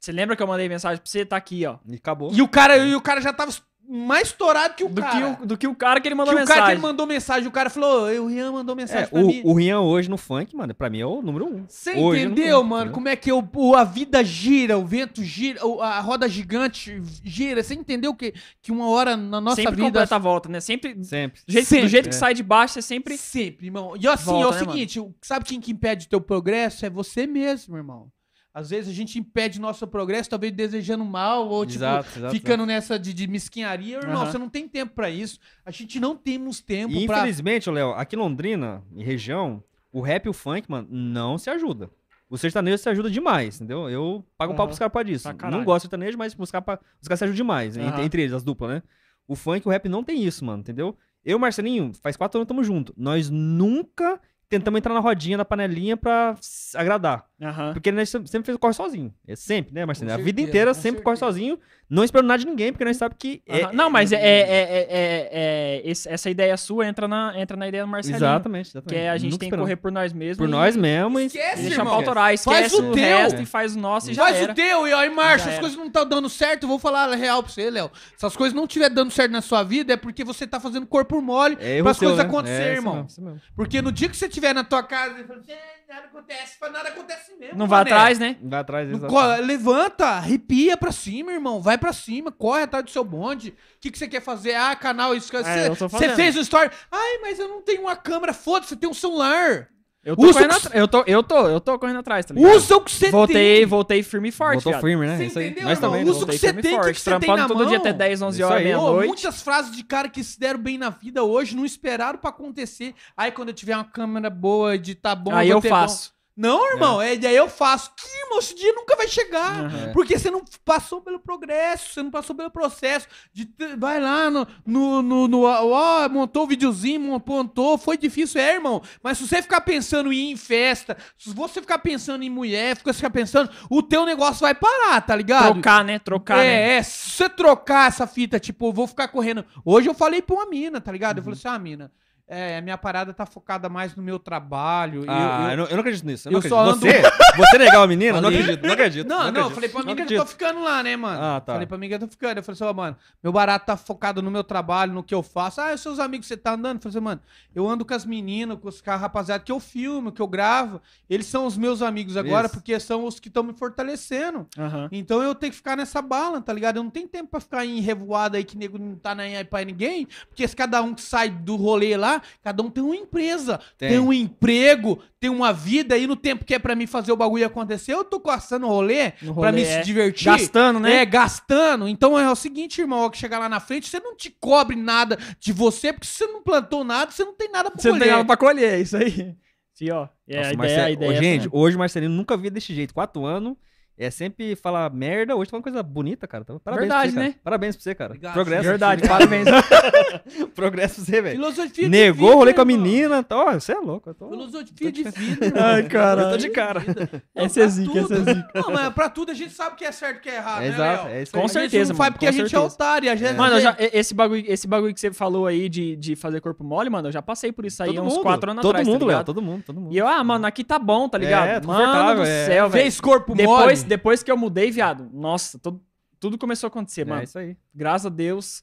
Você lembra que eu mandei mensagem pra você? Tá aqui, ó. E acabou. E o cara, e o cara já tava mais estourado que o Do cara. que o, do que o cara que ele Que mandou o cara que mensagem. ele mandou mensagem. O cara falou, "Ô, o Rian mandou mensagem É, pra mim. o, o Rian hoje no funk, mano, pra mim é o número um. Você no entendeu, funk, mano? Como é que o, o- a vida gira, o vento gira, o- a roda gigante gira. Você entendeu que, que uma hora na nossa sempre vida. completa a volta, né? Sempre. Sempre. Do jeito, Sempre. do jeito que É. sai de baixo, você sempre. Sempre, irmão. E assim, Volta, é o né, seguinte: o- sabe quem que impede o teu progresso? É você mesmo, irmão. Às vezes a gente impede nosso progresso, talvez desejando mal, ou tipo, Exato, exato, ficando nessa de, de mesquinharia. Irmão, Aham. você não tem tempo pra isso. A gente não temos tempo E pra. infelizmente, Léo, aqui em Londrina, em região, o rap e o funk, mano, não se ajuda. O sertanejo se ajuda demais, entendeu? Eu pago um pau pros caras disso. Pra caralho. não gosto de sertanejo, mas os caras se ajudam demais, entre, Aham. entre eles, as duplas, né? O funk e o rap não tem isso, mano, entendeu? Eu Marcelinho, faz quatro anos que tamo junto. Nós nunca tentamos entrar na rodinha da panelinha pra agradar. Aham. Porque nós sempre sempre fez corre sozinho. É sempre, né, Marcelinho? A vida inteira sempre corre certeza. sozinho, não esperando nada de ninguém, porque nós sabemos que. Aham. não, mas é, é- é- é- é- esse- essa ideia sua entra na, entra na ideia do Marcelinho. Exatamente, exatamente. Que é a gente Nunca tem que correr por nós mesmos. por e- nós mesmos. e- Esquece, E deixar irmão. pra autorar, Faz esquece o o, teu. resto e faz o nosso e já Faz era. o teu, e aí, Márcio, Já as coisas não estão dando certo, eu vou falar a real pra você, Léo. Se as coisas não estiver dando certo na sua vida, é porque você tá fazendo corpo mole É para as coisas né? É, irmão. mesmo. Porque no dia que você estiver na tua casa e falar, "Gente, nada acontece, nada acontece mesmo. Não vai mané." atrás, né? Vai atrás, Não levanta, arrepia pra cima, irmão. Vai pra cima, corre atrás do seu bonde. O que, que você quer fazer? Ah, canal, isso. que- É, Você eu tô você fazendo. fez o story. Ai, mas eu não tenho uma câmera. Foda-se, você tem um celular. Eu tô Usa correndo o que- atrás. Eu tô, eu tô, eu tô correndo atrás, tá ligado? Usa o que você voltei, tem. voltei firme e forte, Voltou firme, né? Você Isso aí. entendeu, Nós irmão? também. Usa né? o que Voltei você tem, o que forte, que você tem trampando na todo dia mão? até 10, 11 Isso horas, aí. Meia-noite. muitas frases de cara que se deram bem na vida hoje não esperaram pra acontecer. Aí quando eu tiver uma câmera boa, editar bom, Aí vou eu ter faço. bom. Não, irmão, é. daí eu faço. Que, irmão, esse dia nunca vai chegar. É. Porque você não passou pelo progresso, você não passou pelo processo. De vai lá no. no, no, no- ó, montou o videozinho, montou, foi difícil, é, irmão. Mas se você ficar pensando em ir em festa, se você ficar pensando em mulher, fica ficar pensando, o teu negócio vai parar, tá ligado? Trocar, né? Trocar, né? é, é, se você trocar essa fita, tipo, eu vou ficar correndo. Hoje eu falei pra uma mina, tá ligado? Eu falei assim, ah, mina, é, a minha parada tá focada mais no meu trabalho. eu- Ah, eu, eu- não, eu não acredito nisso. Eu, não eu só acredito. Você, você negar uma menina? Não acredito, não acredito. Não, não, eu acredito, falei pra não mim que eu acredito. tô ficando lá, né, mano? Ah, tá. Falei pra mim que eu tô ficando. Eu falei assim, ó, mano, meu barato tá focado no meu trabalho, no que eu faço. Ah, os seus amigos, você tá andando? Eu falei assim, mano, eu ando com as meninas, com os caras rapaziada que eu filmo, que eu gravo. Eles são os meus amigos agora, Isso. porque são os que estão me fortalecendo. Então eu tenho que ficar nessa bala, tá ligado? Eu não tenho tempo pra ficar em revoada aí que nego não tá nem aí pra ninguém. Porque se cada um que sai do rolê lá, cada um tem uma empresa, tem, Tem. um emprego, tem uma vida. E no tempo que é pra mim fazer o bagulho acontecer, eu tô caçando o rolê, No pra rolê, me é. se divertir. Gastando, né? É, gastando. Então é o seguinte, irmão, que chegar lá na frente, você não te cobre nada de você, porque se você não plantou nada, você não tem nada pra Você não tem colher. nada pra colher, é isso aí. Sim, ó. É, Nossa, a, ideia, Marcelo- a ideia é gente, né? hoje o Marcelino nunca vi desse jeito. Quatro anos. É sempre falar merda, hoje tá uma coisa bonita, cara. Então, Parabéns Verdade, pra você, né? cara. Parabéns pra você, cara. Obrigado, Progresso. Verdade, parabéns. Progresso pra você, velho. Filosofia de Negou, vida, rolê com a menina. Tá, ó, você é louco. Tô... Filosofia de vida, irmão. Ai, caralho. Eu tô de cara. Essa é zica, essa é zica. Não, mas pra tudo a gente sabe o que é certo e o que é errado, É né, exato, Léo? é isso Com aí. A gente certeza, não faz porque a gente é certeza. otário. A gente, Mano, já, esse, bagulho, esse bagulho que você falou aí de, de fazer corpo mole, mano, eu já passei por isso aí Todo uns mundo, quatro anos todo atrás, mundo, tá Léo. ligado? Todo mundo, todo mundo. E eu, ah, mano, aqui tá bom, tá ligado? É, tô mano confortável, do é. céu, velho. Fez corpo mole. depois que eu mudei, viado, nossa, tudo, tudo começou a acontecer, É mano. isso aí. Graças a Deus,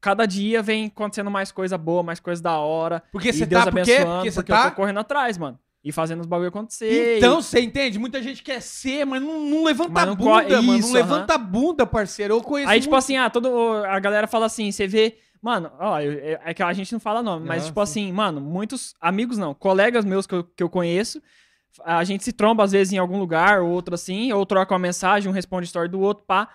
cada dia vem acontecendo mais coisa boa, mais coisa da hora. Porque e você Deus tá Porque porque eu tá... tô correndo atrás, mano. E fazendo os bagulho acontecer. Então, e- você entende? Muita gente quer ser, mas não, não levanta Mas a não bunda, co- mano. isso, não levanta a bunda, parceiro. Eu conheço Aí, tipo muito- assim, ah, todo, a galera fala assim, você vê. Mano, ó, eu- eu- é que a gente não fala nome, mas, tipo sim. assim, mano, muitos amigos não, colegas meus que eu, que eu conheço, a gente se tromba às vezes em algum lugar, ou outro assim, ou troca uma mensagem, um responde story do outro, pá.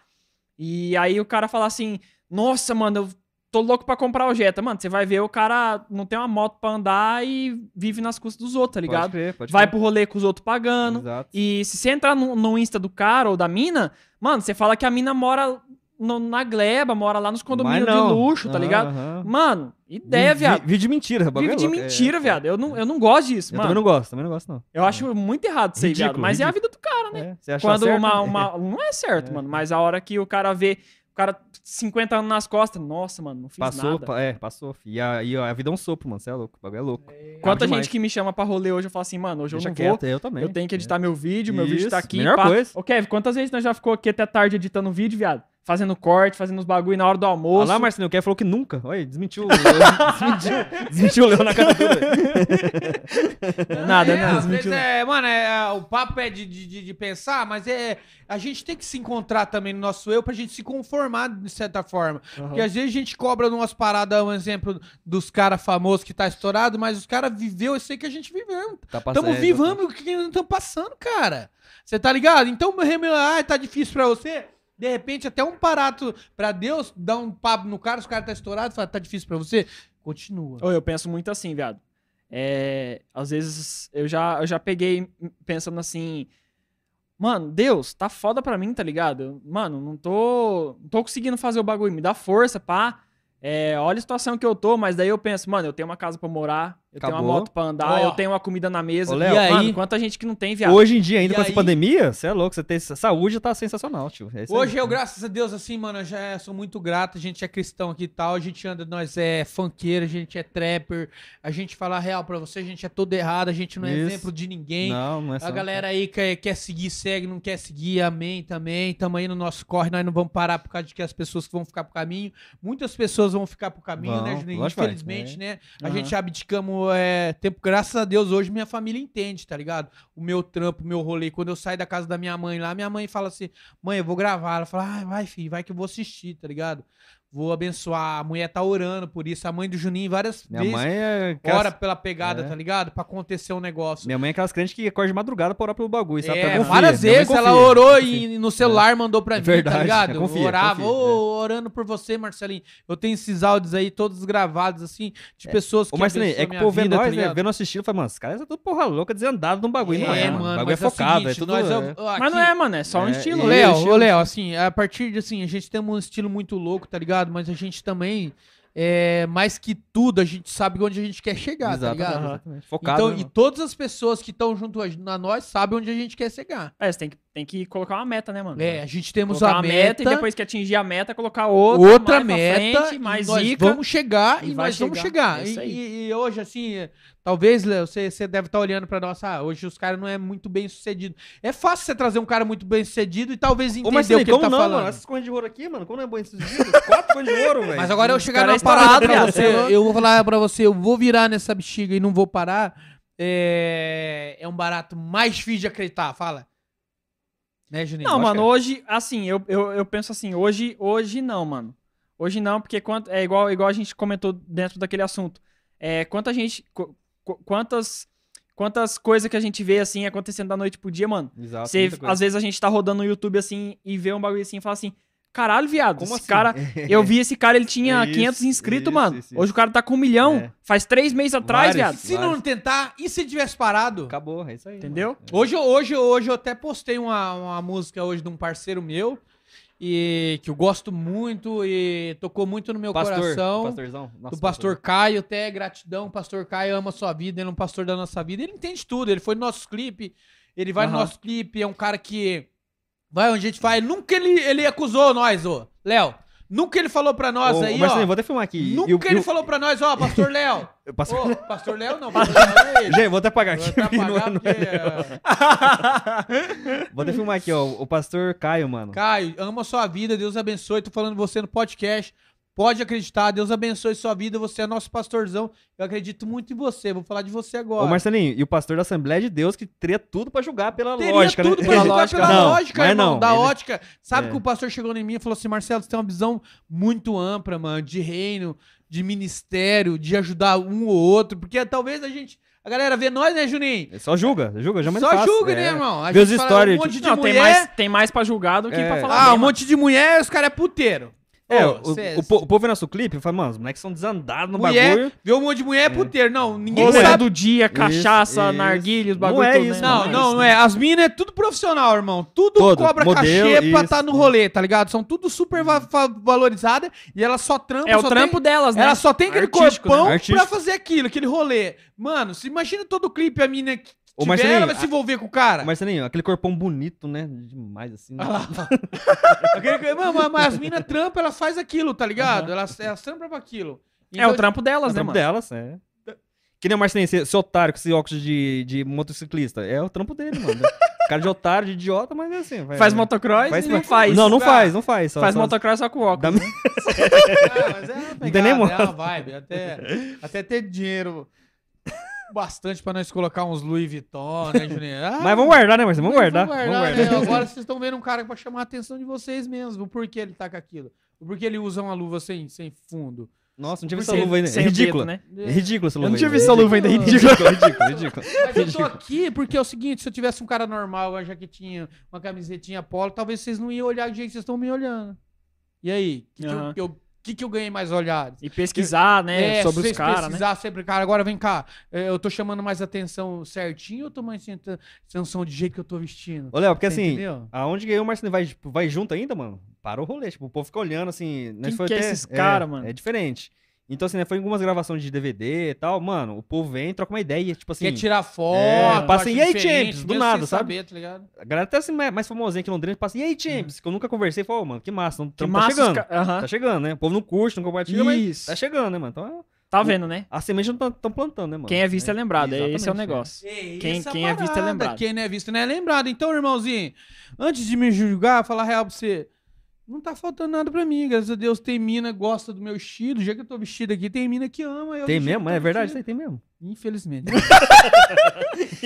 E aí o cara fala assim: Nossa, mano, eu tô louco pra comprar o Jetta. Mano, você vai ver o cara não tem uma moto pra andar e vive nas custas dos outros, tá Pode ligado? crer, pode Vai crer. pro rolê com os outros pagando. Exato. E se você entrar no, no Insta do cara ou da mina, mano, você fala que a mina mora no- na gleba, mora lá nos condomínios de luxo, tá ligado? aham. Mano, ideia, Vi- viado. vi- Vídeo de mentira. bagulho Vive é de é- mentira, viado. Eu não, eu não gosto disso, Eu mano. também não gosto, também não gosto, não. Eu acho muito errado isso aí, viado. Ridículo, Mas é a ridículo. vida do cara, né? É, você acha Quando certo? uma, uma. Não é certo, É. mano. Mas a hora que o cara vê. O cara 50 anos nas costas. Nossa, mano, não fiz Passou, nada. pa- é, passou. E aí, ó, a vida é um sopro, mano. Você é louco. O bagulho é louco. Quanta demais. gente que me chama pra rolê hoje, eu falo assim, mano, hoje Deixa eu não quieto, vou. eu também. Eu tenho que editar meu vídeo, meu vídeo tá Isso, aqui. melhor pá. coisa. Ô, Kevin, quantas vezes nós já ficou aqui até tarde editando vídeo, viado? Fazendo corte, fazendo os bagulho na hora do Olha almoço. lá, Marcelinho, o Kevin falou que nunca. Olha, desmentiu. o- desmentiu, desmentiu o Leão na cara dura. Nada, é, né? às Desmentiu. vezes é, mano, é, o papo é de, de, de- pensar, mas é a gente tem que se encontrar também no nosso eu pra gente se conformar de certa forma. Porque às vezes a gente cobra numas paradas, um exemplo dos caras famosos que tá estourado, mas os caras viveu isso aí que a gente viveu. Tá passando. Estamos vivendo o que nós estamos passando, cara. Você tá ligado? Então, ah, tá difícil pra você. De repente, até um parato pra Deus, dá um papo no cara, os caras tá estourado, fala, tá difícil pra você. Continua. Eu penso muito assim, viado. É, às vezes eu já, eu já peguei pensando assim. Mano, Deus, tá foda pra mim, tá ligado? Mano, não tô, não tô conseguindo fazer o bagulho. Me dá força, pá. É, olha a situação que eu tô, mas daí eu penso, mano, eu tenho uma casa pra morar, eu tenho Acabou. uma moto pra andar, Ó. eu tenho uma comida na mesa. Ô, Léo, E aí? Mano, quanta gente que não tem, viado. Hoje em dia, ainda E com essa aí? pandemia, você é louco. Você tem saúde tá sensacional, tio. É aí. Hoje eu, graças a Deus, assim, mano, eu já sou muito grato. A gente é cristão aqui e tal. A gente anda, nós é funkeiro, a gente é trapper. A gente fala a real pra você, a gente é todo errado, a gente não é Isso. exemplo de ninguém. Não, não é só. A galera aí quer, quer seguir, segue, não quer seguir, amém também. Tamo aí no nosso corre, nós não vamos parar por causa de que as pessoas que vão ficar pro caminho. Muitas pessoas vão ficar pro caminho, Vão, né, Juninho? Infelizmente, né? A Aham. gente abdicamos é, tempo, graças a Deus, hoje minha família entende, tá ligado? O meu trampo, o meu rolê. Quando eu saio da casa da minha mãe lá, minha mãe fala assim: mãe, eu vou gravar. Ela fala, ah, vai, filho, vai que eu vou assistir, tá ligado? Vou abençoar. A mulher tá orando por isso. A mãe do Juninho várias Minha vezes mãe é. aquelas- ora pela pegada, É. tá ligado? Pra acontecer um negócio. Minha mãe é aquelas crentes que acorda de madrugada pra orar pelo bagulho, sabe? É, Ela confia, várias vezes ela orou confia. e no celular mandou pra É mim, tá verdade, ligado? confia, eu orava, confia, ô, orando por você, Marcelinho. Eu tenho esses áudios aí todos gravados, assim, de pessoas que Ô, Marcelinho, é que povo vê vida, tá nós, né? ligado? Vê nosso estilo fala, mano, os caras são tudo porra louca, desandado num bagulho. não é, mano. O bagulho é focado, é tudo. é. Mas não é, mano, é só um É, estilo. né? Léo, Léo, assim, a partir de assim, a gente tem um estilo muito louco, tá ligado? Mas a gente também, é, mais que tudo, a gente sabe onde a gente quer chegar, tá Exatamente, ligado? exatamente. Focado. Então, né, e todas as pessoas que estão junto a a nós sabem onde a gente quer chegar. É, você tem que, tem que colocar uma meta, né, mano? É, a gente temos colocar a uma meta, e depois que atingir a meta, colocar outra, outra mais pra meta, frente, mais e nós zica. vamos chegar e e, nós vamos chegar. chegar. É isso E, aí. e- hoje, assim, talvez, Léo, você, você deve estar olhando pra nós, ah, hoje os caras não é muito bem sucedido. É fácil você trazer um cara muito bem sucedido e talvez entender Ô, mas o que ele tá não, falando. mano? Essas correntes de ouro aqui, mano, como não é bom esses dias? Quatro correntes de ouro, velho. Mas agora eu chegar na parada pra viado, você, eu vou falar pra você, eu vou virar nessa bexiga e não vou parar. É, é um barato mais difícil de acreditar, fala. Né, Juninho? Não, mano, que hoje, assim, eu, eu, eu penso assim, hoje, hoje não, mano. Hoje não, porque quanto, é igual, igual a gente comentou dentro daquele assunto. É, quanta gente. qu- qu- quantas. Quantas coisas que a gente vê assim acontecendo da noite pro dia, mano. Exato, coisa. às vezes a gente tá rodando no YouTube assim e vê um bagulho assim e fala assim: caralho, viado, Como esse assim? cara. Eu vi esse cara, ele tinha Isso, 500 inscritos, isso, mano. isso, isso. Hoje o cara tá com um milhão. É. Faz três meses atrás, Vários. viado. Se não tentar, e se tivesse parado? Acabou, é isso aí. Entendeu? mano. Hoje, hoje, hoje eu até postei uma, uma música hoje de um parceiro meu e que eu gosto muito e tocou muito no meu Pastor, coração. pastorzão. Nossa, do pastor Caio, até gratidão. Pastor Caio ama a sua vida, ele é um pastor da nossa vida. Ele entende tudo, ele foi no nosso clipe, ele vai no Aham. nosso clipe, é um cara que vai onde a gente vai. Nunca ele, ele acusou nós, ô. Léo, nunca ele falou pra nós Ô, aí, Marcelinho, ó. vou até filmar aqui. Nunca E o- ele e o- falou pra nós, ó, pastor Léo. pastor- Ô, pastor Léo não, pastor Léo é ele. Gente, vou até apagar Vou aqui. até não é- apagar não porque, é, Vou até filmar aqui, ó. O pastor Caio, mano. Caio, ama a sua vida, Deus abençoe. Tô falando de você no podcast. Pode acreditar, Deus abençoe sua vida. Você é nosso pastorzão. Eu acredito muito em você. Vou falar de você agora. Ô, Marcelinho, e o pastor da Assembleia de Deus que teria tudo pra julgar pela Teria lógica, tudo né? pra Pela julgar lógica. pela Não, lógica, mas irmão. não, da ele- ótica. Sabe É. que o pastor chegou em mim e falou assim: Marcelo, você tem uma visão muito ampla, mano, de reino, de ministério, de ajudar um ou outro. Porque talvez a gente. A galera vê nós, né, Juninho? Só julga, julga, já é mais Só fácil. julga, é. né, irmão? A Vê gente stories, um monte de Não, tem mulher. mais, tem mais pra julgar do que É. pra falar Ah, bem, um mano. monte de mulher, os caras é puteiro. É, Ô, o, cê- o, po- o povo vê nosso clipe e fala, mano, os moleques são desandados no mulher, bagulho. vê um monte de mulher é puteiro. Não, ninguém Rolê sabe. do dia, cachaça, isso. narguilha, os Não bagulho é tudo, isso, né? Não, é não, isso, não é. As minas é tudo profissional, irmão. Tudo Todo, cobra modelo, cachê pra isso. estar no rolê, tá ligado? São tudo super va va- valorizada e elas só trampam. É o só trampo tem, delas, né? Ela só tem aquele Artístico, corpão né? pra fazer aquilo, aquele rolê. Mano, se imagina todo clipe a mina Ô, tiver, Marcelinho, ela vai se a- envolver com o cara. Marcelinho, aquele corpão bonito, né? Demais, assim. né? Ah. Aquele- Mano, mas- as minas trampam, elas fazem aquilo, tá ligado? Elas, elas trampam pra aquilo. É o trampo É delas, o né, trampo mano? delas, é. Que nem o Marcelinho, esse, esse otário com esse óculos de, de motociclista. É o trampo dele, mano. Cara de otário, de idiota, mas é assim. vai- Faz vai- motocross Faz- e não faz. Não, não faz, não faz. Só, faz só- motocross só com óculos. Dá- né? Ah, mas é uma pegada, é uma vibe. Até, até ter dinheiro bastante pra nós colocar uns Louis Vuitton, né, Juninho? Ah, Mas vamos guardar, né, Marcelinho? Vamos guardar. Vamos Vamos guardar, guardar. né? Agora vocês estão vendo um cara pra chamar a atenção de vocês mesmo. O porquê ele tá com aquilo. O porquê ele usa uma luva sem, sem fundo. Nossa, não tinha visto essa luva ainda. É ridículo. né? É ridículo essa Eu luva não tinha visto essa luva ainda. Ridículo. Ridículo, ridículo, ridículo. Mas eu tô aqui porque é o seguinte, se eu tivesse um cara normal, uma jaquetinha, uma camisetinha polo, talvez vocês não iam olhar do jeito que vocês estão me olhando. E aí? O que, eu, eu- que que eu ganhei mais olhados? E pesquisar, né, É, sobre os caras, né? precisar sempre, cara, agora vem cá, é, eu tô chamando mais atenção certinho ou eu tô mais atenção de jeito que eu tô vestindo? Ô, Léo, porque Você assim, entendeu? aonde e o Marcelinho vai, tipo, vai junto ainda, mano? Para o rolê. Tipo, o povo fica olhando assim. nós Quem foi que é até- esses cara, é, mano? É diferente. Então, assim, né, foi em algumas gravações de DVD e tal. Mano, o povo vem, troca uma ideia. Tipo assim, Quer tirar foto, É, passa "E aí, Champs?" do nada, sabe? saber, tá ligado? a galera até assim, mais famosinha aqui em Londrina, passa, e aí, Champs? Que eu nunca conversei. Falou, mano, que massa. Não, Que tá massa chegando. ca- Aham. Tá chegando, né? O povo não curte, não compartilha, mas Isso. tá chegando, né, mano? Então, Tá vendo, né? a semente não estão plantando, né, mano? Quem é visto é lembrado. Esse é o exatamente, negócio. É Quem- essa quem é visto é lembrado. Quem não é visto não é lembrado. Então, irmãozinho, antes de me julgar, falar a real pra você. Não tá faltando nada pra mim, graças a Deus. Tem mina gosta do meu estilo. Já que eu tô vestido aqui, tem mina que ama. eu Tem mesmo? É verdade, isso aí tem mesmo. Infelizmente.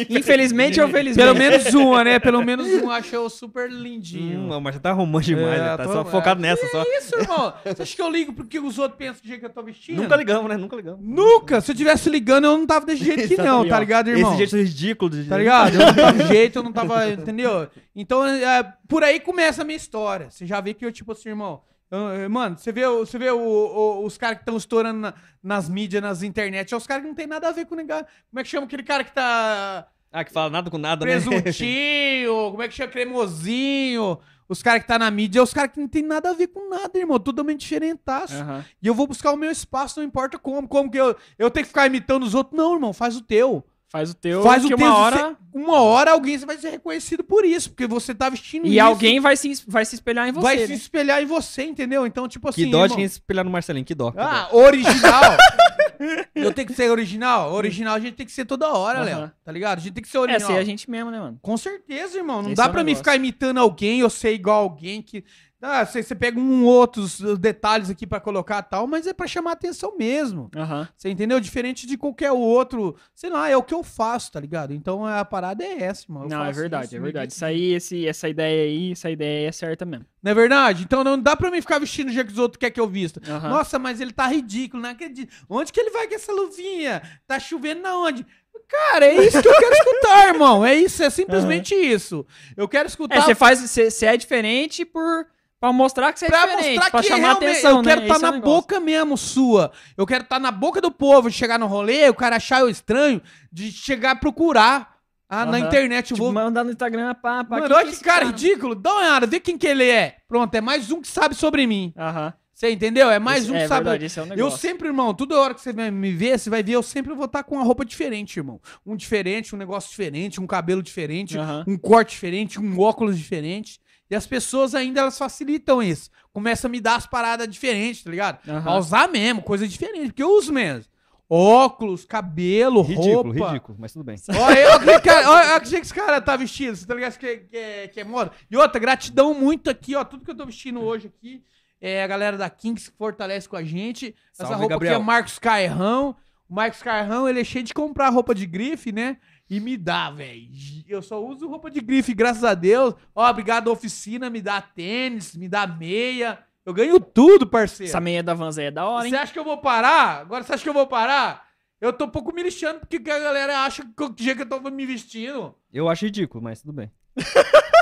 Infelizmente ou felizmente? Pelo menos uma, né? Pelo menos um achou super lindinho. Hum, mas você tá arrumando demais, É, né? Tá tô- só focado nessa, só. Isso, irmão. Você acha que eu ligo porque os outros pensam do jeito que eu tô vestindo? Nunca ligamos, né? Nunca ligamos. Nunca! Se eu tivesse ligando, eu não tava desse jeito aqui, não, tá ligado, irmão? Esse jeito ridículo de. Tá ligado? Eu não tava de jeito, eu não tava. Entendeu? Então, é, por aí começa a minha história. Você já vê que eu, tipo assim, irmão. Eu- eu- mano, você vê, você vê o- o- os caras que estão estourando na- nas mídias, nas internet. É os caras que não tem nada a ver com negar. Como é que chama aquele cara que tá. Ah, que fala nada com nada, né? Presuntinho, como é que chama? Cremosinho. Os caras que tá na mídia é os caras que não tem nada a ver com nada, irmão. Totalmente diferentaço. Aham. E eu vou buscar o meu espaço, não importa como. Como que eu, eu tenho que ficar imitando os outros? Não, irmão, faz o teu. Faz o teu, Faz o que teu. uma hora... Uma hora alguém vai ser reconhecido por isso, porque você tá vestindo E isso. alguém vai se, vai se espelhar em você, vai né? se espelhar em você, entendeu? Então, tipo assim. Que dó de quem se espelhar no Marcelinho, que dó. que Ah, dó. original. Eu tenho que ser original. Original a gente tem que ser toda hora, Aham. Léo. Tá ligado? A gente tem que ser É, original. ser a gente mesmo, né, mano? Com certeza, irmão. Não Esse dá é pra mim ficar imitando alguém ou ser igual alguém que. Ah, você, você pega um outros uh, detalhes aqui pra colocar tal, mas é pra chamar atenção mesmo. Aham. Você entendeu? Diferente de qualquer outro. Sei lá, é o que eu faço, tá ligado? Então a parada é essa, mano. Eu Não, é verdade, isso, é verdade. Isso aí, esse, essa ideia aí, essa ideia aí é certa mesmo. Não é verdade? Então não dá pra mim ficar vestindo o jeito que os outros querem que eu vista. Aham. Nossa, mas ele tá ridículo, não acredito. Onde que ele vai com essa luvinha? Tá chovendo na onde? Cara, é isso que eu quero escutar, irmão. É isso, é simplesmente isso. Eu quero escutar É, você faz, você é diferente por pra mostrar que você é pra diferente, mostrar pra que chamar realmente atenção, eu quero né? estar Esse é o na negócio. boca mesmo sua. Eu quero estar na boca do povo, de chegar no rolê, o cara achar eu estranho, de chegar a procurar ah, na Aham. internet. Eu Tipo, vou mandar no Instagram, pá, pá. Mano, olha é que esse cara ridículo. Dá uma olhada, vê quem que ele é. Pronto, é mais um que sabe sobre mim. Aham. Você entendeu? É mais Esse- um que é sabe. verdade, é o Eu sempre, irmão, toda hora que você me ver, você vai ver, eu sempre vou estar com uma roupa diferente, irmão. Um diferente, um negócio diferente, um cabelo diferente, Aham. um corte diferente, um óculos diferente. E as pessoas ainda elas facilitam isso. Começam a me dar as paradas diferentes, tá ligado? Aham. Pra usar mesmo, coisa diferente, porque eu uso mesmo. Óculos, cabelo, Ridículo, roupa. ridículo, mas tudo bem. Olha, olha, que esse cara tá vestido. Você tá ligado que, que, é, que é moda? E outra, gratidão muito aqui, ó. Tudo que eu tô vestindo hoje aqui. É a galera da Kings que fortalece com a gente. Essa Salve, roupa Gabriel. aqui é Marcos Carrão. O Marcos Carrão, ele é cheio de comprar roupa de grife, né? E me dá, velho. Eu só uso roupa de grife, graças a Deus. Ó, obrigado oficina, me dá tênis, me dá meia. Eu ganho tudo, parceiro. Essa meia da Vans aí é da hora, hein? Você acha que eu vou parar? Agora você acha que eu vou parar? Eu tô um pouco me lixando porque que a galera acha que o jeito que eu tô me vestindo. Eu acho ridículo, mas tudo bem.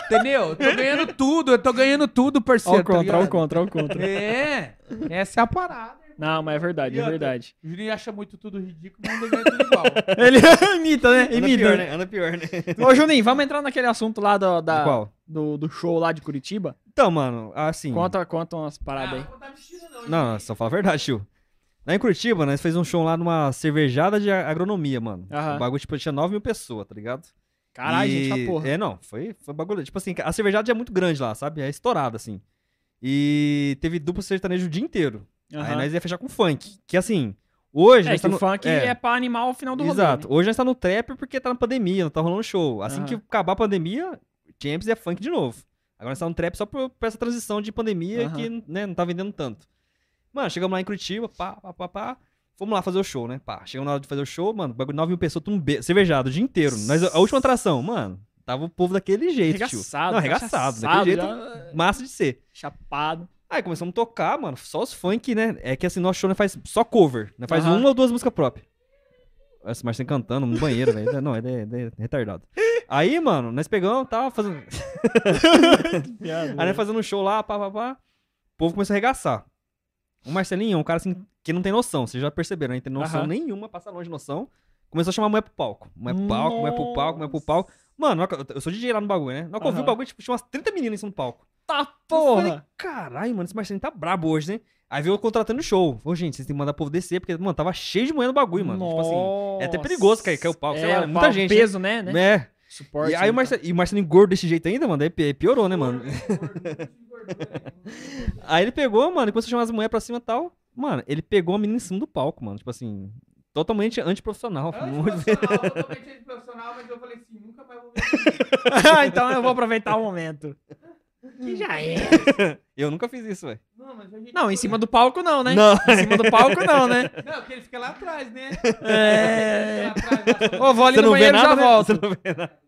Entendeu? Eu tô ganhando tudo, eu tô ganhando tudo, parceiro. Olha o tá contra, olha o contra, olha o contra. É, essa é a parada. Não, mas é verdade, E é verdade. O Juninho acha muito tudo ridículo, mas ele ganha tudo igual. Ele imita, né? Anda Imita. pior, né? Anda pior, né? Ô, Juninho, vamos entrar naquele assunto lá do, da, Qual? do, do show lá de Curitiba? Então, mano, assim... Conta, conta umas paradas aí. Ah, não tá não, só fala a verdade, tio. Lá em Curitiba, nós fez um show lá numa cervejada de agronomia, mano. Aham. O bagulho, tipo, tinha 9 mil pessoas, tá ligado? Caralho, E- gente, pra porra. É, não, foi, foi bagulho. Tipo assim, a cervejada já é muito grande lá, sabe? É estourada, assim. E teve duplo sertanejo o dia inteiro. Aí Aham. nós ia fechar com funk. Que assim, hoje. É que tá o funk é. pra animar o final do rolê. Exato. né? Hoje nós tá no trap porque tá na pandemia, não tá rolando show. Assim Aham. que acabar a pandemia, Champs é funk de novo. Agora nós tá no trap só por, por essa transição de pandemia Aham. que né, não tá vendendo tanto. Mano, chegamos lá em Curitiba, pá, pá, pá, pá. Fomos lá fazer o show, né? Pá, chegamos na hora de fazer o show, mano, bagulho 9 mil pessoas, tudo be... cervejado o dia inteiro. Nós, a última atração, mano, tava o povo daquele jeito, tio. Arregaçado. Não, arregaçado, daquele jeito já- massa de ser. Chapado. Aí começamos a tocar, mano, só os funk, né? É que assim, nosso show não faz só cover, né? Faz Aham. uma ou duas músicas próprias. Esse Marcinho cantando no banheiro, velho. Não, ele é, ele é retardado. Aí, mano, nós pegamos, tava fazendo. Aí nós fazendo um show lá, pá, pá, pá. O povo começou a arregaçar. O Marcelinho é um cara assim que não tem noção, vocês já perceberam, não tem noção Aham. nenhuma, passa longe de noção. Começou a chamar a mulher pro palco. Mulher pro palco, mulher pro palco, mulher pro palco. Mano, eu- sou DJ lá no bagulho, né? Na hora que eu vi o bagulho, tipo, tinha umas 30 meninas em cima do palco. Tá Eu porra. falei, caralho, mano, esse Marcelinho tá brabo hoje, né? Aí veio eu contratando o show. Ô, gente, vocês têm que mandar o povo descer, porque, mano, tava cheio de mulher no bagulho, mano. Tipo assim, é até perigoso cair, cair o palco, sei é, lá, muita pau- gente, peso, né? né? é. Suporte. E aí o né? Marcelinho, e o Marcelinho gordo desse jeito ainda, mano, aí pi- piorou, né, mano? Aí ele pegou, mano, e começou a chamar as mulheres pra cima e tal. Mano, ele pegou a menina em cima do palco, mano. Tipo assim, totalmente antiprofissional. Muito- Antiprofissional, totalmente antiprofissional, mas eu falei assim, nunca mais vou ver. Ah, então eu vou aproveitar o momento. Que já é. Eu nunca fiz isso, velho. Não, mas a gente Não, em cima do palco não, né? Não. Em cima do palco não, né? Não, porque ele fica lá atrás, né? É. Ô, vou ali Você no não banheiro e já né? volto. Você não vê nada.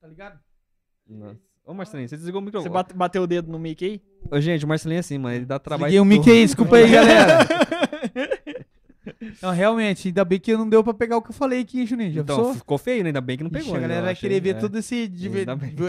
tá ligado? Nossa. Ô, Marcelinho, você desligou o Você microfone. bate- bateu o dedo no mic aí? Ô, gente, o Marcelinho é assim, mano. Ele dá trabalho. Liguei o de mic tudo. aí, desculpa aí, galera. Não, realmente, ainda bem que não deu pra pegar o que eu falei aqui, Juninho. Já Então, pensou? ficou feio, né? Ainda bem que não Ixi, pegou. a ainda, galera vai querer ver é. tudo esse de,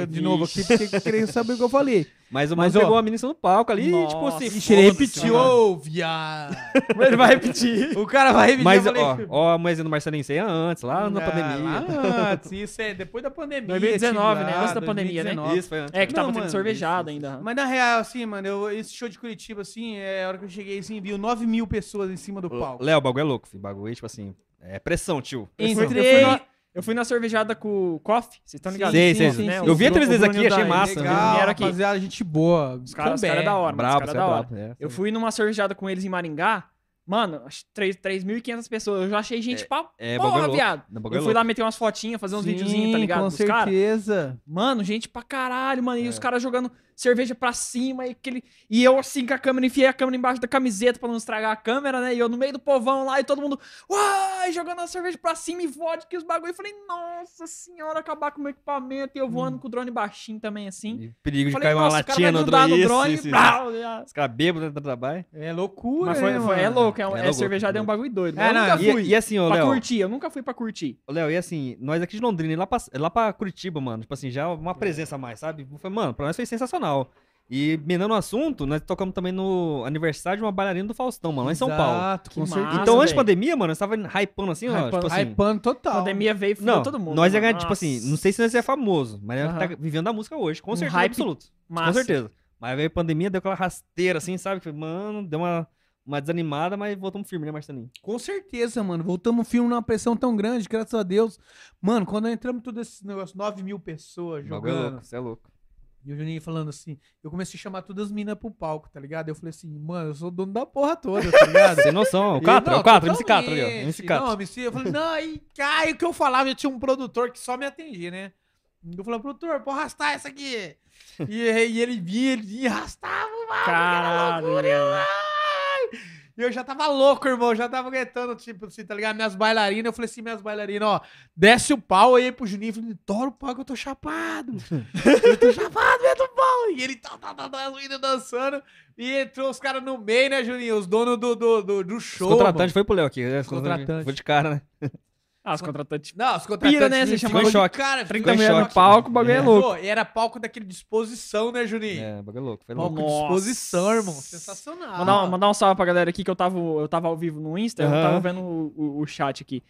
de novo aqui, Ixi. porque querer saber o que eu falei. Mas o Mas, mano ó, pegou a menina do palco ali, Nossa. tipo assim. Ixi, ele repetiu, mano. ô, viado. Ele vai repetir. O cara vai repetir. Mas, falei, ó, ó, a mulherzinha do Marcelinho, isso aí é antes, lá na pandemia. lá antes, isso é depois da pandemia. 2019, tive né? Antes da pandemia, né? 2019. Isso foi antes. É que Não, tava tendo mano, sorvejada isso, ainda. Mas na real, assim, mano, eu, esse show de Curitiba, assim, é a hora que eu cheguei, assim, viu 9 mil pessoas em cima do palco. Léo, o bagulho é louco, filho. O bagulho, tipo assim. É pressão, tio. Eu fui, eu Entrei- fui na, eu fui na cervejada com o Coffee, vocês estão ligados? Sim, sei. sim, né? sim. Eu vi a entrevista o aqui, achei massa. Legal, vieram aqui. rapaziada, gente boa. Os caras os cara é da hora, os você caras é da hora. brabo. é. Eu fui numa cervejada com eles em Maringá, mano, acho que três- 3.500 pessoas. Eu já achei gente pra É, porra, louco. viado. Eu fui louco. lá meter umas fotinhas, fazer uns Sim, videozinhos, tá ligado? Com certeza. Mano, gente pra caralho, mano. E É. os caras jogando cerveja pra cima e aquele. E eu assim com a câmera, enfiei a câmera embaixo da camiseta pra não estragar a câmera, né? E eu no meio do povão lá e todo mundo. Uai! Jogando a cerveja pra cima e vodka e os bagulho. Eu falei, nossa senhora, acabar com o meu equipamento. E eu voando com o drone baixinho também, assim. E perigo de Falei, cair uma latinha no drone. no Isso, drone. isso, isso. brau, já. Os caras bêbados dentro do trabalho. É loucura, Mas foi, né, foi- é louco, é, um- É é, louco, cervejada é um bagulho doido. É, eu não, nunca E, fui e assim, ô, pra Léo. curtir, eu nunca fui pra curtir. Léo, e assim, nós aqui de Londrina, e lá pra, lá pra Curitiba, mano, tipo assim, já uma presença a mais, sabe? Foi, mano, pra nós foi sensacional. E, menando o assunto, nós tocamos também no aniversário de uma bailarina do Faustão, mano, lá em São Paulo. Exato, com Que certeza. Então, antes da pandemia, mano, nós tava hypando assim, ó, tipo assim... hypando total. A pandemia veio e fudeu todo mundo. nós ia ganhar, tipo assim, não sei se nós ia famoso, mas tá vivendo a música hoje, com Um certeza hype absoluto. Massa. Com certeza. Mas veio a pandemia, deu aquela rasteira assim, sabe? Que, Mano, deu uma, uma desanimada, mas voltamos firme, né, Marcelinho? Com certeza, mano. Voltamos o filme numa pressão tão grande, graças a Deus. Mano, quando entramos tudo esse negócio, 9 mil pessoas é jogando. louco, você é louco. E o Juninho falando assim, eu comecei a chamar todas as minas pro palco, tá ligado? Eu falei assim, mano, eu sou dono da porra toda, tá ligado? Sem noção, o E- Catra, não, o Catra, MC Catra ali, ó. MC Catra. Não, MC, eu falei, não, aí, cai, o que eu falava, eu tinha um produtor que só me atendia, né? Eu falei, produtor, pode arrastar essa aqui. e, e ele vinha, ele vinha e arrastava, mano, Caralho. que era loucura, ai! E eu já tava louco, irmão, já tava gritando, tipo assim, tá ligado? Minhas bailarinas, eu falei assim, minhas bailarinas, ó, desce o pau aí pro Juninho, eu falei, tora o pau que eu tô chapado. eu tô chapado, vendo o pau. E ele tá, tá, tá, tá, as meninas dançando, e entrou os caras no meio, né, Juninho? Os donos do, do, do, do Os show, contratantes foi pro Léo aqui, né? Os Contratante. Foi de cara, né? Ah, os contratantes. Não, os contratantes Pira, né? Você chamou em choque. Cara, 30 ficou em mulheres no choque. palco, o bagulho é, É. louco. Pô, e era palco daquele disposição, né, Juninho? É, bagulho louco, foi Palco louco. de Nossa. disposição, irmão. Sensacional. Mandar, um- mandar um salve pra galera aqui que eu tava, eu tava ao vivo no Insta, eu Aham. tava vendo o, o- o chat aqui.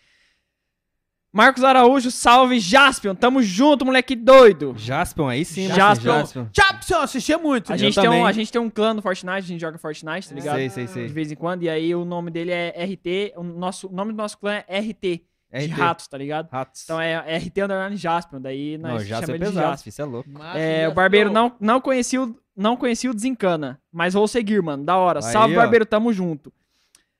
Marcos Araújo, salve Jaspion, tamo junto, moleque doido. Jaspion, aí sim, Jaspion. Marcelinho, Tchau, eu assistia muito. A né? gente, tem um, a gente tem um clã no Fortnite, a gente joga Fortnite, tá ligado? Sei, sei, De sei. vez em quando, e aí o nome dele é RT, o, nosso, o nome do nosso clã é RT, de RT. ratos, tá ligado? Ratos. Então é RT Underline Jaspion, daí nós Não, Jaspion chamamos é de pesado, isso é louco. É, o Barbeiro não, não, conhecia o, não conhecia o Desencana, mas vou seguir, mano. Da hora. Aí, Salve, ó. Barbeiro, tamo junto.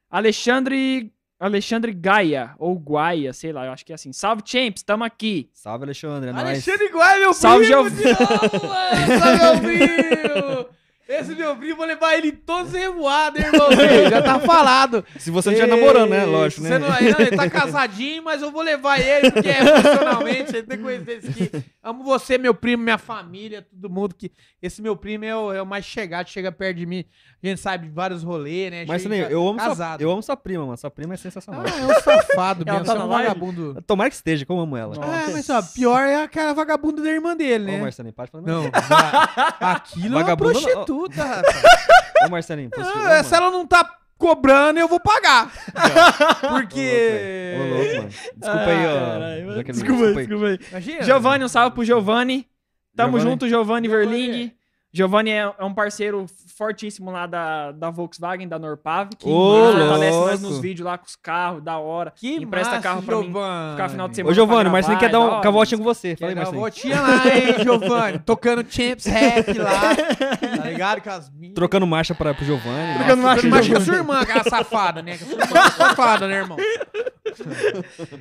Alexandre. Alexandre Gaia, ou Guaia, sei lá, eu acho que é assim. Salve, Champs, tamo aqui. Salve, Alexandre, é nóis. Alexandre Guai, meu Salve, primo. De mano. Salve, meu primo. Esse meu primo, vou levar ele todo revoado, hein, irmão. Já tá falado. Se você não estiver namorando, né? Lógico, você né? Não, ele, tá casadinho, mas eu vou levar ele, porque é profissionalmente, ele tem que conhecer esse aqui. Amo você, meu primo, minha família, todo mundo que... Esse meu primo é o, é o mais chegado, chega perto de mim. A gente sabe de vários rolês, né? Mas, Marcelinho, eu amo, sua, casado. eu amo sua prima, mano. Sua prima é sensacional. Ah, é um safado mesmo, tá você é um vagabundo. Tomara que esteja, eu amo ela. Nossa. Ah, mas ó, pior é aquela vagabunda da irmã dele, Ô, né? Marcelinho, pode falar. Não, aquilo é uma prostituta, rapaz. Ô, Marcelinho, posso te- ô, Ah, mano. Se ela não tá cobrando, eu vou pagar. Porque... Ô, louco, mano. Desculpa aí, ó. Caralho, Jaqueline, Desculpa aí, desculpa aí. Imagina. Giovanni, um salve pro Giovanni. Tamo Giovanni. junto, Giovanni Giovanni. Verling. Giovanni é, é um parceiro fortíssimo lá da, da Volkswagen, da Norpav, que Ô, fortalece nós nos vídeos lá com os carros, da hora. Que Empresta massa, carro pra mim, Giovanni. ficar final de semana. Ô, Giovanni, o Marcelinho quer dar é um cavotinho com você. Uma Marcelinho. voltinha lá, hein, Giovanni. Tocando Champs Rap lá. Tá ligado? Com as minhas. Trocando marcha pra, pro Giovanni. Trocando Nossa, marcha, marcha com sua irmã, aquela safada, né? É safada, né, irmão?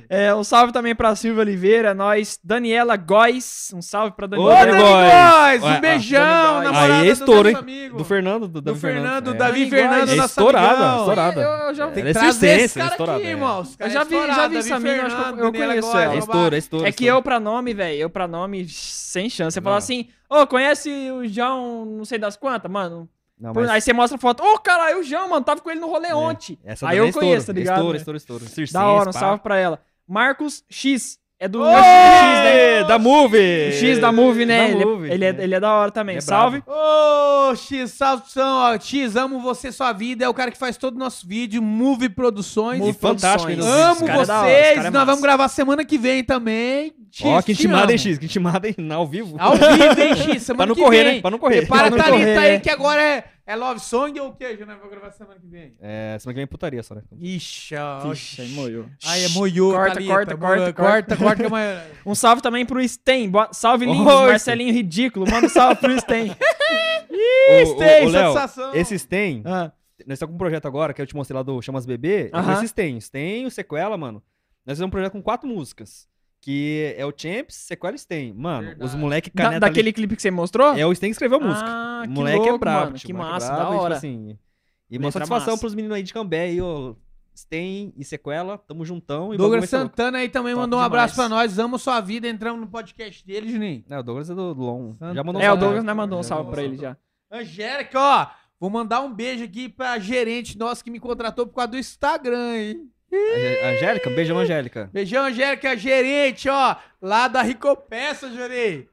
É, um salve também pra Silvia Oliveira, nós. Daniela Góes, um salve pra Ô, Daniela. Dani Góes. Um beijão. Namorada Aí é do estouro, nosso hein? Do Fernando, do, Do Davi Fernando, É. Davi Fernando, Góes. É nosso estourada, amigão. estourada. Eu, eu já Ela é circense, cara estourada, aqui, é. irmão. Esse cara Eu já é vi- já vi esse Davi amigo, acho que eu- Fernando, eu conheço ela. É estouro, é estouro. É que eu, pra nome, velho, eu pra nome, sem chance. Você fala assim, ô, conhece o João, não sei das quantas, mano? Não, mas- Aí você mostra a foto, ô, caralho, o João, mano, tava com ele no rolê ontem. Essa Aí eu é estouro, conheço, tá ligado? Estouro, né? estouro, estouro. Circense, Da hora, um pá. salve pra ela. Marcos X, é do Ô, X, né? Da Movie! O X da Movie, né? Da ele, é- Movie, ele, é, ele é da hora também. É salve. Ô, X, salvação, ó. X, amo você, sua vida. É o cara que faz todo o nosso vídeo, Move Produções. Move fantástico, Amo é hora, vocês. é Nós vamos gravar semana que vem também. X, Ó, que te intimada, hein, X? Que intimada, hein? Ao vivo. Ao vivo, hein, X? Semana Pra não que correr, vem. né? Pra não correr. Prepara a Pra não Thalita correr, aí, né? que agora é É Love Song ou o que, Juninho? Vou gravar semana que vem. É, semana que vem putaria só, né? Ixi, ó. Ixi, aí moiou. Aí é moiô, Corta, Thalita, corta, moiô, corta, corta, corta, que é uma... Um salve também pro Sten. Boa- Salve, lindos. Oi, Marcelinho ridículo. Manda um salve pro Sten. Ô, Léo, satisfação. Esses tem. Ah, Nós estamos com um projeto agora que eu te mostrei lá do Chamas Bebê. É Aham. com esses tem. Tem o Sequela, mano. Nós fizemos um projeto com quatro músicas. Que é o Champs, Sequela e Stem. Mano, Verdade. os moleque da- caneta daquele clipe que você mostrou? ali. É o que escreveu a música. Ah, o que moleque louco, é brabo, mano. Que moleque é massa, brabo, da e, tipo hora. assim, e uma satisfação massa. pros meninos aí de Cambé aí, ó. Stem e Sequela, tamo juntão. E Douglas. Santana aí também Top mandou um abraço demais. pra nós. Amo sua vida. Entramos no podcast dele, Juninho. É, o Douglas é do Long. Santana. Já mandou um É, o salve. Douglas né, mandou um Já salve pra ele já. Angélica, ó. Vou mandar um beijo aqui pra gerente nossa que me contratou por causa do Instagram, hein? Ange- Angélica, beijão, Angélica. Beijão, Angélica, gerente, ó. Lá da Ricopeça, Jurei.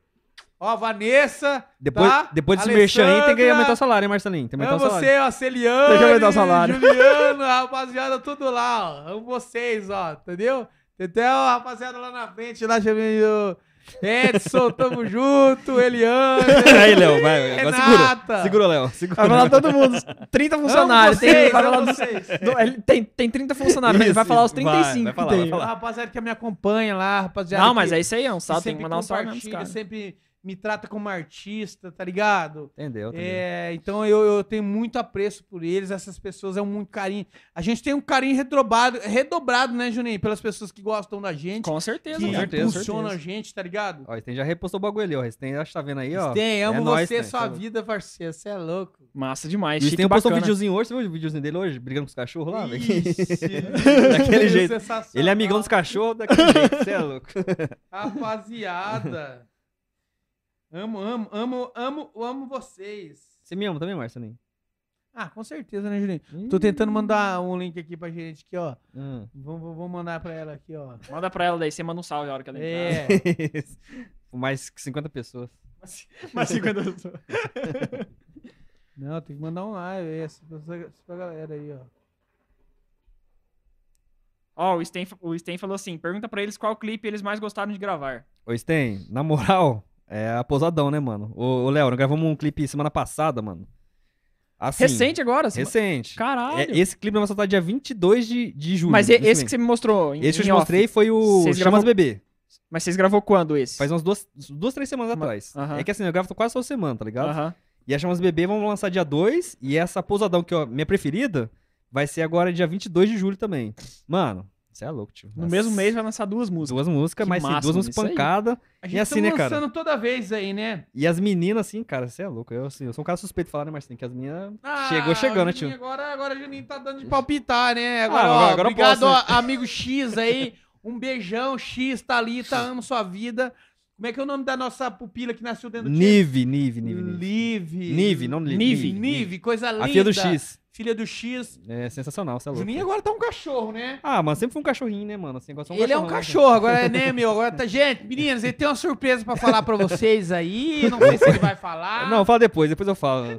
Ó, Vanessa. Depois, Tá? depois desse merchan aí, tem que aumentar o salário, hein, Marcelinho? Tem que aumentar o salário. você, ó, Celiane. Tem que aumentar o salário. Juliano, rapaziada, tudo lá, ó. Amo vocês, ó, entendeu? Tem até a rapaziada lá na frente, lá chamando Edson, tamo junto, Eliane. Aí, Léo, vai. Agora segura. Segura, Léo. Segura. Vai falar todo mundo. 30 funcionários. Amo Tem, vocês, vai falar vocês. do- ele tem, tem 30 funcionários, ele vai Isso, falar os vai, 35 vai falar, que vai tem. falar. A rapaziada que me acompanha lá, rapaziada. Não, mas que- é isso aí, é um salve, tem que mandar um salve mesmo, cara. sempre me trata como artista, tá ligado? Entendeu, entendeu. É, então eu, eu tenho muito apreço por eles, essas pessoas é um muito carinho. A gente tem um carinho redobrado, redobrado, né, Juninho? Pelas pessoas que gostam da gente, Com certeza, que com certeza, impulsionam a gente, tá ligado? Ó, Sten já repostou o bagulho ali, ó. Sten, acho que tá vendo aí, ó. Tem, amo É nóis, você, Sten, sua é vida, parceiro, você é louco. Massa demais. E chique Sten postou um videozinho hoje, você viu o videozinho dele hoje? Brigando com os cachorros lá, velho? Ixi, Daquele jeito. sensacional. Ele é amigão dos cachorros, daquele jeito, você é louco. Rapaziada. Amo, amo, amo, amo, amo vocês. Você me ama também, Marcelinho? Ah, com certeza, né, Juninho? Tô tentando mandar um link aqui pra gente aqui, ó. Hum. Vou, vou, vou mandar pra ela aqui, ó. Manda pra ela daí, você manda um salve a hora que ela entrar. É. Mais que 50 pessoas. Mas 50 Não, tem que mandar um live aí, essa pra, essa pra galera aí, ó. Ó, o Sten, o Sten falou assim: pergunta pra eles qual clipe eles mais gostaram de gravar. Ô, Sten, na moral, é a pousadão, né, mano? Ô, ô Léo, nós gravamos um clipe semana passada, mano. Assim, Recente agora? assim, Recente. Caralho. É, esse clipe vamos soltar dia 22 de, de julho. Mas e- esse mês. que você me mostrou. em- Esse que eu te mostrei foi o Chamas gravou- Bebê. Mas vocês gravou quando esse? Faz umas duas, duas três semanas Ma- atrás. aham. É que assim, eu gravo quase toda semana, tá ligado? Aham. E a Chamas Bebê vamos lançar dia 2. E essa pousadão, que é minha preferida, vai ser agora dia 22 de julho também. Mano, você é louco, tio. No Nossa. mesmo mês vai lançar duas músicas. Duas músicas, Que mas massa, duas músicas pancadas. A gente E assim, tá né, cara? lançando toda vez aí, né? E as meninas, assim, cara, você é louco. Eu, assim, eu sou um cara suspeito de falar, né, Marcinho? Que as meninas Ah, chegou chegando, né, tio? Agora, agora o Juninho tá dando de palpitar, né? Agora, Ah, ó, agora- obrigado, posso, né? ó, amigo X aí. Um beijão, X, Thalita, amo sua vida. Como é que é o nome da nossa pupila que nasceu dentro do Nive, Nive, Nive, Nive. Nive, não. Nive. Nive, coisa linda. A filha do X. Filha do X. É sensacional, você é louco. Juninho agora tá um cachorro, né? Ah, mano, sempre foi um cachorrinho, né, mano? Assim, agora só ele é um né, cachorro, agora é, né, meu? Agora tá... Gente, meninas, ele tem uma surpresa pra falar pra vocês aí. Não sei se ele vai falar. Não, fala depois, depois eu falo.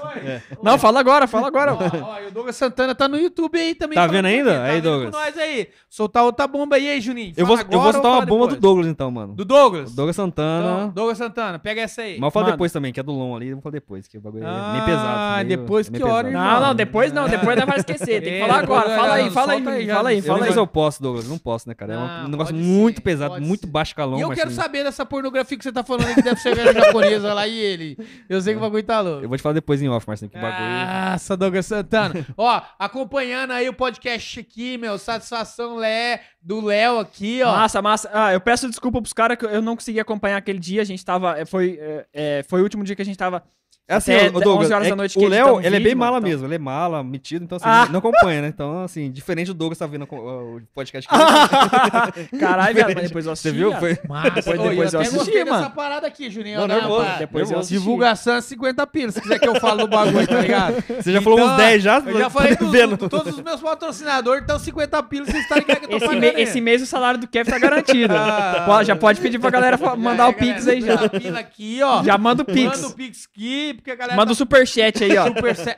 Foi. Não, fala agora, fala agora. Ó, ó, e o Douglas Santana tá no YouTube aí também. Tá vendo ainda? Tá Aí, vendo Douglas. com nós aí. Soltar outra bomba aí, aí, Juninho. eu, vou, eu vou soltar uma bomba do depois? Douglas, então, mano. Do Douglas? O Douglas Santana. Então, Douglas Santana, pega essa aí. Mas eu falo depois também, que é do Long ali. Eu vou falar depois, que o bagulho é Ah, meio pesado. meio- depois é que hora, irmão? Não, depois não, depois não vai esquecer. Tem que É, falar depois agora. Fala aí, fala aí fala aí, Eu fala não aí. se eu posso, Douglas. Não posso, né, cara? É um- negócio muito pesado, muito baixo calão. E eu mas, quero assim, saber dessa pornografia que você tá falando aí que deve ser japonesa lá e ele. Eu sei que o bagulho tá louco. Eu vou te falar depois em off, Marcinho, que o bagulho... Nossa, Douglas Santana. Ó, acompanhando aí o podcast aqui, meu, satisfação Lé, do Léo aqui, ó. Massa, massa. Ah, eu peço desculpa pros caras que eu não consegui acompanhar aquele dia. A gente tava. é, Foi, é, é, foi o último dia que a gente tava. É assim, Até ô, Douglas, 11 horas é da que noite o que Léo, editamos ele é bem mala então. mesmo, ele é mala, metido, então assim, Ah. não acompanha, né? Então, assim, diferente do Douglas tá vendo o o podcast. Caralho, velho, mas depois eu assisti. Você viu? Foi... Depois- Ô, depois eu até assisti, gostei mano. dessa parada aqui, Juninho. Não, Não, nervoso, pá, Depois eu assisti. Divulgação é 50 pilas, se quiser que eu fale do bagulho, tá ligado? Você já falou Então, uns 10 já? Eu já tá falei dos, todos os meus patrocinadores, então 50 pilas, vocês estão ligados que eu tô Esse, me- esse mês o salário do Kevin tá garantido. Ah. Já pode pedir pra galera mandar Já o é, Pix aí já. 50 pila aqui, ó. Já manda o Manda o Pix. Pix aqui, aí, porque a galera Manda o superchat aí, ó.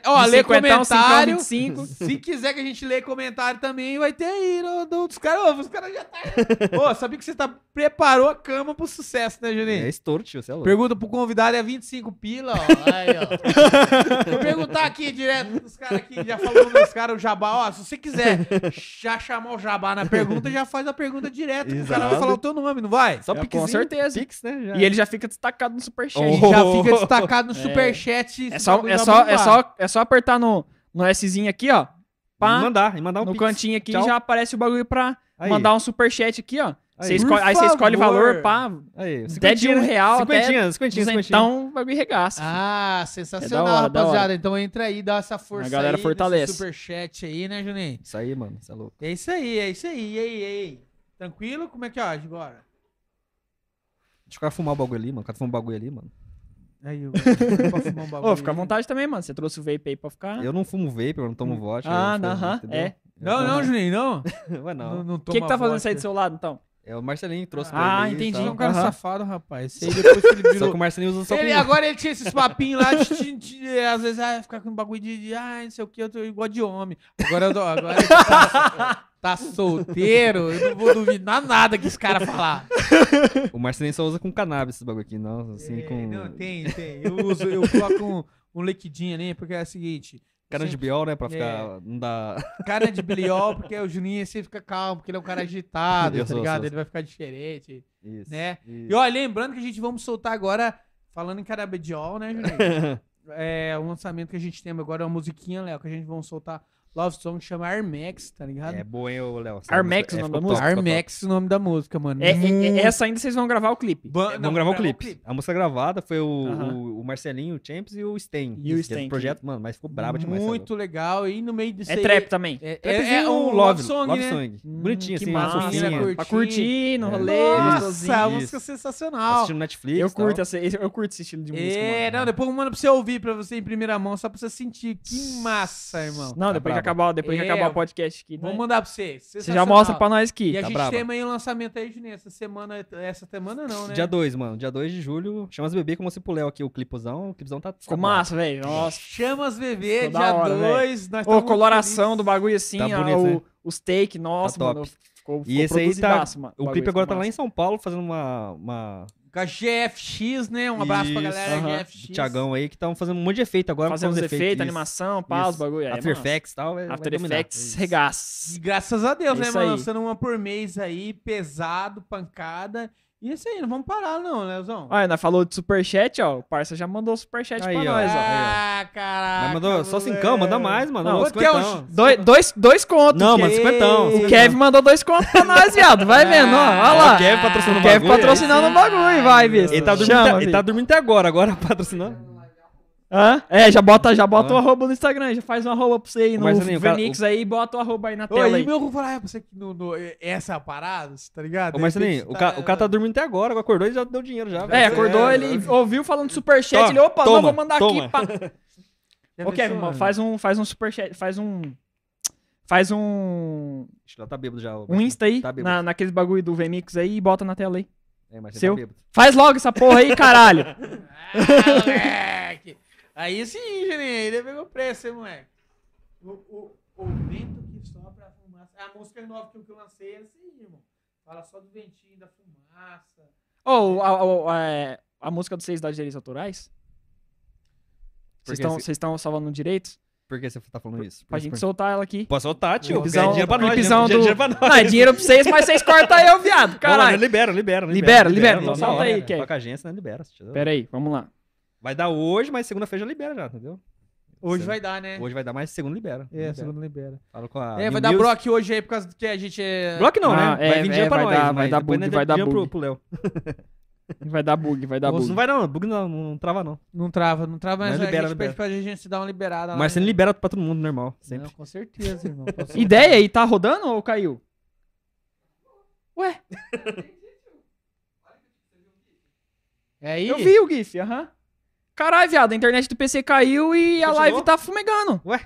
Ó, lê 50, um, comentário. 25. Se quiser que a gente lê comentário também, vai ter aí no, no, dos caras. Ô, Os caras já tá. Ô, sabia que você tá, preparou a cama pro sucesso, né, Juninho? É estouro, tio, você é louco. Pergunta pro convidado é 25 pila, ó. Aí, ó. Vou perguntar aqui direto dos caras aqui, já falou dos caras o jabá. Ó, se você quiser já chamar o jabá na pergunta, já faz a pergunta direto. que O cara vai Exato. falar o teu nome, não vai? Só É, com certeza. Pix, né? já. E ele já fica destacado no superchat. Oh. Já fica destacado no É. superchat. É só, é, só, vai é, só, é só apertar no, no Szinho aqui, ó. Pá, E mandar, e mandar um no Pix. cantinho aqui Tchau. já aparece o bagulho pra Aí. mandar um superchat aqui, ó. Aí. Você escolhe- Por aí você escolhe o valor, pá. Aí, Até de um né? real, Cinquentinha, cinquentinha, cinquentinha. Então, o bagulho regaça. Ah, sensacional, É hora, da rapaziada. Então entra aí, dá essa força A galera aí, fortalece. superchat aí, né, Juninho? Isso aí, mano, você é louco. É isso aí, é isso aí. E aí, e aí? Tranquilo? Como é que é hoje agora? Deixa o cara fumar o bagulho ali, mano. O cara fuma o bagulho ali, mano. Aí, eu pra fumar um bagulho Ô, fica à vontade também, mano. Você trouxe o vape aí pra ficar. Eu não fumo vape, eu não tomo vodka. Ah, eu não, aham, é. Não, não, Juninho, não. Ué, não. não O que, que tá fazendo isso aí do seu lado, então? É o Marcelinho que trouxe Ah, pra ele. e entendi. Ele é um cara safado, rapaz. Depois que ele Só virou... que o Marcelinho usa só Ele, com... agora ele tinha esses papinhos lá de, de- de- às vezes, ah, ficar com um bagulho de, de ah, não sei o que, eu tô igual de homem. Agora, eu dou- agora ele tá, tá solteiro, eu não vou duvidar nada que esse cara falar. O Marcelinho só usa com cannabis esse bagulho aqui, não. Assim, É, com Não, tem, tem. Eu uso, eu coloco um, um liquidinho ali, porque é o seguinte. cana de biol, né? Pra É. ficar... Não dá... Cara de biliol, porque o Juninho sempre fica calmo, porque ele é um cara agitado, Eu tá sou, ligado? sou. Ele vai ficar diferente, Isso. né? isso. E ó, lembrando que a gente vamos soltar agora, falando em canabidiol, né, Juninho? é, o lançamento que a gente tem agora é uma musiquinha, Léo, que a gente vai soltar Love Song, chama Armex, tá ligado? É boa, hein, Léo? Armex música- o nome da música? Armex é o nome da música, mano. É, é- é- essa ainda vocês vão gravar o clipe. Ban- É, não, vamos gravar o grava clipe. A música gravada foi o, Aham. o, o Marcelinho, o Champs e o Sten. E o Sten, projeto, mano, mas ficou brabo demais. Muito legal. E no meio disso É aí- trap também. É, é, é um love song, love né? song. Hum, Bonitinho, que assim, massa. fofinha. Pra curtir no rolê, Nossa, a música é sensacional. Assistindo Netflix. Eu curto, essa, esse- eu curto esse estilo de música, É, não, depois eu mando pra você ouvir pra você em primeira mão, só pra você sentir. Que massa, irmão. Não, depois. Acabar, depois que É, acabar o podcast aqui. Vou né? mandar pra você. Você já mostra pra nós aqui. E a tá gente braba. tem amanhã o lançamento aí, Juninho. Essa semana, essa semana não, né? Dia 2, mano. Dia 2 de julho. Chama as bebê como se pro Léo aqui, o clipozão. O clipozão tá. Ficou massa, velho. Nossa. VV, Ficou da dia hora, 2. Nós Ô, coloração muito do bagulho assim, Tá ó, bonito, o, né? os take, nossa, Tá top. mano. Ficou, E esse aí tá- mano. O clipe agora ficou tá lá em massa. São Paulo, fazendo uma. uma... Com a GFX, né? Um abraço pra Isso, galera aham. GFX. Thiagão aí, que estão fazendo um monte de efeito agora. Fazendo os efeitos, isso. animação, pá, os bagulho. aí, After massa. Effects e tal. After. Effects, regaço. graças a Deus, É né, mano? aí. Lançando uma por mês aí, pesado, pancada. E isso aí, não vamos parar, não, Leozão. Olha, nós falou de superchat, ó. O parça já mandou superchat Aí, pra ó. nós, ó. Ah, caraca. Mas mandou só cincão, manda mais, mano. Não, Não, é. Dois, dois, dois contos. Não, mano, cinquentão. O. Kevin mandou dois contos pra nós, viado. Vai vendo, ó. Olha Ah, lá. o Kevin patrocinando O o Kevin bagulho. patrocinando o bagulho, vai, bicho. Ele tá, dormindo, Chama, até- ele tá dormindo até agora, agora patrocinando. Hã? É, já bota, já bota o arroba no Instagram, já faz um arroba pra você aí Ô, no Marcelinho, o cara- Vernix aí e bota o arroba aí na Ô, tela e aí. meu, eu vou falar pra você que no, no- essa é a parada, tá ligado? Ô, Marcelinho, repente o, ca- o cara tá dormindo até agora, acordou e já deu dinheiro já. É, acordou, ele ouviu falando superchat, Ó, ele, opa, não, toma, vou mandar toma. aqui, pá. Já Ô, Kevin, pensou, mano, faz um, faz um superchat, faz um... Faz um... Acho que ela tá bêbado já. ô, Um Insta aí, Tá na, naqueles bagulho do VMix aí e bota na tela aí. É, Marcelinho Seu. tá bêbado. Faz logo essa porra aí, caralho. Ah, moleque. Aí sim, Juninho, ele pegou o preço, hein, moleque. O, o, o vento que sopra a fumaça. A música nova que eu lancei é aí, irmão. Fala só do ventinho, da fumaça. Ô, a, a, a, a música de vocês dá direitos autorais? Vocês estão estão salvando direitos? Por que você tá falando isso? Pra Por- gente por- soltar ela aqui. Pode soltar, tio. Ganha dinheiro pra nós. clipezão dinheiro- do- dinheiro pra nós. Não, é dinheiro pra vocês, mas vocês cortam eu, viado. Não, mas Caralho. libera, libera, Libera, libera, na então solta aí, né? Kevin. Toca a agência, né? Libera. Pera aí, vamos lá. Vai dar hoje, mas segunda-feira já libera já, entendeu? Hoje Sim. vai dar, né? Hoje vai dar mais, segunda libera. É, Libera. segundo libera. Falo com a É, New vai dar Music. Brock hoje aí por causa que a gente é. Bloco não, Ah, né? é, Vai vir é, pra vai nós. dar- vai mas dar bug, vai dar dinheiro pro, bug. pro Léo. Vai dar bug, vai dar bug. Não vai não, bug não, não trava não. Não trava, não trava, mas, Mas a libera, gente pede libera. pra gente dar uma liberada lá. Mas você né? libera pra todo mundo, normal. Sempre. Não, com certeza, irmão. com certeza. Ideia aí, tá rodando ou caiu? Ué, É aí? eu vi o GIF, aham. Caralho, viado, a internet do PC caiu e a Continuou? live tá fumegando. Ué?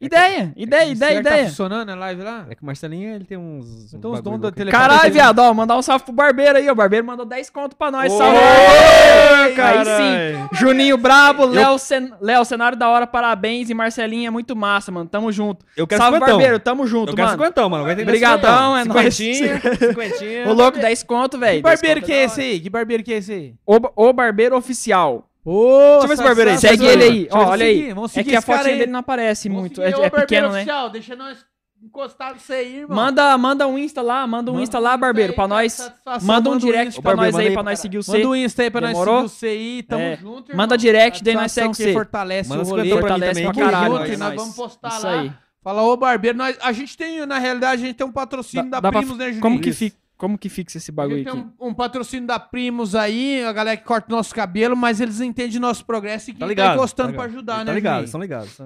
Ideia, ideia, ideia, Será que Tá ideia. funcionando a live lá? É que o Marcelinho, ele tem uns... Então uns os donos da louco. tele- Caralho, viado, ó, mandar um salve pro Barbeiro aí, ó. O Barbeiro mandou 10 conto pra nós. Ô, Salve! Aí caralho. sim. Juninho Brabo, Léo, Cen... Léo, cenário da hora, parabéns. E Marcelinho é muito massa, mano. Tamo junto. Eu quero Salve, cinquentão. Barbeiro, tamo junto, Eu quero mano. cinquentão, mano. Vai ter que dar Brigadão, é nóis. Cinquentinha. Ô, louco, 10 conto, velho. Que barbeiro 10 que é esse aí? Que barbeiro que é esse aí? o Barbeiro Oficial. Ô, Deixa eu ver esse barbeiro aí, Segue ele aí. Ó, olha seguir, aí. vamos É que a fotinha aí. dele não aparece Vamos muito. É, o é barbeiro pequeno, né? oficial, Deixa nós encostar nisso aí, irmão. Manda, manda um Insta lá, manda um Manda Insta lá, Barbeiro, pra aí, nós. satisfação, Manda um direct pra Barbeiro, nós aí, pra aí nós seguir o C. Manda um Insta aí pra Demorou? nós seguir o CI, tamo É. junto, irmão. Manda direct, daí nós segue que você. fortalece Manda o rolê. Fortalece pra caralho. nós vamos postar lá. aí. Fala, ô Barbeiro, nós, a gente tem, na realidade, a gente tem um patrocínio da Primos, né, Juninho? Como que, fica, como que fixa esse A bagulho gente aqui? tem um, um patrocínio da Primos aí, a galera que corta o nosso cabelo, mas eles entendem nosso progresso e que Tá tá, ligado. gostando tá pra ligado. ajudar, Tá né, ligado, Juninho? são ligados.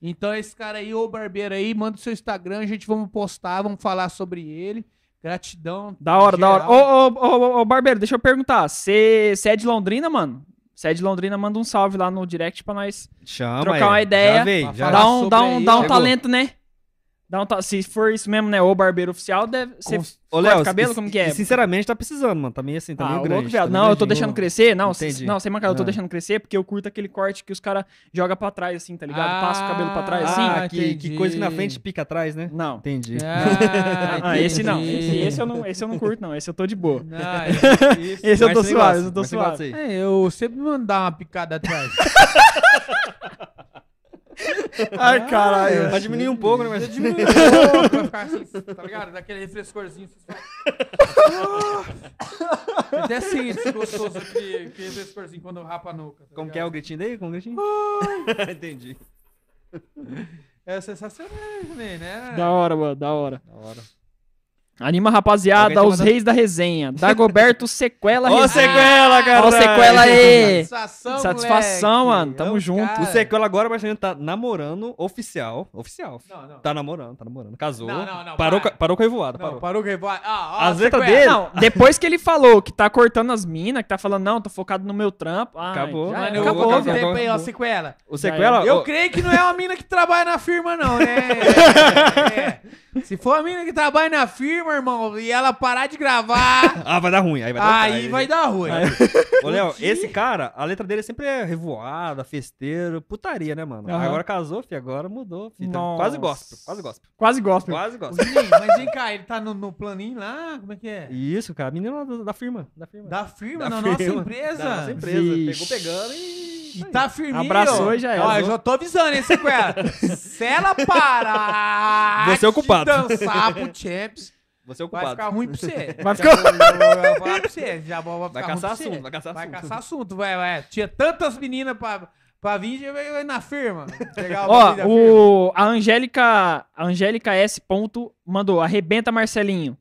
Então esse cara aí, ô Barbeiro aí, manda o seu Instagram, a gente vamos postar, vamos falar sobre ele. Gratidão. Da hora, da hora. Ô, ô, ô, ô, ô, Barbeiro, deixa eu perguntar. Você é de Londrina, mano? Você é de Londrina, manda um salve lá no direct pra nós Chama Trocar aí. uma ideia. Já veio, Pra já dar um, dá um, aí, dá um chegou. talento, né? Dá um Se for isso mesmo, né? O Barbeiro Oficial, deve ser. Ô, Léo, cabelo, como que é? sinceramente, tá precisando, mano. Tá meio assim, tá Ah, meio o grande. louco, tá Não, meio eu tô deixando crescer. Não, Entendi. c- não, sem mancada, eu tô Ah. deixando crescer porque eu curto aquele corte que os caras jogam pra trás, assim, tá ligado? Passa o cabelo pra trás, assim. Ah, Ah, que, que coisa que na frente pica atrás, né? Não. Entendi. Ah, Ah, esse não. Esse, esse eu não. Esse eu não curto, não. Esse eu tô de boa. Ah, esse- Esse eu tô suave, gosta, eu tô suave. É, eu sempre mando dar uma picada atrás. Ai, caralho. Vai diminuir um pouco, né, mas... Diminui um pouco, vai ficar assim, tá ligado? Daquele refrescorzinho. Até assim, esse gostoso que, que refrescorzinho quando rapa a nuca. tá Como que é o gritinho daí? Como o gritinho? Entendi. É sensacional, também, né? Da hora, mano, da hora. Da hora. Anima, rapaziada, os reis da resenha. Dagoberto Sequela Ó, Resenha. sequela, cara! Ó, sequela aí. Satisfação, Satisfação, moleque. mano. Tamo É junto. cara. O sequela agora, o Marcelinho tá namorando oficial. Oficial. Não, não. Tá namorando, tá namorando. Casou. Não, não, não, Parou, para. com- parou com a revoada. Não, Parou. parou que vai. Ah, ó, As letras dele- Não, depois que ele falou que tá cortando as minas, que tá falando, não, tô focado no meu trampo. ai, Acabou. já Mano, acabou, acabou, tempo aí, ó, sequela. O sequela. Eu ó, creio que não é uma mina que trabalha na firma, não, né? É, é. Se for uma mina que trabalha na firma, irmão, e ela parar de gravar, Ah, vai dar ruim. Aí vai dar aí vai dar ruim. Ô, Léo, esse cara, a letra dele sempre é revoada, festeiro, putaria, né, mano? Aham. Agora casou, fi, agora mudou, fi. Tá Nossa. Quase gospel, quase gospel. Quase gospel. Quase gospel. Juninho, mas vem cá, ele tá no, no planinho lá? Como é que é? Isso, cara, menino da, da firma. Da firma. Da firma, Da na firma. nossa empresa. Da nossa empresa. Vixe. Pegou pegando e. E tá firminho. Abraçou e já era. Ó, eu já tô avisando, hein, sequela. Se ela parar Você é o culpado. Dançar pro Champs, Você é o vai ficar ruim pra você. Vai ficar- vou falar pra você. Já vou, vai, Vai ruim caçar pra você. assunto, vai caçar Vai assunto. caçar assunto, vai, vai. Tinha tantas meninas pra, pra vir, já vai vai na firma. Pegar o Ó, o, a Angélica, a Angélica S. Ponto mandou, arrebenta Marcelinho.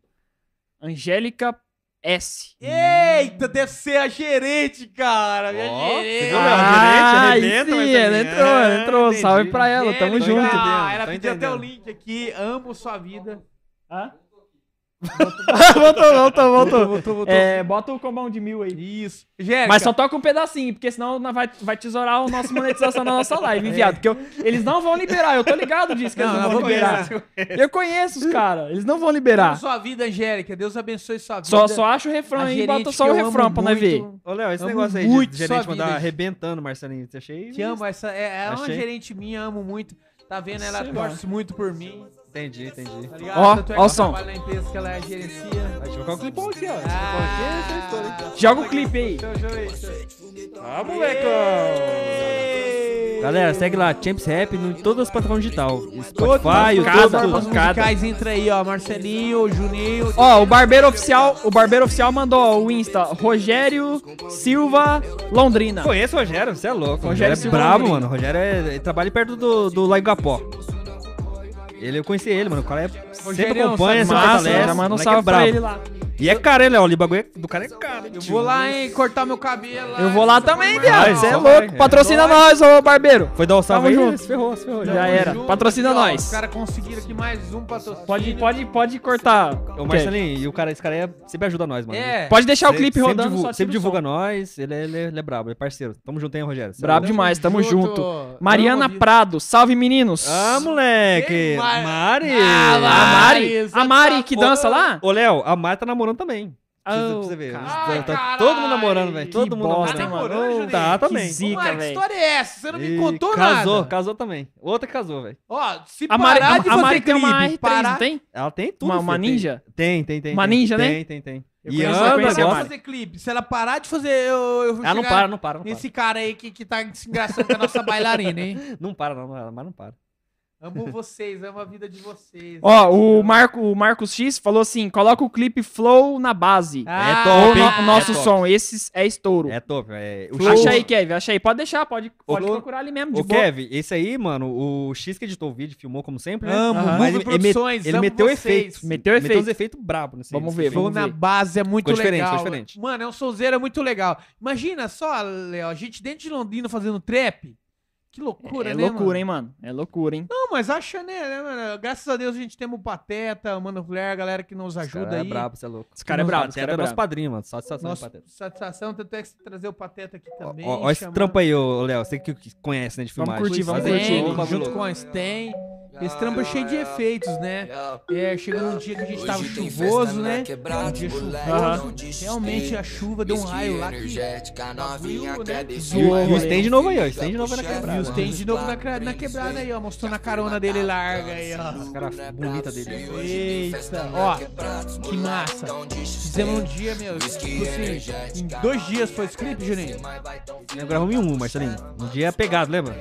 Angélica S. Eita, deve ser a gerente, cara. Minha você gerente. viu? A gerente Ah, arrebenta, sim, ela entrou, É, ela entrou. entendi. Salve pra ela, tamo Gerente, junto. ah, Ela pediu até o link aqui. Amo sua vida. Hã? Voltou, voltou, voltou. voltou, voltou. É, bota o combão de mil aí. Isso. Gérica. Mas só toca um pedacinho, porque senão vai, vai tesourar a nossa monetização da nossa live, viado. Porque eu- eles não vão liberar, eu tô ligado disso que eles Não, não, não, vão vou liberar. Eu conheço os caras, eles não vão liberar. Sua vida, Angélica. Deus abençoe sua vida. Só, só acha o refrão aí e bota só o refrão pra nós ver. Ô, Léo, esse Amo negócio aí muito de gerente vida, mandar gente. arrebentando, Marcelinho, você achei? Te amo, essa é, é uma gerente minha, amo muito. Tá vendo? Ela torce muito por mim. Entendi, entendi. Tá ligado? Ó, Tanto é ó o som. trabalho na empresa que ela gerencia. Deixa eu colocar o clipão aqui, ó. Ah, Joga o clipe aí. Ver. Ah, molecão! Galera, segue lá, Champs Rap em todas as plataformas digitais. Todas Spotify, YouTube, tudo. musicais, entra aí, ó. Marcelinho, Juninho. Ó, o Barbeiro Oficial, o Barbeiro Oficial mandou o Insta, Rogério Silva Londrina. Conheço o Rogério, você é louco. Rogério Rogério é Silva brabo, Londrina. mano. Rogério é, ele trabalha perto do, do Laigapó. Ele, eu conheci ele, mano. O cara é, sempre acompanha, sempre sabe Massa, fortalece. já manda um moleque salve é pra ele lá. E é caro, hein, Léo? O bagulho é- do cara é caro. Eu vou lá, hein, cortar meu cabelo. Eu vou lá também, viado. Você é louco. Patrocina nós, ô barbeiro. Foi dar o salve junto. se ferrou, se ferrou. Já era. Patrocina nós. Os caras conseguiram aqui mais um patrocínio. Pode, pode, pode cortar. O Marcelinho, e o cara, esse cara é, sempre ajuda nós, mano. É. Pode deixar o clipe sempre rodando Sempre divulga nós, ele é, brabo, é parceiro. Tamo junto, hein, Rogério? Brabo demais, tamo junto. Mariana. Prado, salve meninos. Ah, moleque! Mari! Ah, a lá. Mari, a Mari que ô, dança lá? Ô, Léo, a Mari tá namorando também. Pra você- Oh, pra você ver. Tá- Ai, tá todo mundo namorando, velho. Que Todo mundo bosta, namorando. mano? Namorando? Tá, Que também. zica, Mano, que história é essa? Você não me E contou casou, nada. casou também. Outra casou, velho. Ó, se A Mari, parar a, de a fazer Mari tem uma clipe, R3, parar... não tem? Ela tem tudo. Uma- uma tem- ninja? Tem, tem, tem. Uma tem. ninja, né? Tem, tem, tem. Eu E conheço- eu anda, conheço a Ela gosta. Mari. fazer clipe. Se ela parar de fazer, eu, eu vou Ela não chegar para, não para, não para. Nesse cara aí que, que tá se engraçando com a nossa bailarina, hein? Não para, não, mas não para. Amo vocês, amo a vida de vocês. Ó, o, Marco, o Marcos X falou assim: coloca o clipe Flow na base. Ah, É top, hein? no- É o nosso top. som. Esse é estouro. É top, é. O Acha aí, Kevin. Acha aí. Pode deixar, pode, pode procurar ali mesmo. De boa. Kevin, esse aí, mano, o X que editou o vídeo, filmou como sempre, né? Amo, Aham. Mas ele, Produções, ele amo meteu vocês. efeito. Meteu Meteu efeito. uns efeitos brabos nesse Vamos ver. Flow na base é muito Ficou diferente, legal. ficou diferente. Mano, é um sonzeiro muito legal. Imagina só, Léo, a gente dentro de Londrina fazendo trap. Que loucura, é né, loucura, mano? hein, mano? É loucura, hein? Não, mas acha, né, né, mano? Graças a Deus a gente tem o Pateta, o Mano Flair, a galera que nos ajuda cara aí. É brabo, você é louco. Esse cara é brabo, esse Pateta cara é nosso brabo. padrinho, mano. Satisfação, Nossa, Pateta. satisfação, tanto é que trazer o Pateta aqui também. Ó, ó esse trampo aí, ô, Léo. Você que que conhece, né, de Vamos filmagem. curtir, vamos curtir. Sten, bagulho junto com a Sten. Esse trampo é cheio de efeitos, né? É, chegou um dia que a gente tava chuvoso, na né? Um dia chuvoso. não. Realmente a chuva deu um raio lá que novinha né? E o- e o Sten de novo aí, ó. O Sten de novo na E quebrada. os tem de novo na, cra- na quebrada aí, ó. Mostrando a carona dele larga aí, ó. Cara bonita dele. Eita, ó. Que massa. Fizemos um dia, meu. Tipo assim, em dois dias foi esse clipe, Juninho? Eu gravamos em um, Marcelinho. Um dia é pegado, lembra?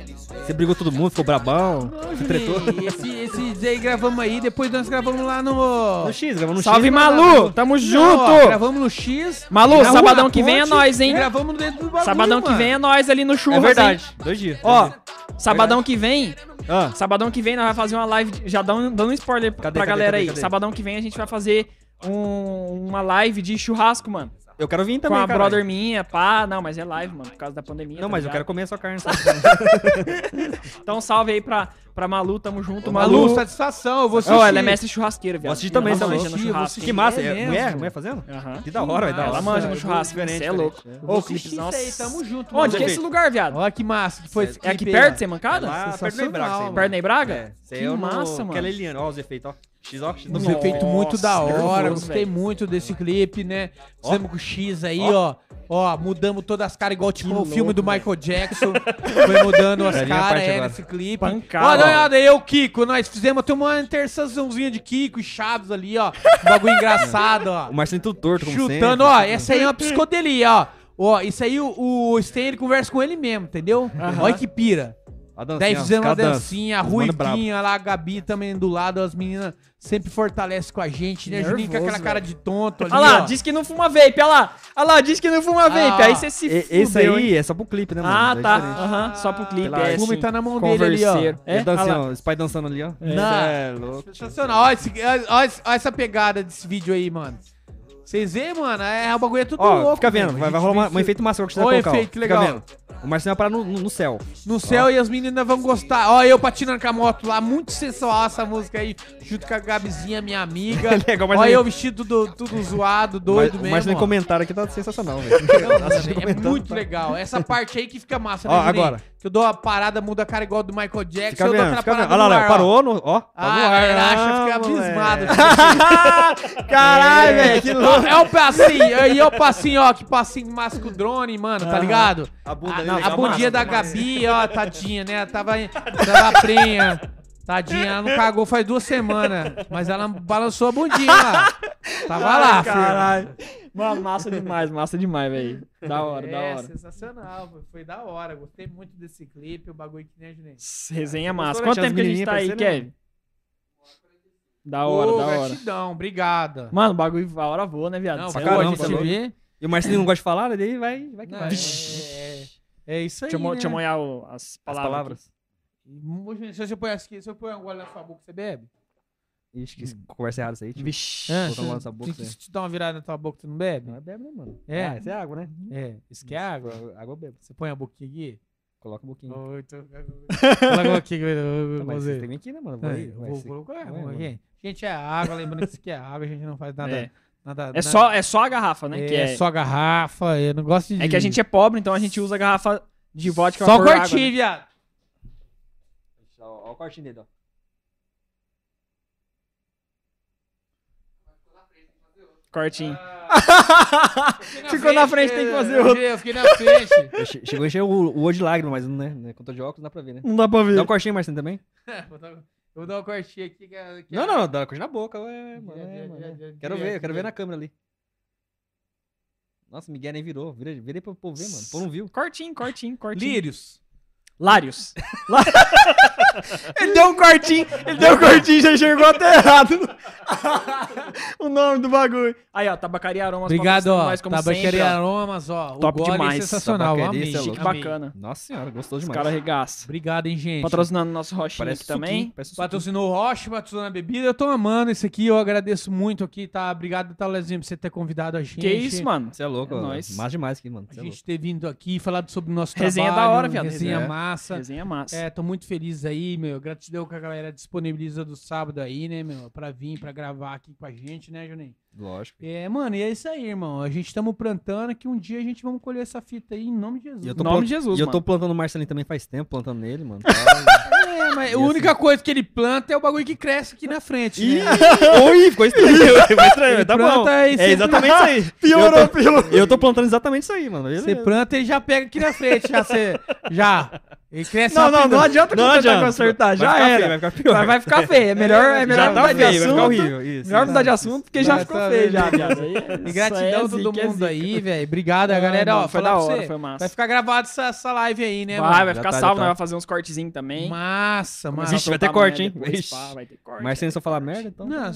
Você brigou todo mundo, ficou brabão, se tretou. Esse, esse dia aí gravamos aí, depois nós gravamos lá no. No X, gravamos no Salve, X. Malu! Tamo Não, ó, junto! gravamos no X. Malu, sabadão que vem é nós, hein? Gravamos dentro do bagulho, Sabadão que mano. vem é nós ali no churras, É verdade, hein? dois dias. Ó, sabadão que vem, Ah, sabadão que vem nós vamos fazer uma live, já dando, dando um spoiler Cadê, pra cadê, galera cadê, aí. cadê? Sabadão que vem a gente vai fazer um- uma live de churrasco, mano. Eu quero vir Com também, a cara. brother minha, pá. Não, mas é live, mano, por causa da pandemia. Não, tá mas eu ligado? quero comer a sua carne. só. Então salve aí pra, pra Malu, tamo junto. Ô, Malu, Malu, satisfação, eu vou assistir. Ó, ela é mestre churrasqueira, viado. Vou assistir também, ela tá manja louco? no churrasco. assistir. Que massa, É é, mulher? Mulher fazendo? Aham. Que da hora, vai dar. Ela manja no churrasco, diferente, você é louco. Eu Ô, clipes, isso nossa. aí, tamo junto. Onde que é esse lugar, viado? Olha que massa que foi esse É aqui perto, é mancada? Perto Embraga, mano. Perto da Ibraga? É, Que é massa, mano. Aquela Eliane, ó os efeitos, ó. X, ó, X. Uns Nossa, efeitos muito da hora, nervoso, gostei velho. muito desse clipe, né? Fizemos com o X aí, Ó. ó. Ó, mudamos todas as caras, igual tipo Que o filme louco, do Michael Jackson. Foi mudando as caras é, agora. nesse clipe. Pancada, Ó, dá ó. uma olhada aí, eu, Kiko, nós fizemos até uma interseçãozinha de Kiko e Chaves ali, ó. Um bagulho engraçado, ó. O Marcelinho tudo torto, como sempre. Chutando, ó, essa aí é uma psicodelia, ó. Ó, isso aí o, o Stan, ele conversa com ele mesmo, entendeu? Olha que pira. A dancinha, Daí ó, fizemos uma cada dança. dancinha, a. Ruivinha lá, a Gabi também do lado, as meninas sempre fortalecem com a gente, né? Juninho com Nervoso, aquela cara de tonto ali, Olha lá, ó. diz que não fuma vape, olha lá. Olha lá, diz que não fuma vape. Ah, aí você se E- fudeu, Esse aí hein? é só pro clipe, né, mano? Ah, É tá. diferente. Aham, só pro clipe. Pela É, arte. O fume assim, tá na mão dele ali, ó. É, É, dancinha, lá. ó, esse pai dançando ali, ó. Não. É louco. Sensacional. Esse- olha essa pegada desse vídeo aí, mano. Vocês veem, mano? É, o bagulho é tudo Ó, louco. fica vendo, vai, A vai rolar uma- um efeito massa que você Ó, vai colocar, ó. efeito, que Fica legal. vendo. O Marcelinho vai parar no, no, no céu. No céu e as meninas vão gostar. Ó, eu patinando com a moto lá, muito sensual essa música aí, junto com a Gabizinha, minha amiga. Legal, mas Ó, eu vestido tudo, tudo zoado, doido Mas- O mesmo. Marcelinho ó. comentário aqui tá sensacional, velho. Não, mano, Assisti é comentando, muito tá- legal. Essa parte aí que fica massa, Ó, Juninho? agora. Que eu dou a parada, muda a cara igual do Michael Jackson, Fica eu dou vendo, aquela fica vendo. parada Olha lá, no Léo, ar, ó. parou, no, ó. Tá Ah, no ar. relaxa, Ah, fica abismado. Caralho, velho, que louco. É o passinho, e é o passinho, ó, que passinho massa com o drone, mano, tá Aham. ligado? A bunda A, dele a bundinha da. Gabi, ó, tadinha, né? Tava, tava prenha. Tadinha, ela não cagou faz duas semanas. Mas ela balançou a bundinha lá. Tava lá, filho. Caralho. Mano, massa demais, massa demais, velho. Da hora, da É, hora. sensacional, foi, foi da hora. Gostei muito desse clipe, o bagulho que nem Juninho. Resenha massa. Quanto né? tempo que a gente tá aí, menininhas Kevin? Da hora, Ô, da hora. gratidão, obrigada. Mano, o bagulho, a hora voa, né, viado? Não, Cê é pô, caramba, a louco, gente tá louco. vê. E o Marcelinho não gosta de falar, né? Daí vai, vai que Não, vai. é, é, é isso aí, Deixa eu, né? deixa eu molhar o- as As palavras. Se você põe aqui, se eu põe um gole na sua boca, você bebe? Ixi, que conversa errada isso aí. Tipo. Vixe. Ah, se- nessa boca, se- né? se te dá uma virada na tua boca, tu não bebe? Não é bebe, né, mano? É. Ah, isso é água, né? É, isso que é água. Água, água eu bebo. Você põe a boquinha aqui? Coloca um pouquinho. Oi, tô- Coloca a boquinha aqui. Tá, mas você. vir aqui, né, mano? Vou É, aí, eu vai vou ser- colocar, vai, vamos mano. aqui. Gente, é água, lembrando que isso aqui é água, a gente não faz nada. É. nada, É nada- só, é só a garrafa, né? é, que é, só garrafa, eu não gosto de. é que a gente é pobre, então a gente usa a garrafa de vodka Só cortinho, né? viado. Ó o cortinho dele, ó. Cortinho. Ah. Ficou na frente, tem que fazer eu- outro. Eu fiquei na frente. Chegou a encher o, o olho de lágrima, mas não, né? né? Quando tô de óculos, não dá pra ver, né? Não dá pra ver. Dá um cortinho, Marcinho, também? Vou dar- eu vou dar uma cortinha aqui. Que é, que Não, é- não, dá cortinho na boca, ué, mano. Já, é, já, mano, já, é. já, Quero ver, eu quero ver na câmera ali. Nossa, Miguel nem virou. Virei, virei pro povo ver, mano. O povo não viu. Cortinho, cortinho, cortinho. Lírios. Lários. Lá- ele deu um cortinho, ele deu um cortinho e já enxergou até errado. o nome do bagulho. Aí, ó, Tabacaria Aromas. Obrigado, ó. como Tabacaria sempre. Aromas, ó. Top o gole demais. é sensacional, amei. é Chique, bacana. Nossa senhora, gostou Os demais. caras regaçam. Obrigado, hein, gente. Patrocinando nosso roxinho Parece aqui também. suquinho, suquinho. Patrocinou o Roche, patrocinou a bebida. Eu tô amando isso aqui, eu agradeço muito aqui, tá? Obrigado, Talezinho, por você ter convidado a gente. Que isso, mano? Você é louco, É nóis. Mais demais aqui, mano. A Cê é gente ter vindo aqui, falado sobre o nosso Resenha trabalho. da hora, viado. Resenha Resenha. Massa. Resenha massa. É, tô muito feliz aí, meu. Gratidão que a galera disponibiliza do sábado aí, né, meu? Pra vir, pra gravar aqui com a gente, né, Juninho? Lógico. É, mano, e é isso aí, irmão. A gente estamos plantando que um dia a gente vamos colher essa fita aí em nome de Jesus. Eu Em tô nome plant- de Jesus, E eu mano. tô plantando o Marcelinho também faz tempo, plantando nele, mano. É, mas E a assim- única coisa que ele planta é o bagulho que cresce aqui na frente, Ih, né? Oi, ficou estranho. Ficou estranho, Ele tá bom. planta aí, É exatamente isso aí. Piorou, eu tô, piorou. Eu tô plantando exatamente isso aí, mano. Você planta e já pega aqui na frente, já você. Já. Cresce Não, não, não adianta Não tentar consertar. Já vai ficar era. feio, vai ficar pior. Vai, vai ficar feio. É melhor, é melhor já mudar tá de feio, vai assunto. ficar horrível. Isso, Melhor mudar de assunto, porque já Vai, ficou tá feio já, viado. E gratidão é a todo zica, é mundo zica. aí, velho. Obrigado, galera. Ó, foi falar da pra hora, você. foi massa. Vai ficar gravado essa, essa live aí, né, Vai, mano? vai ficar tá, salvo, tá. nós vamos fazer uns cortezinhos também. Massa, massa. Vixe, vai ter corte, hein? vai ter corte. Marcelinho só fala merda, então. Não,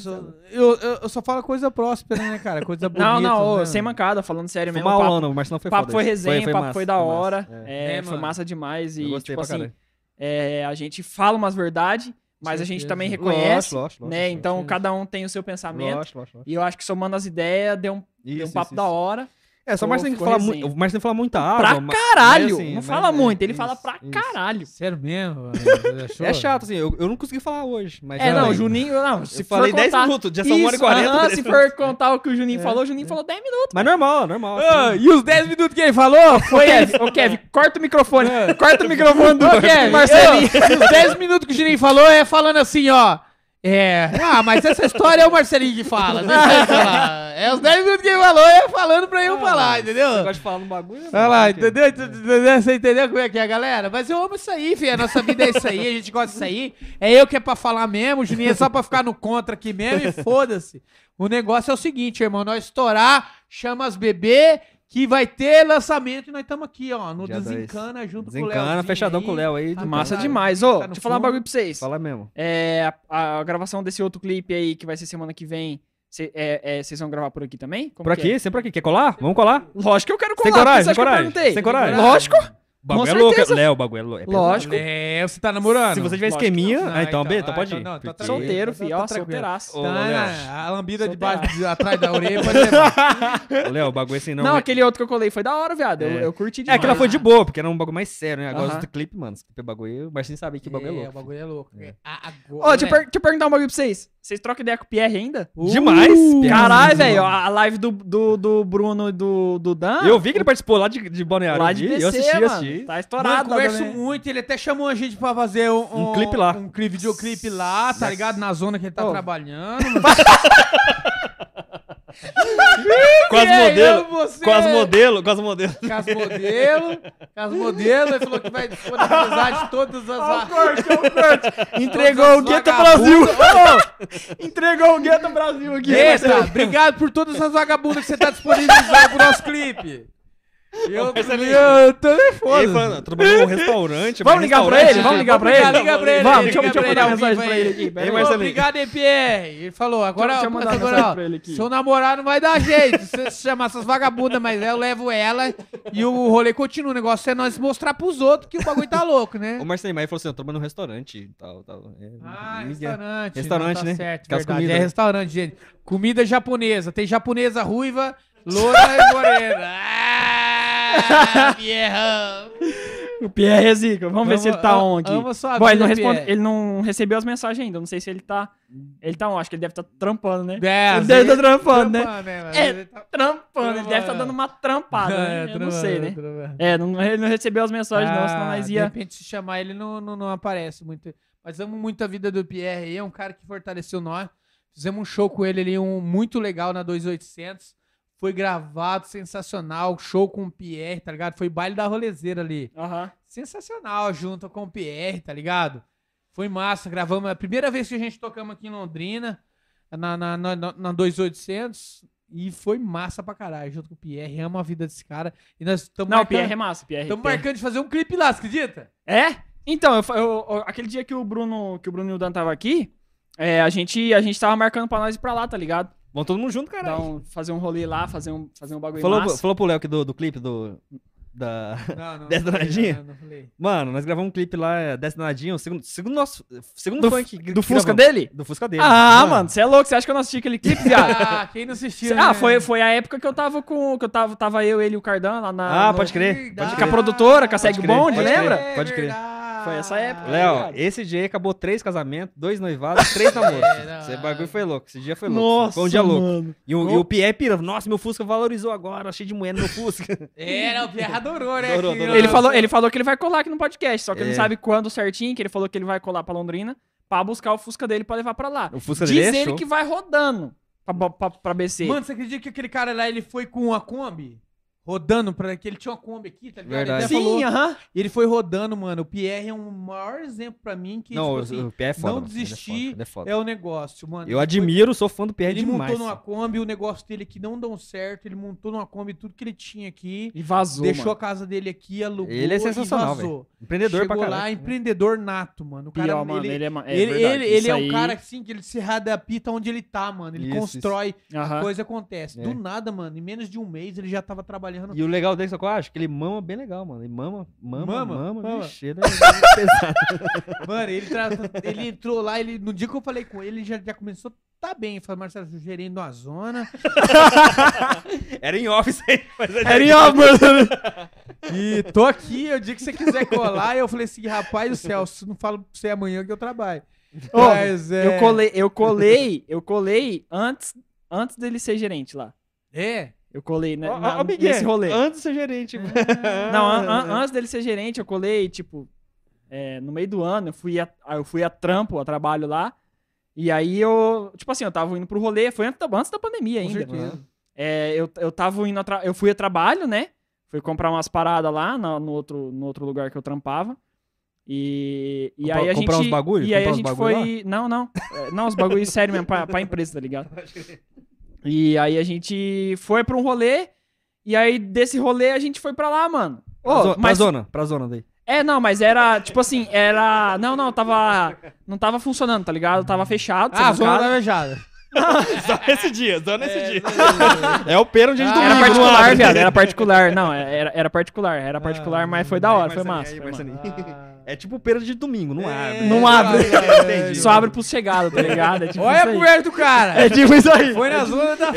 eu, só falo coisa próspera, né, cara? Coisa bonita. Não, não, né? sem mancada, falando sério mesmo. aula, não. O Marcelão foi papo foi resenha, o papo foi da hora. É. É, É, foi massa demais. E, tipo assim, é, a gente fala umas verdades, mas a gente certeza. também reconhece, lógico, né? lógico, Então cada um tem o seu pensamento. E eu acho que somando as ideias, deu um, deu um Isso, papo isso, da isso. hora. É, só o Ficou- Marcelinho que ficou fala resenha. muito. O Marcelinho fala muita Pra água. mas- caralho! mas assim, não mas fala é, muito, ele isso, fala pra isso. caralho. Sério mesmo? É chato, assim. Eu, eu não consegui falar hoje. Mas É, não, o Juninho, não, se Eu for falei 10 contar... minutos, já são 1 hora e Isso, 40. aham, 10 se for contar o que o Juninho falou, o Juninho falou 10 minutos. Mas normal, normal. Ah, assim. e os 10 minutos que ele falou foi Kevin, ô Kevin, corta o microfone. Corta o microfone do Kevin, Marcelinho. os 10 minutos que o Juninho falou é falando assim, ó. É. Ah, mas essa história é o Marcelinho que fala. É os 10 minutos que ele falou, é falando pra eu falar, entendeu? Você gosta de falar no bagulho? né, Olha lá, entendeu? Tu- Você entendeu como é que é, galera? Mas eu amo isso aí, filho. A nossa vida é isso aí, a gente gosta disso aí. É eu que é pra falar mesmo, o Juninho é só pra ficar no contra aqui mesmo e foda-se. O negócio é o seguinte, irmão, nós estourar, chama as bebê, que vai ter lançamento e nós estamos aqui, ó, no Dia dois. Desencana junto com o Léo. Desencana, fechadão com o Léo aí. Tá Massa Tá demais. Ô, fundo. deixa eu falar um bagulho pra vocês. Fala mesmo. É, a, a gravação desse outro clipe aí, que vai ser semana que vem, cê- é, é, vocês vão gravar por aqui também? Como Por aqui, sempre por aqui. Quer colar? Vamos colar? é? Lógico que eu quero colar. Por coragem, eu coragem. Tem coragem? Lógico. O bagulho é louco. certeza. Léo, o bagulho é louco. é. Lógico. É, você tá namorando? Se você tiver Lógico esqueminha, não. ah, então, Ah, B, então, então ah, pode então ir. não, tá Solteiro, Tá- fi, tá ó, solteiraço. Tá, Léo. a lambida debaixo, de- atrás da orelha pode levar. Léo, o bagulho assim não. Não, é- aquele outro que eu colei foi da hora, viado. Eu, É. curti É, demais. aquela foi de boa, porque era um bagulho mais sério, né? Agora os clipe, mano, esse clipe é bagulho, o Marcinho sabe que o bagulho é É, o louco. bagulho é louco. É. Ô, eu né? deixa eu perguntar um bagulho pra vocês. Vocês trocam ideia com o Pierre ainda? Demais, Pierre. Caralho, velho, a live do, do, do Bruno e do, do Dan. Eu vi que ele participou lá de, de Balneário. lá eu de DC, eu assisti, mano. assisti. Tá Mano, estourado. converso também. muito, ele até chamou a gente pra fazer um, Um clipe lá. Um clipe, videoclipe lá, tá ligado? Na zona que ele tá Ô. trabalhando. Com as aí, modelos. Com as modelos, com as modelos. Com as modelos. Com as modelos. Ele falou que vai disponibilizar de todas as... Ó o corte, ó o corte. Entregou o vagabundas. Brasil. Entregou o Gueto Brasil aqui. Eita, obrigado por todas as vagabundas que você tá disponibilizando pro nosso clipe. Eu, Mas ali- eu tô Ele nervoso. falando, trabalhando num restaurante. Vamos ligar pra restaurante, ele? Vamos ligar pra ele? liga pra ele. Vamos, deixa eu- deixa eu pra mandar mensagem pra ele aqui. Ei. Marcelinho. Obrigado, EPR. Ele falou, agora, Deixa eu mandar agora, pra ele aqui. seu namorado não vai dar jeito. Se você chamar essas vagabundas, mas eu levo ela e o rolê continua. O negócio é nós mostrar pros outros que o bagulho tá louco, né? O Marcelinho Maia falou assim: eu trabalho num restaurante e tal, tal. É, Ah, restaurante. Restaurante, tá né? Certo, verdade. comidas, é restaurante, gente. Comida japonesa. Tem japonesa ruiva, loura e morena. Ah, Pierrão. O Pierre é zica. Vamos, ver se ele tá on aqui. amo sua Bom, ele não, responde, ele não recebeu as mensagens ainda. Não sei se ele tá. Ele tá on. Acho que ele deve estar trampando, né? É, ele deve estar vezes- trampando, né? Trampando, né, mas É, ele tá- Trampando. Ele deve estar Trampando. dando uma trampada. É, né? Eu não sei, né? É, não, ele não recebeu as mensagens, não, senão Ah, nós De ia. repente, se chamar ele, não, não, não aparece muito. Mas amo muito a vida do Pierre aí. É um cara que fortaleceu nós. Fizemos um show com ele ali, um muito legal na 2800. Foi gravado, sensacional. Show com o Pierre, tá ligado? Foi baile da rolezeira ali. Aham. Sensacional, junto com o Pierre, tá ligado? Foi massa. Gravamos. É a primeira vez que a gente tocamos aqui em Londrina, na, na, na, na, na 2800. E foi massa pra caralho, junto com o Pierre. Amo a vida desse cara. E nós estamos Não, o Pierre é massa. Pierre, Estamos Pierre. marcando de fazer um clipe lá, você acredita? É? Então, eu, eu- aquele dia que o Bruno, que o Bruno e o Dan tava aqui, é, a, gente, a gente tava marcando pra nós ir pra lá, tá ligado? Vamos todo mundo junto, caralho. um- fazer um rolê lá, fazer um, fazer um bagulho Falou, massa. falou pro Léo aqui do, do clipe do. Da. Não, não. Não falei, danadinha? Não, não falei. Mano, nós gravamos um clipe lá, é, Dez Danadinho, o segundo, segundo nosso. Segundo Do, funk. que do Fusca gravamos. dele? Do Fusca dele. Ah, mano, você é louco, você acha que eu não assisti aquele clipe, viado? Ah, quem não assistiu? ah, né? foi, foi a época que eu tava com. Que eu tava, tava eu, ele e o Cardan lá na. Ah, no- pode crer. Pode Com a crer. produtora, com a Segue crer, pode lembra? crer. Pode crer. verdade. Foi essa época. Léo, esse dia aí acabou três casamentos, dois noivados, três namoros. É, Esse bagulho foi louco. Esse dia foi louco. Nossa, foi um dia louco. mano. E o, e o Pierre pira, nossa, meu Fusca valorizou agora, cheio de mulher no meu Fusca. É, não, o Pierre adorou, né? Adorou, que- adorou. Ele falou, ele falou que ele vai colar aqui no podcast, só que ele É. não sabe quando certinho, que ele falou que ele vai colar pra Londrina pra buscar o Fusca dele pra levar pra lá. O Fusca Diz dele é ele que vai rodando pra, pra, pra BC. Mano, você acredita que aquele cara lá, ele foi com a Kombi? Rodando pra que ele tinha uma Kombi aqui, tá ligado? Verdade. Ele até. Sim, aham. E ele foi rodando, mano. O Pierre é um maior exemplo pra mim que, Não, tipo o- assim, o Pierre é foda. não. Ele é desistir foda, ele é foda. é o negócio, mano. Eu Ele foi- admiro, sou fã do Pierre Ele demais. montou numa Kombi, o negócio dele aqui não deu certo. Ele montou numa Kombi tudo que ele tinha aqui. E vazou, deixou mano. a casa dele aqui, alugou Ele é e sensacional, vazou. Empreendedor Chegou pra lá, empreendedor nato, mano. O cara, Pior, mano, ele, ele é, é ele, ele, ele isso é um aí- cara assim que ele se readapta onde ele tá, mano. Ele Isso, constrói, Aham. coisa acontece. É. Do nada, mano, em menos de um mês ele já tava trabalhando. E o legal dele, só que eu acho? Que ele mama bem legal, mano. Ele mama, mama, Mama, mama, mama. vixe, ele é pesado. Mano, ele, tra- ele entrou lá, ele, no dia que eu falei com ele, ele já, já começou tá bem. Eu falei, Marcelo, eu gerendo uma zona. Era em office aí, mas é Era em off, mano. E tô aqui, o dia que você quiser colar. eu falei assim, rapaz do céu, se não falo pra você amanhã que eu trabalho. Ô, Mas, é... Eu colei, eu colei, eu colei antes, antes dele ser gerente lá. É. Eu colei né, na- ó, Miguel, nesse rolê. Antes de ser gerente. Não, an- an- antes dele ser gerente, eu colei, tipo, é, no meio do ano, eu fui, a, eu fui a trampo, a trabalho lá. E aí eu, tipo assim, eu tava indo pro rolê, foi antes da, antes da pandemia Com ainda. certeza. É, eu, eu tava indo, eu fui a trabalho, né? Fui comprar umas paradas lá no, no outro, no outro lugar que eu trampava. E, e Comprar- aí a gente. comprar uns bagulho? E aí a gente foi. Não, não. É, não, os bagulhos sérios mesmo pra, pra empresa, tá ligado? E aí a gente foi pra um rolê. E aí desse rolê a gente foi pra lá, mano. Ô, Pra, zo- pra mas, zona, pra zona daí. é, não, mas era, tipo assim, era. Não, não, tava. Não tava funcionando, tá ligado? Tava fechado. Ah, sendo zona casa. da vejada. Só esse dia, só nesse dia. É o pênalti de Ah, domingo. Era particular, viado, era particular. Não, era, era particular, era particular, mas foi da hora, foi massa. Aí, foi massa. É tipo pênalti de domingo, não É, abre. Não abre. É, entendi. Só abre pros chegados, tá ligado? É tipo Olha a isso aí. mulher do cara. É tipo isso aí. Foi na zona da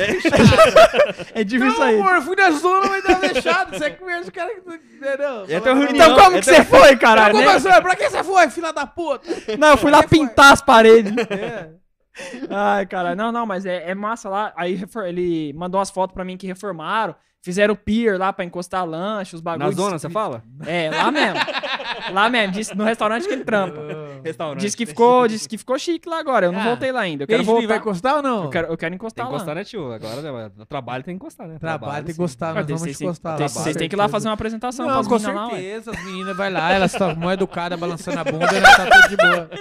É tipo isso Não, aí. amor, fui na zona, mas tá fechado. Você conhece o cara que. Não, E até o reunião- Então como que você foi, caralho? Como né? Pra que você foi, filha da puta? Não, eu fui lá que pintar as paredes. É. Ai, cara, não, não, mas é, é massa lá. Aí ele mandou umas fotos pra mim que reformaram. Fizeram pier lá pra encostar lanche, os Na bagulhos. zona, você fala? É, lá mesmo. lá mesmo, disse, no restaurante que ele trampa. Restaurante. Disse que ficou, disse que ficou chique lá agora. Eu não Ah, voltei lá ainda. Eu quero Quem vai voltar. encostar ou não? Eu quero, eu quero Tem encostar que lá. encostar, né, tio? Agora, né, no trabalho tem que encostar, né? Trabalho, tem que Cara, nós vamos vocês encostar lá. vocês- têm que ir lá certeza. fazer uma apresentação Não, com meninas lá, certeza. As meninas vai lá, elas estão mó educadas, balançando a bunda, né? Tá tudo de boa.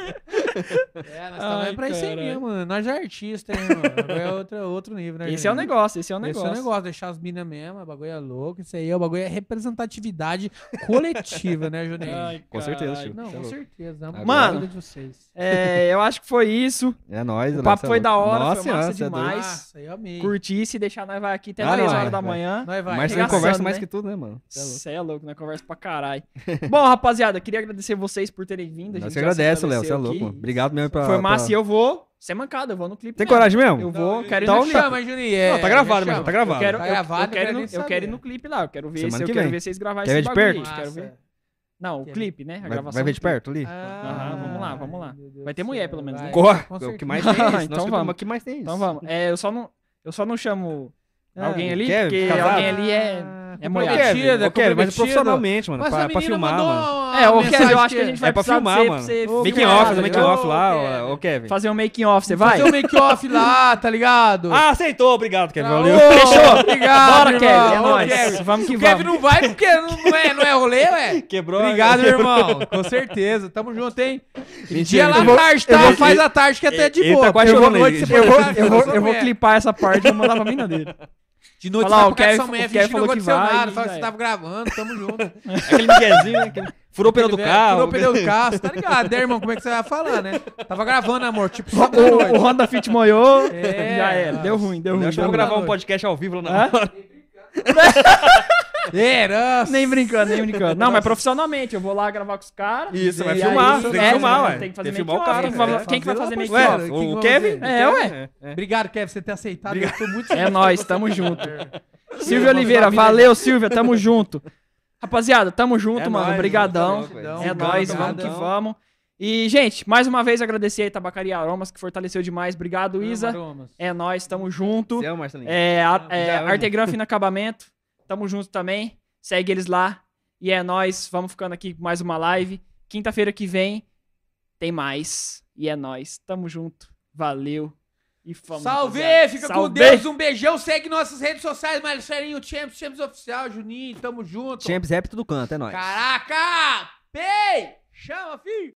É, nós estamos pra isso aí mesmo, mano. Nós já é artista, hein, mano. Agora é outro, outro nível, né? Esse é o negócio, esse é o Esse negócio. é o negócio, deixar as minas mesmo, o bagulho é louco. Isso aí, o bagulho é representatividade coletiva, né, Juninho? Ai, Com certeza, tio. Não, é com certeza. Mano, de vocês. É, eu acho que foi isso. É nóis, O papo é foi da hora, Nossa foi massa é demais. Nossa, eu amei. Curtir, se deixar, nós vai aqui até Ah, 3 não, horas vai, da manhã. Nós vai. Mas você conversa mais né? que tudo, né, mano? É. Você é louco, né? Conversa pra caralho. Bom, rapaziada, queria agradecer vocês por terem vindo. A gente agradece, Léo. Você é louco. Obrigado mesmo pra. Foi massa e eu vou. Sem mancada, eu vou no clipe. Tem mesmo. coragem mesmo? Eu vou, quero ir Então no Não clipe. chama, Juninho. Não, tá gravado, mas tá gravado. Eu quero, Tá eu- gravado, eu, quero, quero no, eu quero ir no clipe lá. Eu quero ver, se, eu que quero ver vocês gravarem Quer ver esse de bagulho. perto? Quero ver. Não, o Quer clipe, né? A Vai, gravação vai ver de perto ali? Aham, vamos lá, vamos lá. Vai ter mulher, pelo menos, né? Corre. Com O que mais tem é isso. Então Nós vamos. aqui mais tem isso. Então vamos. É, eu, só não, eu só não chamo Ah, alguém ali, porque alguém ali é, é Comprometida, ô, Kevin, mas profissionalmente, mano. Mas Pra, a pra filmar, mano. É, ô mensagem Kevin, eu acho que a gente vai É pra precisar filmar, mano. Making off, fazer making off lá, Kevin. ô, Kevin. Fazer um making off, você vai? Fazer o make-off lá, tá ligado? Ah, aceitou, obrigado, Kevin. Valeu. Fechou. Obrigado, Bora, irmão. Kevin, é nóis. Vamos que o Kevin vamos. não vai porque não é, não é rolê, ué. Quebrou. Obrigado, irmão. Com certeza. Tamo junto, hein? Mentira, Dia lá tarde, tá? Faz a tarde que até é de boa. chorando de você Eu vou, clipar essa parte e vou mandar pra mina dele. De noite Falar, você vai o Kevin- o Kevin finge que não aconteceu vai, nada. Fala já que você tava gravando, tamo junto. Aquele miguezinho, né? Aquele... Furou o pneu do carro. Furou o pneu do carro, você tá ligado, né, irmão? Como é que você vai falar, né? Tava gravando, amor, tipo, O, só o noite. Honda Fit moiou, É, já era. Deu ruim, deu ruim. Acho que deu vamos ruim. gravar um podcast ao vivo lá na hora. Herança. Nem brincando, nem brincando. Não, mas profissionalmente, eu vou lá gravar com os caras. Isso, vai filmar. Tem que é, filmar, ué. Tem que fazer make-off. Quem que vai- é. Quem que vai fazer Fazer make uma off? Ué, Quem que o Kevin? É, o ué. É. Obrigado, Kevin, você ter aceitado. Eu tô muito É nóis, tamo junto. Silvia Oliveira, valeu, Silvia, tamo junto. Rapaziada, tamo junto, É mano. nóis, Obrigadão. É É nóis, vamos que vamos. E, gente, mais uma vez agradecer aí Tabacaria Aromas, que fortaleceu demais. Obrigado, Isa. Aromas. É nóis, tamo junto. Ama, Marcelinho? É, a- é. Artegran Fino Acabamento. Tamo junto também. Segue eles lá. E é nóis. Vamos ficando aqui com mais uma live. Quinta-feira que vem tem mais. E é nóis. Tamo junto. Valeu. E vamos. Salve, rapaziada. fica com Salve. Deus, um beijão, segue nossas redes sociais, Marcelinho, Champs, Champs Oficial, Juninho, tamo junto. Champs Rap tudo canto, é nóis. Caraca! Pei! Chama, filho!